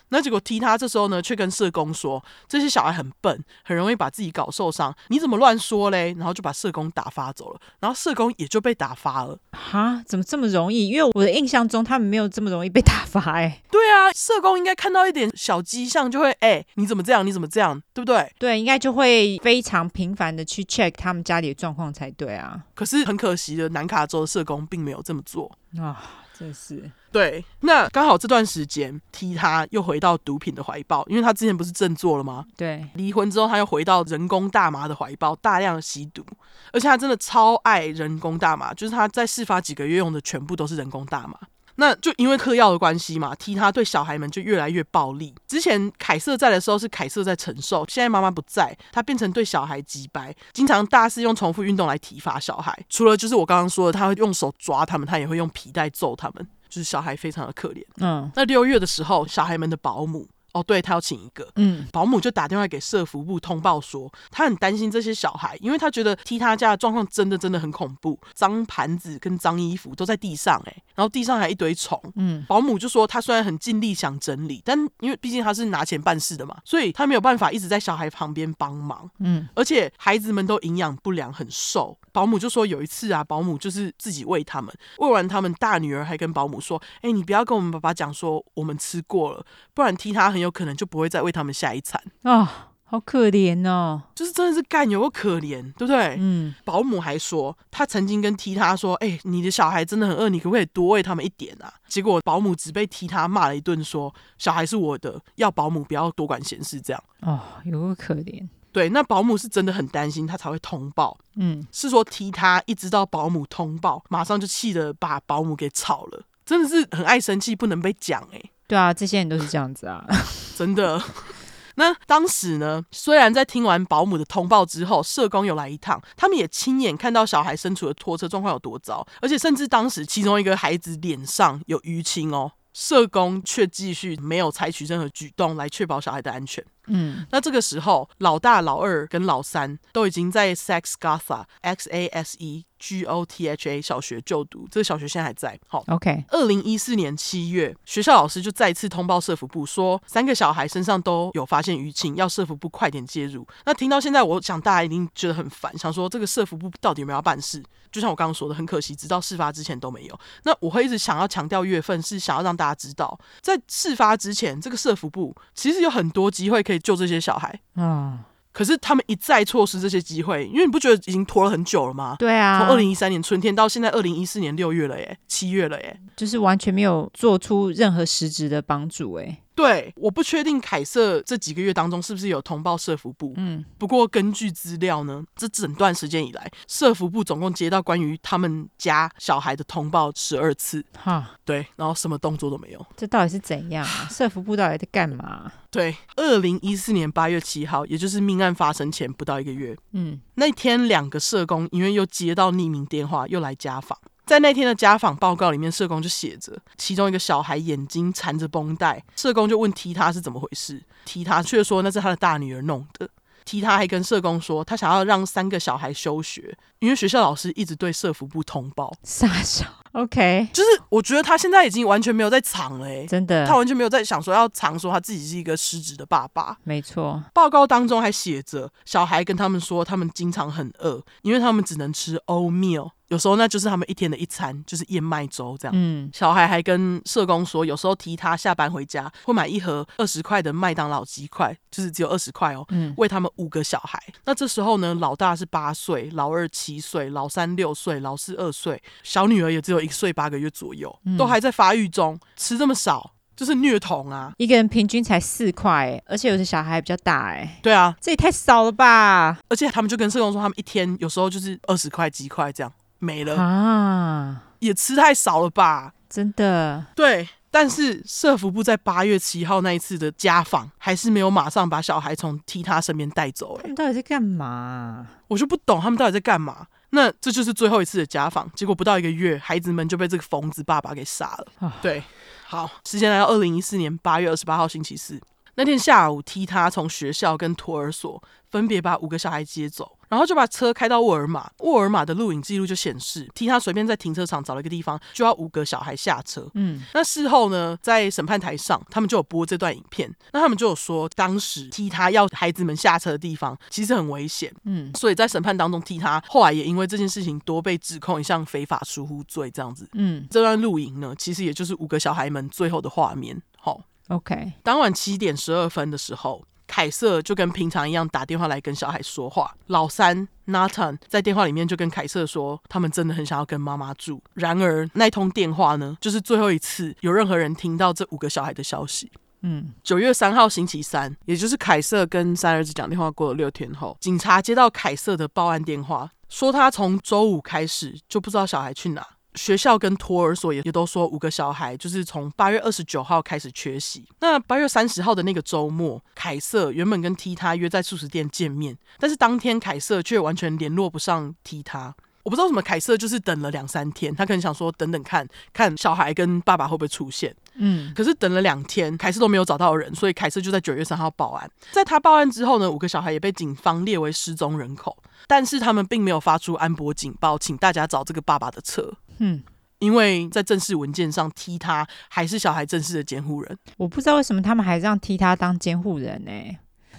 那结果踢他这时候呢，却跟社工说这些小孩很笨，很容易把自己搞受伤。你怎么乱说嘞？然后就把社工打发走了，然后社工也就被打发了。哈？怎么这么容易？因为我的印象中他们没有这么容易被打发哎。对啊，社工应该看到一点小迹象就会哎，你怎么这样？你怎么这样？对不对？对，应该就会非常频繁的去 check 他们家里的状况才对啊。可是很可惜的，南卡州的社工并没有这么做啊。真是对，那刚好这段时间踢他又回到毒品的怀抱，因为他之前不是振作了吗？对，离婚之后他又回到人工大麻的怀抱，大量的吸毒，而且他真的超爱人工大麻，就是他在事发几个月用的全部都是人工大麻。那就因为嗑药的关系嘛，踢他对小孩们就越来越暴力。之前凯瑟在的时候是凯瑟在承受，现在妈妈不在，他变成对小孩击败，经常大肆用重复运动来体罚小孩。除了就是我刚刚说的，他会用手抓他们，他也会用皮带揍他们，就是小孩非常的可怜。嗯，那六月的时候，小孩们的保姆。哦，对，他要请一个，嗯，保姆就打电话给社福部通报说，他很担心这些小孩，因为他觉得踢他家的状况真的真的很恐怖，脏盘子跟脏衣服都在地上，哎，然后地上还一堆虫，嗯，保姆就说他虽然很尽力想整理，但因为毕竟他是拿钱办事的嘛，所以他没有办法一直在小孩旁边帮忙，嗯，而且孩子们都营养不良，很瘦，保姆就说有一次啊，保姆就是自己喂他们，喂完他们，大女儿还跟保姆说，哎，你不要跟我们爸爸讲说我们吃过了，不然踢他很有可能就不会再为他们下一餐啊、哦，好可怜哦，就是真的是干有个可怜，对不对？嗯，保姆还说，他曾经跟踢他说，哎、欸，你的小孩真的很饿，你可不可以多喂他们一点啊？结果保姆只被踢他骂了一顿，说小孩是我的，要保姆不要多管闲事，这样哦，有个可怜。对，那保姆是真的很担心，他才会通报。嗯，是说踢他，一直到保姆通报，马上就气得把保姆给炒了，真的是很爱生气，不能被讲哎、欸。对啊，这些人都是这样子啊，真的。那当时呢，虽然在听完保姆的通报之后，社工有来一趟，他们也亲眼看到小孩身处的拖车状况有多糟，而且甚至当时其中一个孩子脸上有淤青哦，社工却继续没有采取任何举动来确保小孩的安全。嗯，那这个时候，老大、老二跟老三都已经在 Sex Gotha X A S E G O T H A 小学就读，这个小学现在还在。好，OK。二零一四年七月，学校老师就再次通报社福部，说三个小孩身上都有发现淤青，要社福部快点介入。那听到现在，我想大家一定觉得很烦，想说这个社福部到底有没有要办事？就像我刚刚说的，很可惜，直到事发之前都没有。那我会一直想要强调月份，是想要让大家知道，在事发之前，这个社福部其实有很多机会可以救这些小孩。嗯。可是他们一再错失这些机会，因为你不觉得已经拖了很久了吗？对啊，从二零一三年春天到现在二零一四年六月了耶，七月了耶，就是完全没有做出任何实质的帮助哎。对，我不确定凯瑟这几个月当中是不是有通报社福部。嗯，不过根据资料呢，这整段时间以来，社福部总共接到关于他们家小孩的通报十二次。哈，对，然后什么动作都没有。这到底是怎样啊？社福部到底在干嘛？对，二零一四年八月七号，也就是命案发生前不到一个月。嗯，那天两个社工因为又接到匿名电话，又来家访。在那天的家访报告里面，社工就写着，其中一个小孩眼睛缠着绷带，社工就问踢他是怎么回事，踢他却说那是他的大女儿弄的。踢他还跟社工说，他想要让三个小孩休学，因为学校老师一直对社服部通报。傻笑，OK，就是我觉得他现在已经完全没有在藏了，欸，真的，他完全没有在想说要藏说他自己是一个失职的爸爸。没错，报告当中还写着，小孩跟他们说，他们经常很饿，因为他们只能吃 oatmeal。有时候那就是他们一天的一餐，就是燕麦粥这样。嗯，小孩还跟社工说，有时候提他下班回家会买一盒二十块的麦当劳鸡块，就是只有二十块哦。嗯，喂他们五个小孩。那这时候呢，老大是八岁，老二七岁，老三六岁，老四二岁，小女儿也只有一岁八个月左右，都还在发育中，吃这么少就是虐童啊！一个人平均才四块，而且有些小孩还比较大，哎，对啊，这也太少了吧！而且他们就跟社工说，他们一天有时候就是二十块鸡块这样。没了啊，也吃太少了吧？真的。对，但是社福部在八月七号那一次的家访，还是没有马上把小孩从踢他身边带走。哎，他们到底在干嘛？我就不懂他们到底在干嘛。那这就是最后一次的家访，结果不到一个月，孩子们就被这个疯子爸爸给杀了。哦、对，好，时间来到二零一四年八月二十八号星期四。那天下午，踢他从学校跟托儿所分别把五个小孩接走，然后就把车开到沃尔玛。沃尔玛的录影记录就显示，踢他随便在停车场找了一个地方，就要五个小孩下车。嗯，那事后呢，在审判台上，他们就有播这段影片。那他们就有说，当时踢他要孩子们下车的地方其实很危险。嗯，所以在审判当中，踢他后来也因为这件事情多被指控一项非法疏忽罪这样子。嗯，这段录影呢，其实也就是五个小孩们最后的画面。好。OK，当晚七点十二分的时候，凯瑟就跟平常一样打电话来跟小孩说话。老三 Nathan 在电话里面就跟凯瑟说，他们真的很想要跟妈妈住。然而那通电话呢，就是最后一次有任何人听到这五个小孩的消息。嗯，九月三号星期三，也就是凯瑟跟三儿子讲电话过了六天后，警察接到凯瑟的报案电话，说他从周五开始就不知道小孩去哪。学校跟托儿所也也都说，五个小孩就是从八月二十九号开始缺席。那八月三十号的那个周末，凯瑟原本跟 T 他约在素食店见面，但是当天凯瑟却完全联络不上 T 他。我不知道为什么，凯瑟就是等了两三天，他可能想说等等看看小孩跟爸爸会不会出现。嗯，可是等了两天，凯瑟都没有找到人，所以凯瑟就在九月三号报案。在他报案之后呢，五个小孩也被警方列为失踪人口，但是他们并没有发出安博警报，请大家找这个爸爸的车。嗯，因为在正式文件上，踢他还是小孩正式的监护人。我不知道为什么他们还让踢他当监护人呢？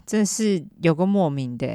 真的是有个莫名的。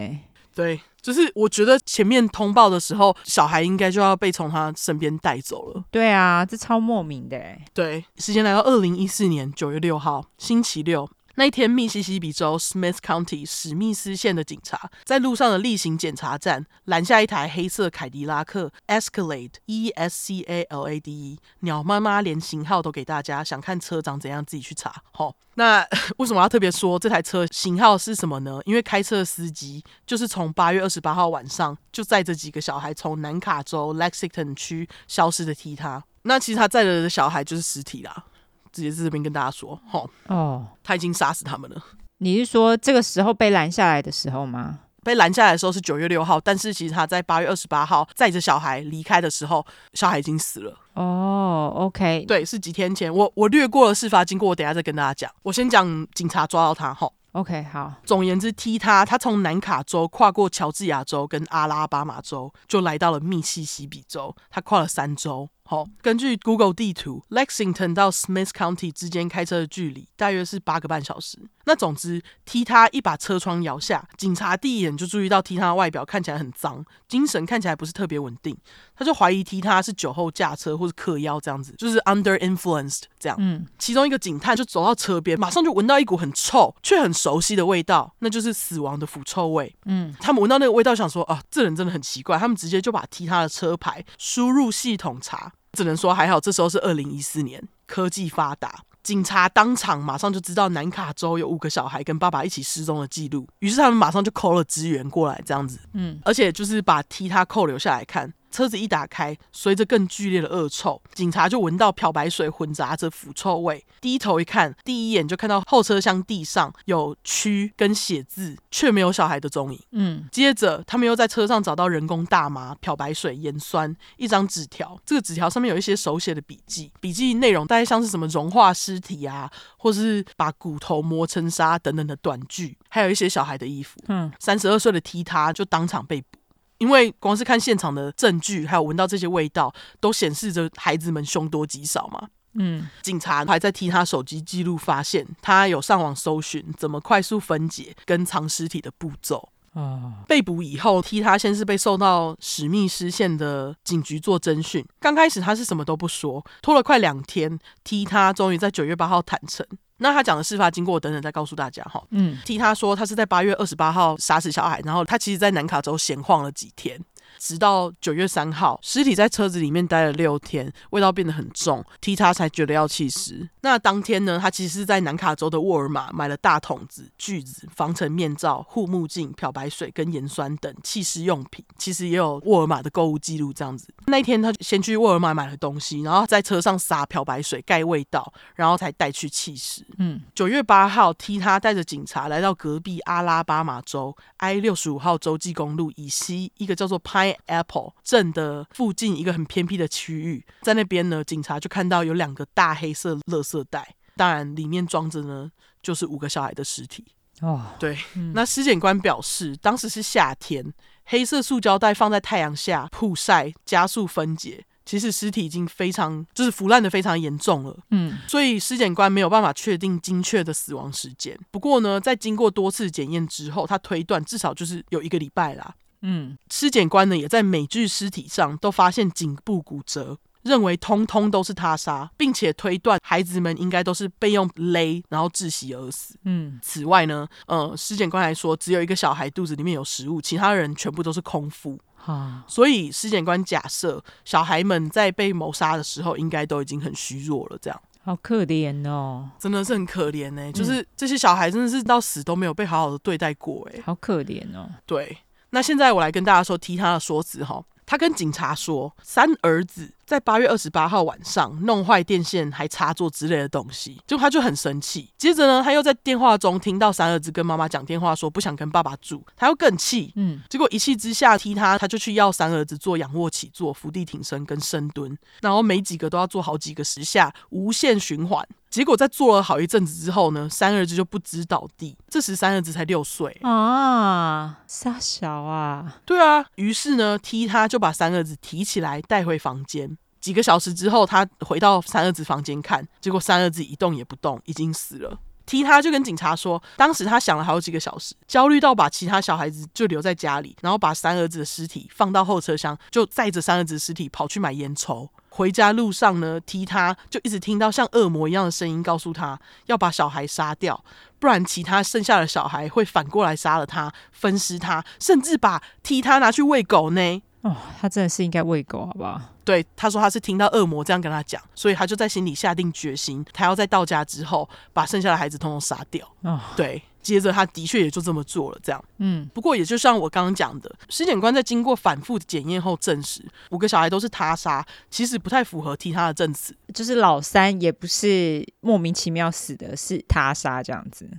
对，就是我觉得前面通报的时候，小孩应该就要被从他身边带走了。对啊，这超莫名的。对，时间来到二零一四年九月六号，星期六。那一天，密西西比州 Smith County 史密斯县的警察在路上的例行检查站拦下一台黑色凯迪拉克 Escalade E S C A L A D E，鸟妈妈连型号都给大家，想看车长怎样自己去查。好，那 为什么要特别说这台车型号是什么呢？因为开车的司机就是从八月二十八号晚上就载着几个小孩从南卡州 Lexington 区消失的踢他。那其实他载着的小孩就是尸体啦。直接在这边跟大家说，哈，哦，他已经杀死他们了。你是说这个时候被拦下来的时候吗？被拦下来的时候是九月六号，但是其实他在八月二十八号载着小孩离开的时候，小孩已经死了。哦，OK，对，是几天前。我我略过了事发经过，我等下再跟大家讲。我先讲警察抓到他，哈，OK，好。总而言之，踢他，他从南卡州跨过乔治亚州跟阿拉巴马州，就来到了密西西比州。他跨了三州。好，根据 Google 地图，Lexington 到 Smith County 之间开车的距离大约是八个半小时。那总之，踢他一把车窗摇下，警察第一眼就注意到踢他的外表看起来很脏，精神看起来不是特别稳定，他就怀疑踢他是酒后驾车或是嗑药这样子，就是 under influenced 这样。嗯，其中一个警探就走到车边，马上就闻到一股很臭却很熟悉的味道，那就是死亡的腐臭味。嗯，他们闻到那个味道，想说啊，这人真的很奇怪。他们直接就把踢他的车牌输入系统查，只能说还好，这时候是二零一四年，科技发达。警察当场马上就知道南卡州有五个小孩跟爸爸一起失踪的记录，于是他们马上就 call 了支援过来，这样子，嗯，而且就是把踢他扣留下来看。车子一打开，随着更剧烈的恶臭，警察就闻到漂白水混杂着腐臭味。低头一看，第一眼就看到后车厢地上有蛆跟血渍，却没有小孩的踪影。嗯，接着他们又在车上找到人工大麻、漂白水、盐酸、一张纸条。这个纸条上面有一些手写的笔记，笔记内容大概像是什么融化尸体啊，或是把骨头磨成沙等等的短句，还有一些小孩的衣服。嗯，三十二岁的踢他就当场被捕。因为光是看现场的证据，还有闻到这些味道，都显示着孩子们凶多吉少嘛。嗯，警察还在踢他手机记录，发现他有上网搜寻怎么快速分解跟藏尸体的步骤。啊，被捕以后，踢他先是被送到史密斯县的警局做侦讯。刚开始他是什么都不说，拖了快两天，踢他终于在九月八号坦诚。那他讲的事发经过等等再告诉大家哈。嗯，听他说他是在八月二十八号杀死小孩，然后他其实在南卡州闲晃了几天。直到九月三号，尸体在车子里面待了六天，味道变得很重，踢他才觉得要弃尸。那当天呢，他其实是在南卡州的沃尔玛买了大桶子、锯子、防尘面罩、护目镜、漂白水跟盐酸等弃尸用品。其实也有沃尔玛的购物记录这样子。那一天他先去沃尔玛买了东西，然后在车上撒漂白水盖味道，然后才带去弃尸。嗯，九月八号，踢他带着警察来到隔壁阿拉巴马州 I 六十五号洲际公路以西一个叫做 Pine Apple 镇的附近一个很偏僻的区域，在那边呢，警察就看到有两个大黑色垃圾袋，当然里面装着呢就是五个小孩的尸体。哦，对，嗯、那尸检官表示，当时是夏天，黑色塑胶袋放在太阳下曝晒，加速分解，其实尸体已经非常就是腐烂的非常严重了。嗯，所以尸检官没有办法确定精确的死亡时间。不过呢，在经过多次检验之后，他推断至少就是有一个礼拜啦。嗯，尸检官呢也在每具尸体上都发现颈部骨折，认为通通都是他杀，并且推断孩子们应该都是被用勒然后窒息而死。嗯，此外呢，呃，尸检官还说只有一个小孩肚子里面有食物，其他人全部都是空腹。哈，所以尸检官假设小孩们在被谋杀的时候应该都已经很虚弱了，这样。好可怜哦，真的是很可怜呢、欸。就是这些小孩真的是到死都没有被好好的对待过、欸，哎，好可怜哦。对。那现在我来跟大家说，踢他的说辞哈，他跟警察说，三儿子在八月二十八号晚上弄坏电线，还插座之类的东西，就他就很生气。接着呢，他又在电话中听到三儿子跟妈妈讲电话，说不想跟爸爸住，他又更气。嗯，结果一气之下踢他，他就去要三儿子做仰卧起坐、伏地挺身跟深蹲，然后每几个都要做好几个十下，无限循环。结果在做了好一阵子之后呢，三儿子就不知倒地。这时三儿子才六岁啊，傻小啊！对啊，于是呢，踢他就把三儿子提起来带回房间。几个小时之后，他回到三儿子房间看，结果三儿子一动也不动，已经死了。踢他就跟警察说，当时他想了好几个小时，焦虑到把其他小孩子就留在家里，然后把三儿子的尸体放到后车厢，就载着三儿子尸体跑去买烟抽。回家路上呢，踢他就一直听到像恶魔一样的声音，告诉他要把小孩杀掉，不然其他剩下的小孩会反过来杀了他，分尸他，甚至把踢他拿去喂狗呢。哦，他真的是应该喂狗，好不好？对，他说他是听到恶魔这样跟他讲，所以他就在心里下定决心，他要在到家之后把剩下的孩子统统杀掉。哦，对。接着，他的确也就这么做了。这样，嗯，不过也就像我刚刚讲的，尸检官在经过反复的检验后证实，五个小孩都是他杀，其实不太符合替他的证词。就是老三也不是莫名其妙死的，是他杀这样子。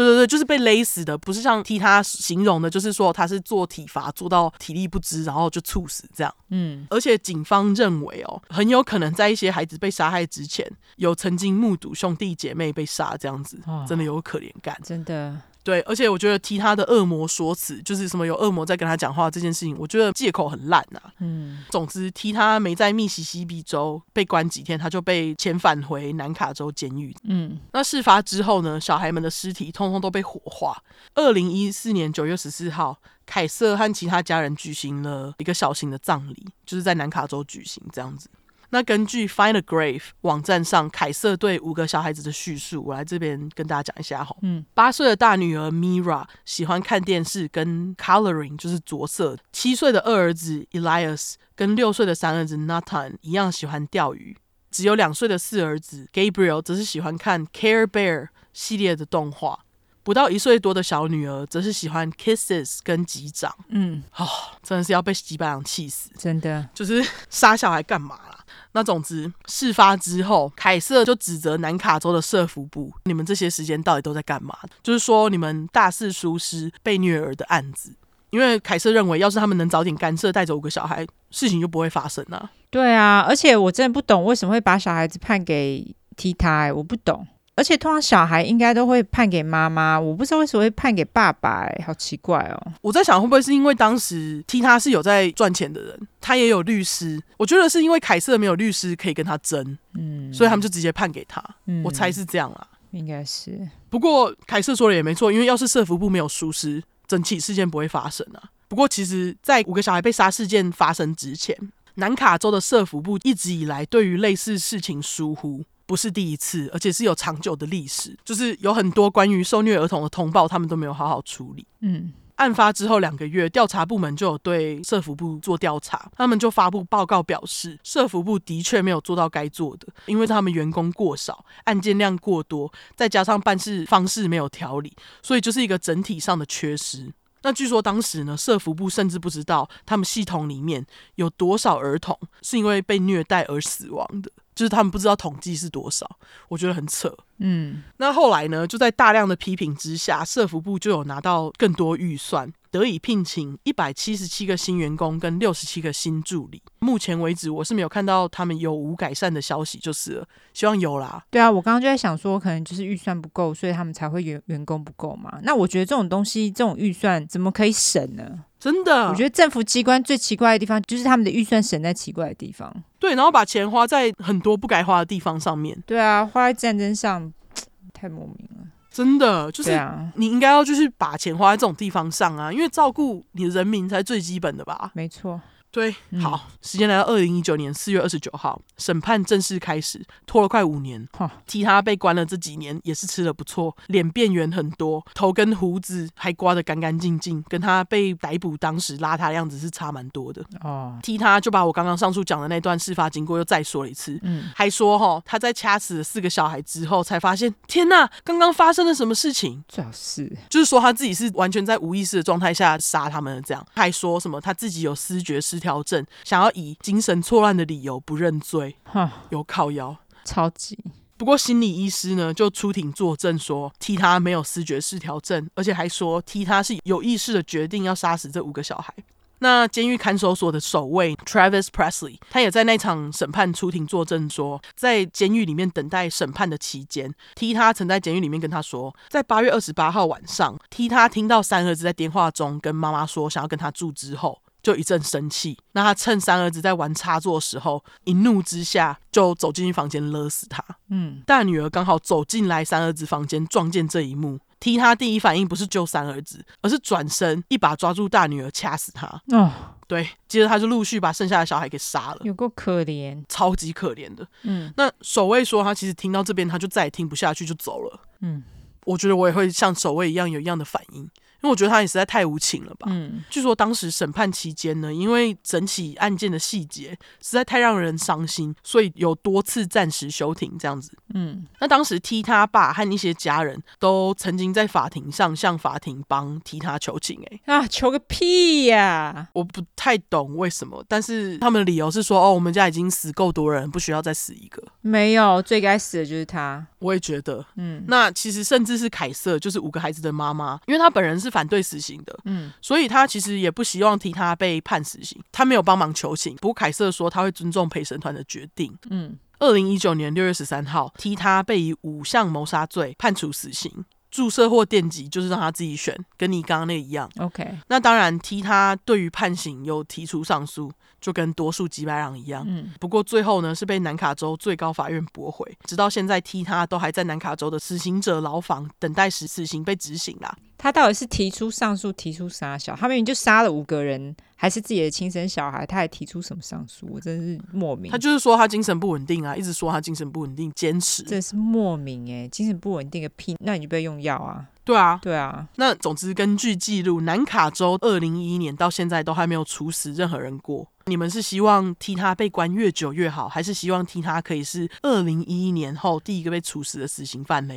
对对对，就是被勒死的，不是像替他形容的，就是说他是做体罚做到体力不支，然后就猝死这样。嗯，而且警方认为哦，很有可能在一些孩子被杀害之前，有曾经目睹兄弟姐妹被杀这样子，哦、真的有可怜感。真的，对，而且我觉得踢他的恶魔说辞，就是什么有恶魔在跟他讲话这件事情，我觉得借口很烂呐。嗯，总之踢他没在密西西比州被关几天，他就被遣返回南卡州监狱。嗯，那事发之后呢，小孩们的尸体通通都被火化。二零一四年九月十四号，凯瑟和其他家人举行了一个小型的葬礼，就是在南卡州举行这样子。那根据 Find a Grave 网站上凯瑟对五个小孩子的叙述，我来这边跟大家讲一下哈。嗯，八岁的大女儿 Mira 喜欢看电视跟 coloring，就是着色。七岁的二儿子 Elias 跟六岁的三儿子 Nathan 一样喜欢钓鱼。只有两岁的四儿子 Gabriel 则是喜欢看 Care Bear 系列的动画。不到一岁多的小女儿则是喜欢 Kisses 跟击掌。嗯，哦，真的是要被吉百朗气死，真的就是杀小孩干嘛啦？那总之，事发之后，凯瑟就指责南卡州的社福部：“你们这些时间到底都在干嘛？”就是说，你们大肆疏失被虐儿的案子。因为凯瑟认为，要是他们能早点干涉，带走五个小孩，事情就不会发生啊。对啊，而且我真的不懂为什么会把小孩子判给 T 台，我不懂。而且通常小孩应该都会判给妈妈，我不知道为什么会判给爸爸，哎，好奇怪哦。我在想会不会是因为当时踢他是有在赚钱的人，他也有律师。我觉得是因为凯瑟没有律师可以跟他争，嗯，所以他们就直接判给他。嗯，我猜是这样啦，应该是。不过凯瑟说的也没错，因为要是社服部没有疏失，整起事件不会发生啊。不过其实，在五个小孩被杀事件发生之前，南卡州的社服部一直以来对于类似事情疏忽。不是第一次，而且是有长久的历史，就是有很多关于受虐儿童的通报，他们都没有好好处理。嗯，案发之后两个月，调查部门就有对社服部做调查，他们就发布报告表示，社服部的确没有做到该做的，因为他们员工过少，案件量过多，再加上办事方式没有条理，所以就是一个整体上的缺失。那据说当时呢，社服部甚至不知道他们系统里面有多少儿童是因为被虐待而死亡的。就是他们不知道统计是多少，我觉得很扯。嗯，那后来呢，就在大量的批评之下，社福部就有拿到更多预算，得以聘请一百七十七个新员工跟六十七个新助理。目前为止，我是没有看到他们有无改善的消息，就是了，希望有啦。对啊，我刚刚就在想说，可能就是预算不够，所以他们才会员员工不够嘛。那我觉得这种东西，这种预算怎么可以省呢？真的，我觉得政府机关最奇怪的地方就是他们的预算省在奇怪的地方。对，然后把钱花在很多不该花的地方上面。对啊，花在战争上，太莫名了。真的，就是你应该要就是把钱花在这种地方上啊，因为照顾你的人民才最基本的吧。没错。对，好，嗯、时间来到二零一九年四月二十九号，审判正式开始，拖了快五年。哈，踢他被关了这几年也是吃的不错，脸变圆很多，头跟胡子还刮得干干净净，跟他被逮捕当时邋遢的样子是差蛮多的。哦，踢他就把我刚刚上述讲的那段事发经过又再说了一次，嗯，还说哈，他在掐死了四个小孩之后才发现，天呐，刚刚发生了什么事情？最好是，就是说他自己是完全在无意识的状态下杀他们的，这样，还说什么他自己有思觉失调症，想要以精神错乱的理由不认罪，哈，有靠腰，超级。不过心理医师呢就出庭作证说，踢他没有思觉失调症，而且还说踢他是有意识的决定要杀死这五个小孩。那监狱看守所的守卫 Travis Presley，他也在那场审判出庭作证说，在监狱里面等待审判的期间，踢他曾在监狱里面跟他说，在八月二十八号晚上，踢他听到三儿子在电话中跟妈妈说想要跟他住之后。就一阵生气，那他趁三儿子在玩插座的时候，一怒之下就走进房间勒死他。嗯，大女儿刚好走进来三儿子房间，撞见这一幕，踢他第一反应不是救三儿子，而是转身一把抓住大女儿掐死他。哦，对，接着他就陆续把剩下的小孩给杀了，有够可怜，超级可怜的。嗯，那守卫说他其实听到这边他就再也听不下去就走了。嗯，我觉得我也会像守卫一样有一样的反应。因为我觉得他也实在太无情了吧。嗯，据说当时审判期间呢，因为整起案件的细节实在太让人伤心，所以有多次暂时休庭这样子。嗯，那当时踢他爸和一些家人都曾经在法庭上向法庭帮踢他求情。哎，啊，求个屁呀，啊！我不太懂为什么，但是他们的理由是说，哦，我们家已经死够多人，不需要再死一个。没有，最该死的就是他。我也觉得，嗯，那其实甚至是凯瑟，就是五个孩子的妈妈，因为她本人是。反对死刑的，嗯，所以他其实也不希望替他被判死刑，他没有帮忙求情。不过凯瑟说他会尊重陪审团的决定，嗯。二零一九年六月十三号，踢他被以五项谋杀罪判处死刑。注射或电击就是让他自己选，跟你刚刚那个一样。OK，那当然踢他对于判刑有提出上诉，就跟多数几百让一样。嗯，不过最后呢是被南卡州最高法院驳回，直到现在踢他都还在南卡州的死刑者牢房等待死死刑被执行啦。他到底是提出上诉，提出杀小？他明明就杀了五个人，还是自己的亲生小孩，他还提出什么上诉？我真是莫名。他就是说他精神不稳定啊，一直说他精神不稳定，坚持。这是莫名哎、欸，精神不稳定个屁！那你就不要用药啊。对啊，对啊。那总之，根据记录，南卡州二零一一年到现在都还没有处死任何人过。你们是希望替他被关越久越好，还是希望替他可以是二零一一年后第一个被处死的死刑犯呢？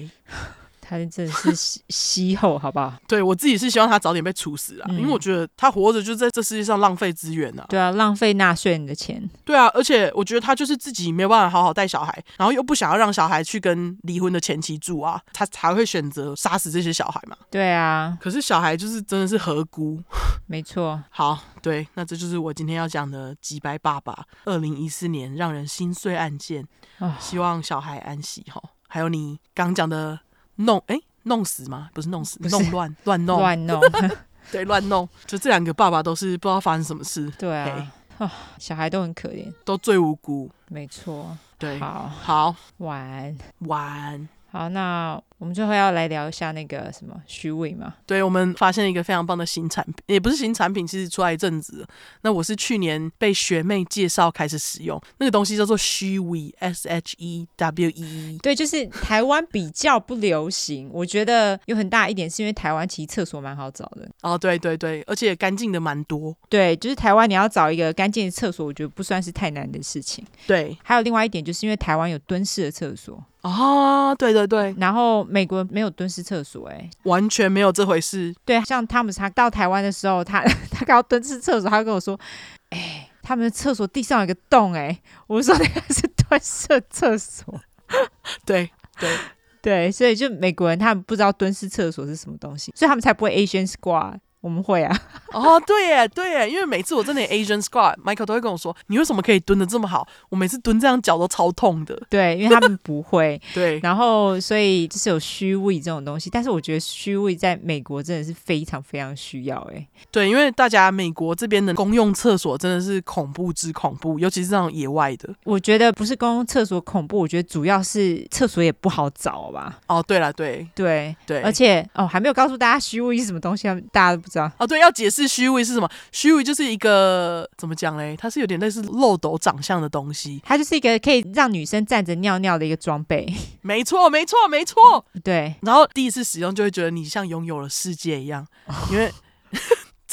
他真的是西后，好不好？对，我自己是希望他早点被处死啊，嗯、因为我觉得他活着就在这世界上浪费资源啊。对啊，浪费纳税人的钱。对啊，而且我觉得他就是自己没有办法好好带小孩，然后又不想要让小孩去跟离婚的前妻住啊，他才会选择杀死这些小孩嘛。对啊，可是小孩就是真的是合辜。没错。好，对，那这就是我今天要讲的吉白爸爸二零一四年让人心碎案件。哦、希望小孩安息哈。还有你刚讲的。弄哎，弄死吗？不是弄死，弄乱乱弄乱弄，对，乱弄。就这两个爸爸都是不知道发生什么事。对啊，啊，小孩都很可怜，都最无辜。没错，对，好，好，晚晚。好，那我们最后要来聊一下那个什么虚伪嘛？对，我们发现了一个非常棒的新产品，也不是新产品，其实出来一阵子。那我是去年被学妹介绍开始使用那个东西，叫做虚伪 S H E W E。对，就是台湾比较不流行，我觉得有很大一点是因为台湾其实厕所蛮好找的。哦，对对对，而且干净的蛮多。对，就是台湾你要找一个干净的厕所，我觉得不算是太难的事情。对，还有另外一点，就是因为台湾有蹲式的厕所。哦，对对对，然后美国没有蹲式厕所，哎，完全没有这回事。对，像汤姆斯他到台湾的时候，他 他刚要蹲式厕所，他跟我说，哎，他们的厕所地上有个洞，哎，我说那个是蹲式厕所。对对对，所以就美国人他们不知道蹲式厕所是什么东西，所以他们才不会 Asian squat。我们会啊，哦，对耶，对耶，因为每次我真的 Asian squat，Michael 都会跟我说，你为什么可以蹲的这么好？我每次蹲这样脚都超痛的。对，因为他们不会。对，然后所以就是有虚位这种东西，但是我觉得虚位在美国真的是非常非常需要哎。对，因为大家美国这边的公用厕所真的是恐怖之恐怖，尤其是那种野外的。我觉得不是公用厕所恐怖，我觉得主要是厕所也不好找吧。哦，对了，对对对，而且哦，还没有告诉大家虚位是什么东西，大家都不知道。哦，对，要解释虚伪是什么？虚伪就是一个怎么讲嘞？它是有点类似漏斗长相的东西，它就是一个可以让女生站着尿尿的一个装备。没错，没错，没错。对，然后第一次使用就会觉得你像拥有了世界一样，因为。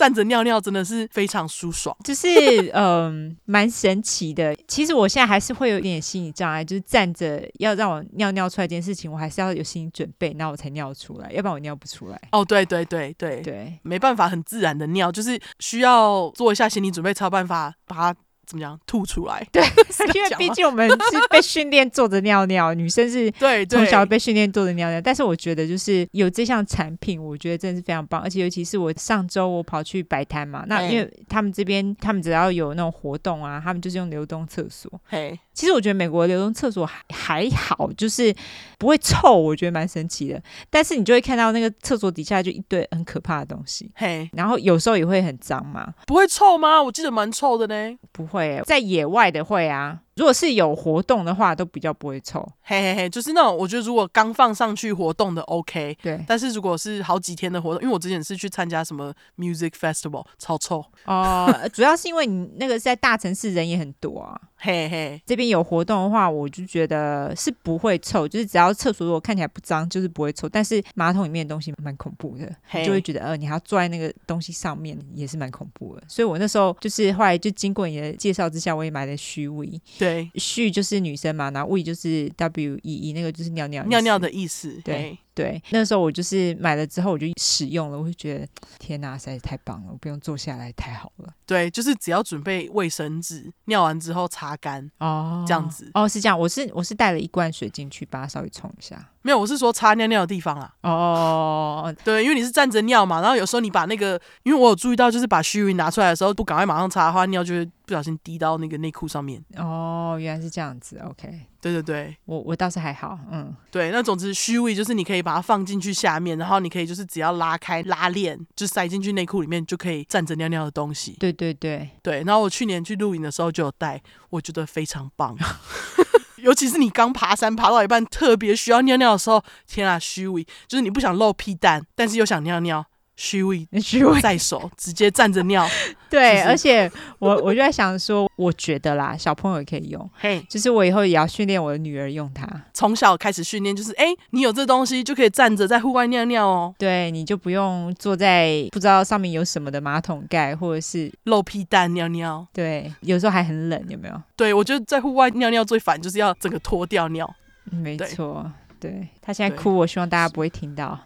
站着尿尿真的是非常舒爽，就是 嗯，蛮神奇的。其实我现在还是会有一点心理障碍，就是站着要让我尿尿出来这件事情，我还是要有心理准备，那我才尿出来，要不然我尿不出来。哦，对对对对对，没办法很自然的尿，就是需要做一下心理准备才有办法把它。怎么讲？吐出来？对，因为毕竟我们是被 训练坐着尿尿，女生是对从小被训练坐着尿尿。但是我觉得，就是有这项产品，我觉得真的是非常棒。而且尤其是我上周我跑去摆摊嘛，那因为他们这边他们只要有那种活动啊，他们就是用流动厕所。嘿，其实我觉得美国流动厕所还还好，就是不会臭，我觉得蛮神奇的。但是你就会看到那个厕所底下就一堆很可怕的东西。嘿，然后有时候也会很脏嘛。不会臭吗？我记得蛮臭的呢。不会。在野外的会啊，如果是有活动的话，都比较不会臭。嘿嘿嘿，就是那种我觉得如果刚放上去活动的 OK，对。但是如果是好几天的活动，因为我之前是去参加什么 music festival，超臭哦。呃、主要是因为你那个是在大城市，人也很多啊。嘿嘿，这边有活动的话，我就觉得是不会臭，就是只要厕所如果看起来不脏，就是不会臭。但是马桶里面的东西蛮恐怖的，嘿就会觉得呃，你还要坐在那个东西上面，也是蛮恐怖的。所以我那时候就是后来就经过你的介绍之下，我也买了虚伪。对，虚就是女生嘛，然后伪就是 W E E，那个就是尿尿尿尿的意思。对。对，那时候我就是买了之后我就使用了，我就觉得天哪，实在是太棒了，我不用坐下来，太好了。对，就是只要准备卫生纸，尿完之后擦干哦，这样子哦，是这样。我是我是带了一罐水进去，把它稍微冲一下。没有，我是说擦尿尿的地方啊。哦，对，因为你是站着尿嘛，然后有时候你把那个，因为我有注意到，就是把虚拟拿出来的时候，不赶快马上擦的话，尿就会不小心滴到那个内裤上面。哦，原来是这样子。OK，对对对，我我倒是还好，嗯，对，那总之虚位就是你可以把。把它放进去下面，然后你可以就是只要拉开拉链，就塞进去内裤里面就可以站着尿尿的东西。对对对对，然后我去年去露营的时候就有带，我觉得非常棒。尤其是你刚爬山爬到一半，特别需要尿尿的时候，天啊，虚伪，就是你不想露屁蛋，但是又想尿尿。虚伪，虚伪在手，直接站着尿。对，就是、而且我我就在想说，我觉得啦，小朋友也可以用。嘿，就是我以后也要训练我的女儿用它。从小开始训练，就是哎、欸，你有这东西就可以站着在户外尿尿哦。对，你就不用坐在不知道上面有什么的马桶盖，或者是露屁蛋尿尿。对，有时候还很冷，有没有？对，我觉得在户外尿尿最烦就是要整个脱掉尿。没错，对，他现在哭，我希望大家不会听到。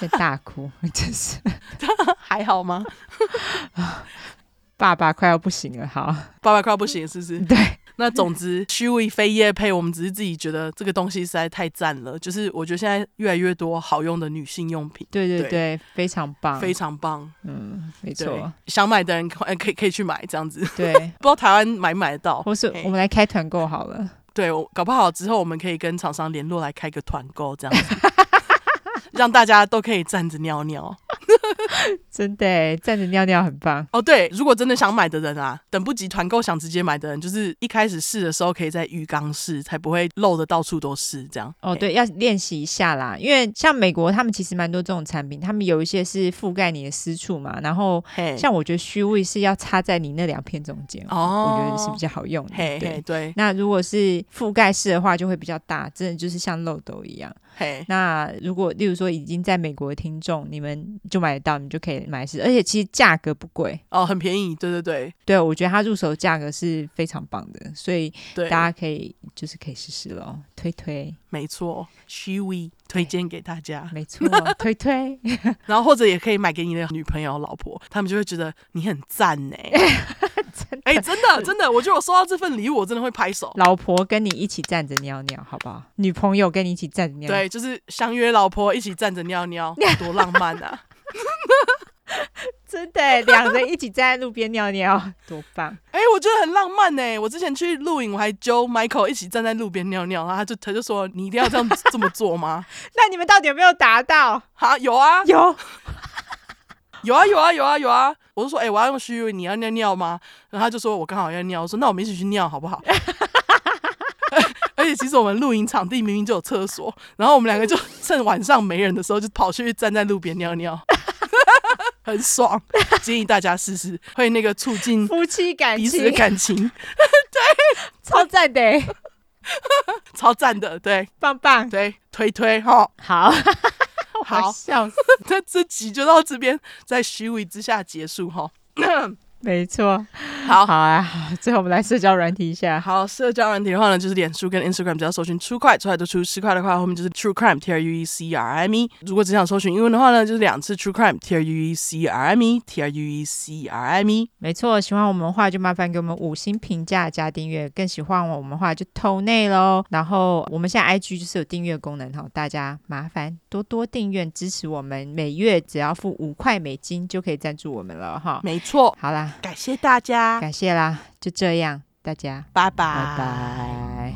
在大哭，真是 还好吗？爸爸快要不行了，好，爸爸快要不行，是不是？对，那总之，虚伪非业配，我们只是自己觉得这个东西实在太赞了。就是我觉得现在越来越多好用的女性用品，对对对，对非常棒，非常棒。嗯，没错，想买的人可以可以去买，这样子。对，不知道台湾买不买得到，或是我们来开团购好了。对，搞不好之后我们可以跟厂商联络来开个团购，这样子。让大家都可以站着尿尿，真的站着尿尿很棒哦。对，如果真的想买的人啊，等不及团购想直接买的人，就是一开始试的时候可以在浴缸试，才不会漏的到处都是这样。哦，对，要练习一下啦。因为像美国，他们其实蛮多这种产品，他们有一些是覆盖你的私处嘛。然后，像我觉得虚位是要插在你那两片中间，哦，我觉得是比较好用的。嘿对对。那如果是覆盖式的话，就会比较大，真的就是像漏斗一样。嘿，那如果例如说已经在美国的听众，你们就买得到，你们就可以买试，而且其实价格不贵。哦，很便宜，对对对，对我觉得它入手价格是非常棒的，所以大家可以就是可以试试喽，推推，没错，Chewy 推荐给大家，没错，推推，然后或者也可以买给你的女朋友、老婆，他们就会觉得你很赞呢。哎、欸，真的真的，我觉得我收到这份礼物，我真的会拍手。老婆跟你一起站着尿尿，好不好？女朋友跟你一起站着尿尿，对，就是相约老婆一起站着尿尿，多浪漫啊！真的，两人一起站在路边尿尿，多棒！哎、欸，我觉得很浪漫呢。我之前去露营，我还揪 Michael 一起站在路边尿尿，然后他就他就说：“你一定要这样这么做吗？” 那你们到底有没有达到？好，有啊，有。有啊有啊有啊有啊！我就说，哎、欸，我要用虚伪，你要尿尿吗？然后他就说，我刚好要尿。我说，那我们一起去尿好不好？而且其实我们露营场地明明就有厕所，然后我们两个就趁晚上没人的时候，就跑去站在路边尿尿，很爽。建议大家试试，会那个促进夫妻感情，彼此的感情，对，超赞的，超赞的，对，棒棒，对，推推哈，好。好，笑。死，那这集就到这边，在虚伪之下结束哈。没错，好好啊，最后我们来社交软体一下。好，社交软体的话呢，就是脸书跟 Instagram，只要搜寻 True Crime 出来都出十块的话，后面就是 True Crime T R U E C R I M E。如果只想搜寻英文的话呢，就是两次 True Crime T R U E C R I M E T R U E C R I M E。没错，喜欢我们的话就麻烦给我们五星评价加订阅，更喜欢我们的话就投内喽。然后我们现在 IG 就是有订阅功能哈，大家麻烦多多订阅支持我们，每月只要付五块美金就可以赞助我们了哈。没错，好啦。感谢大家，感谢啦，就这样，大家。拜拜，拜拜。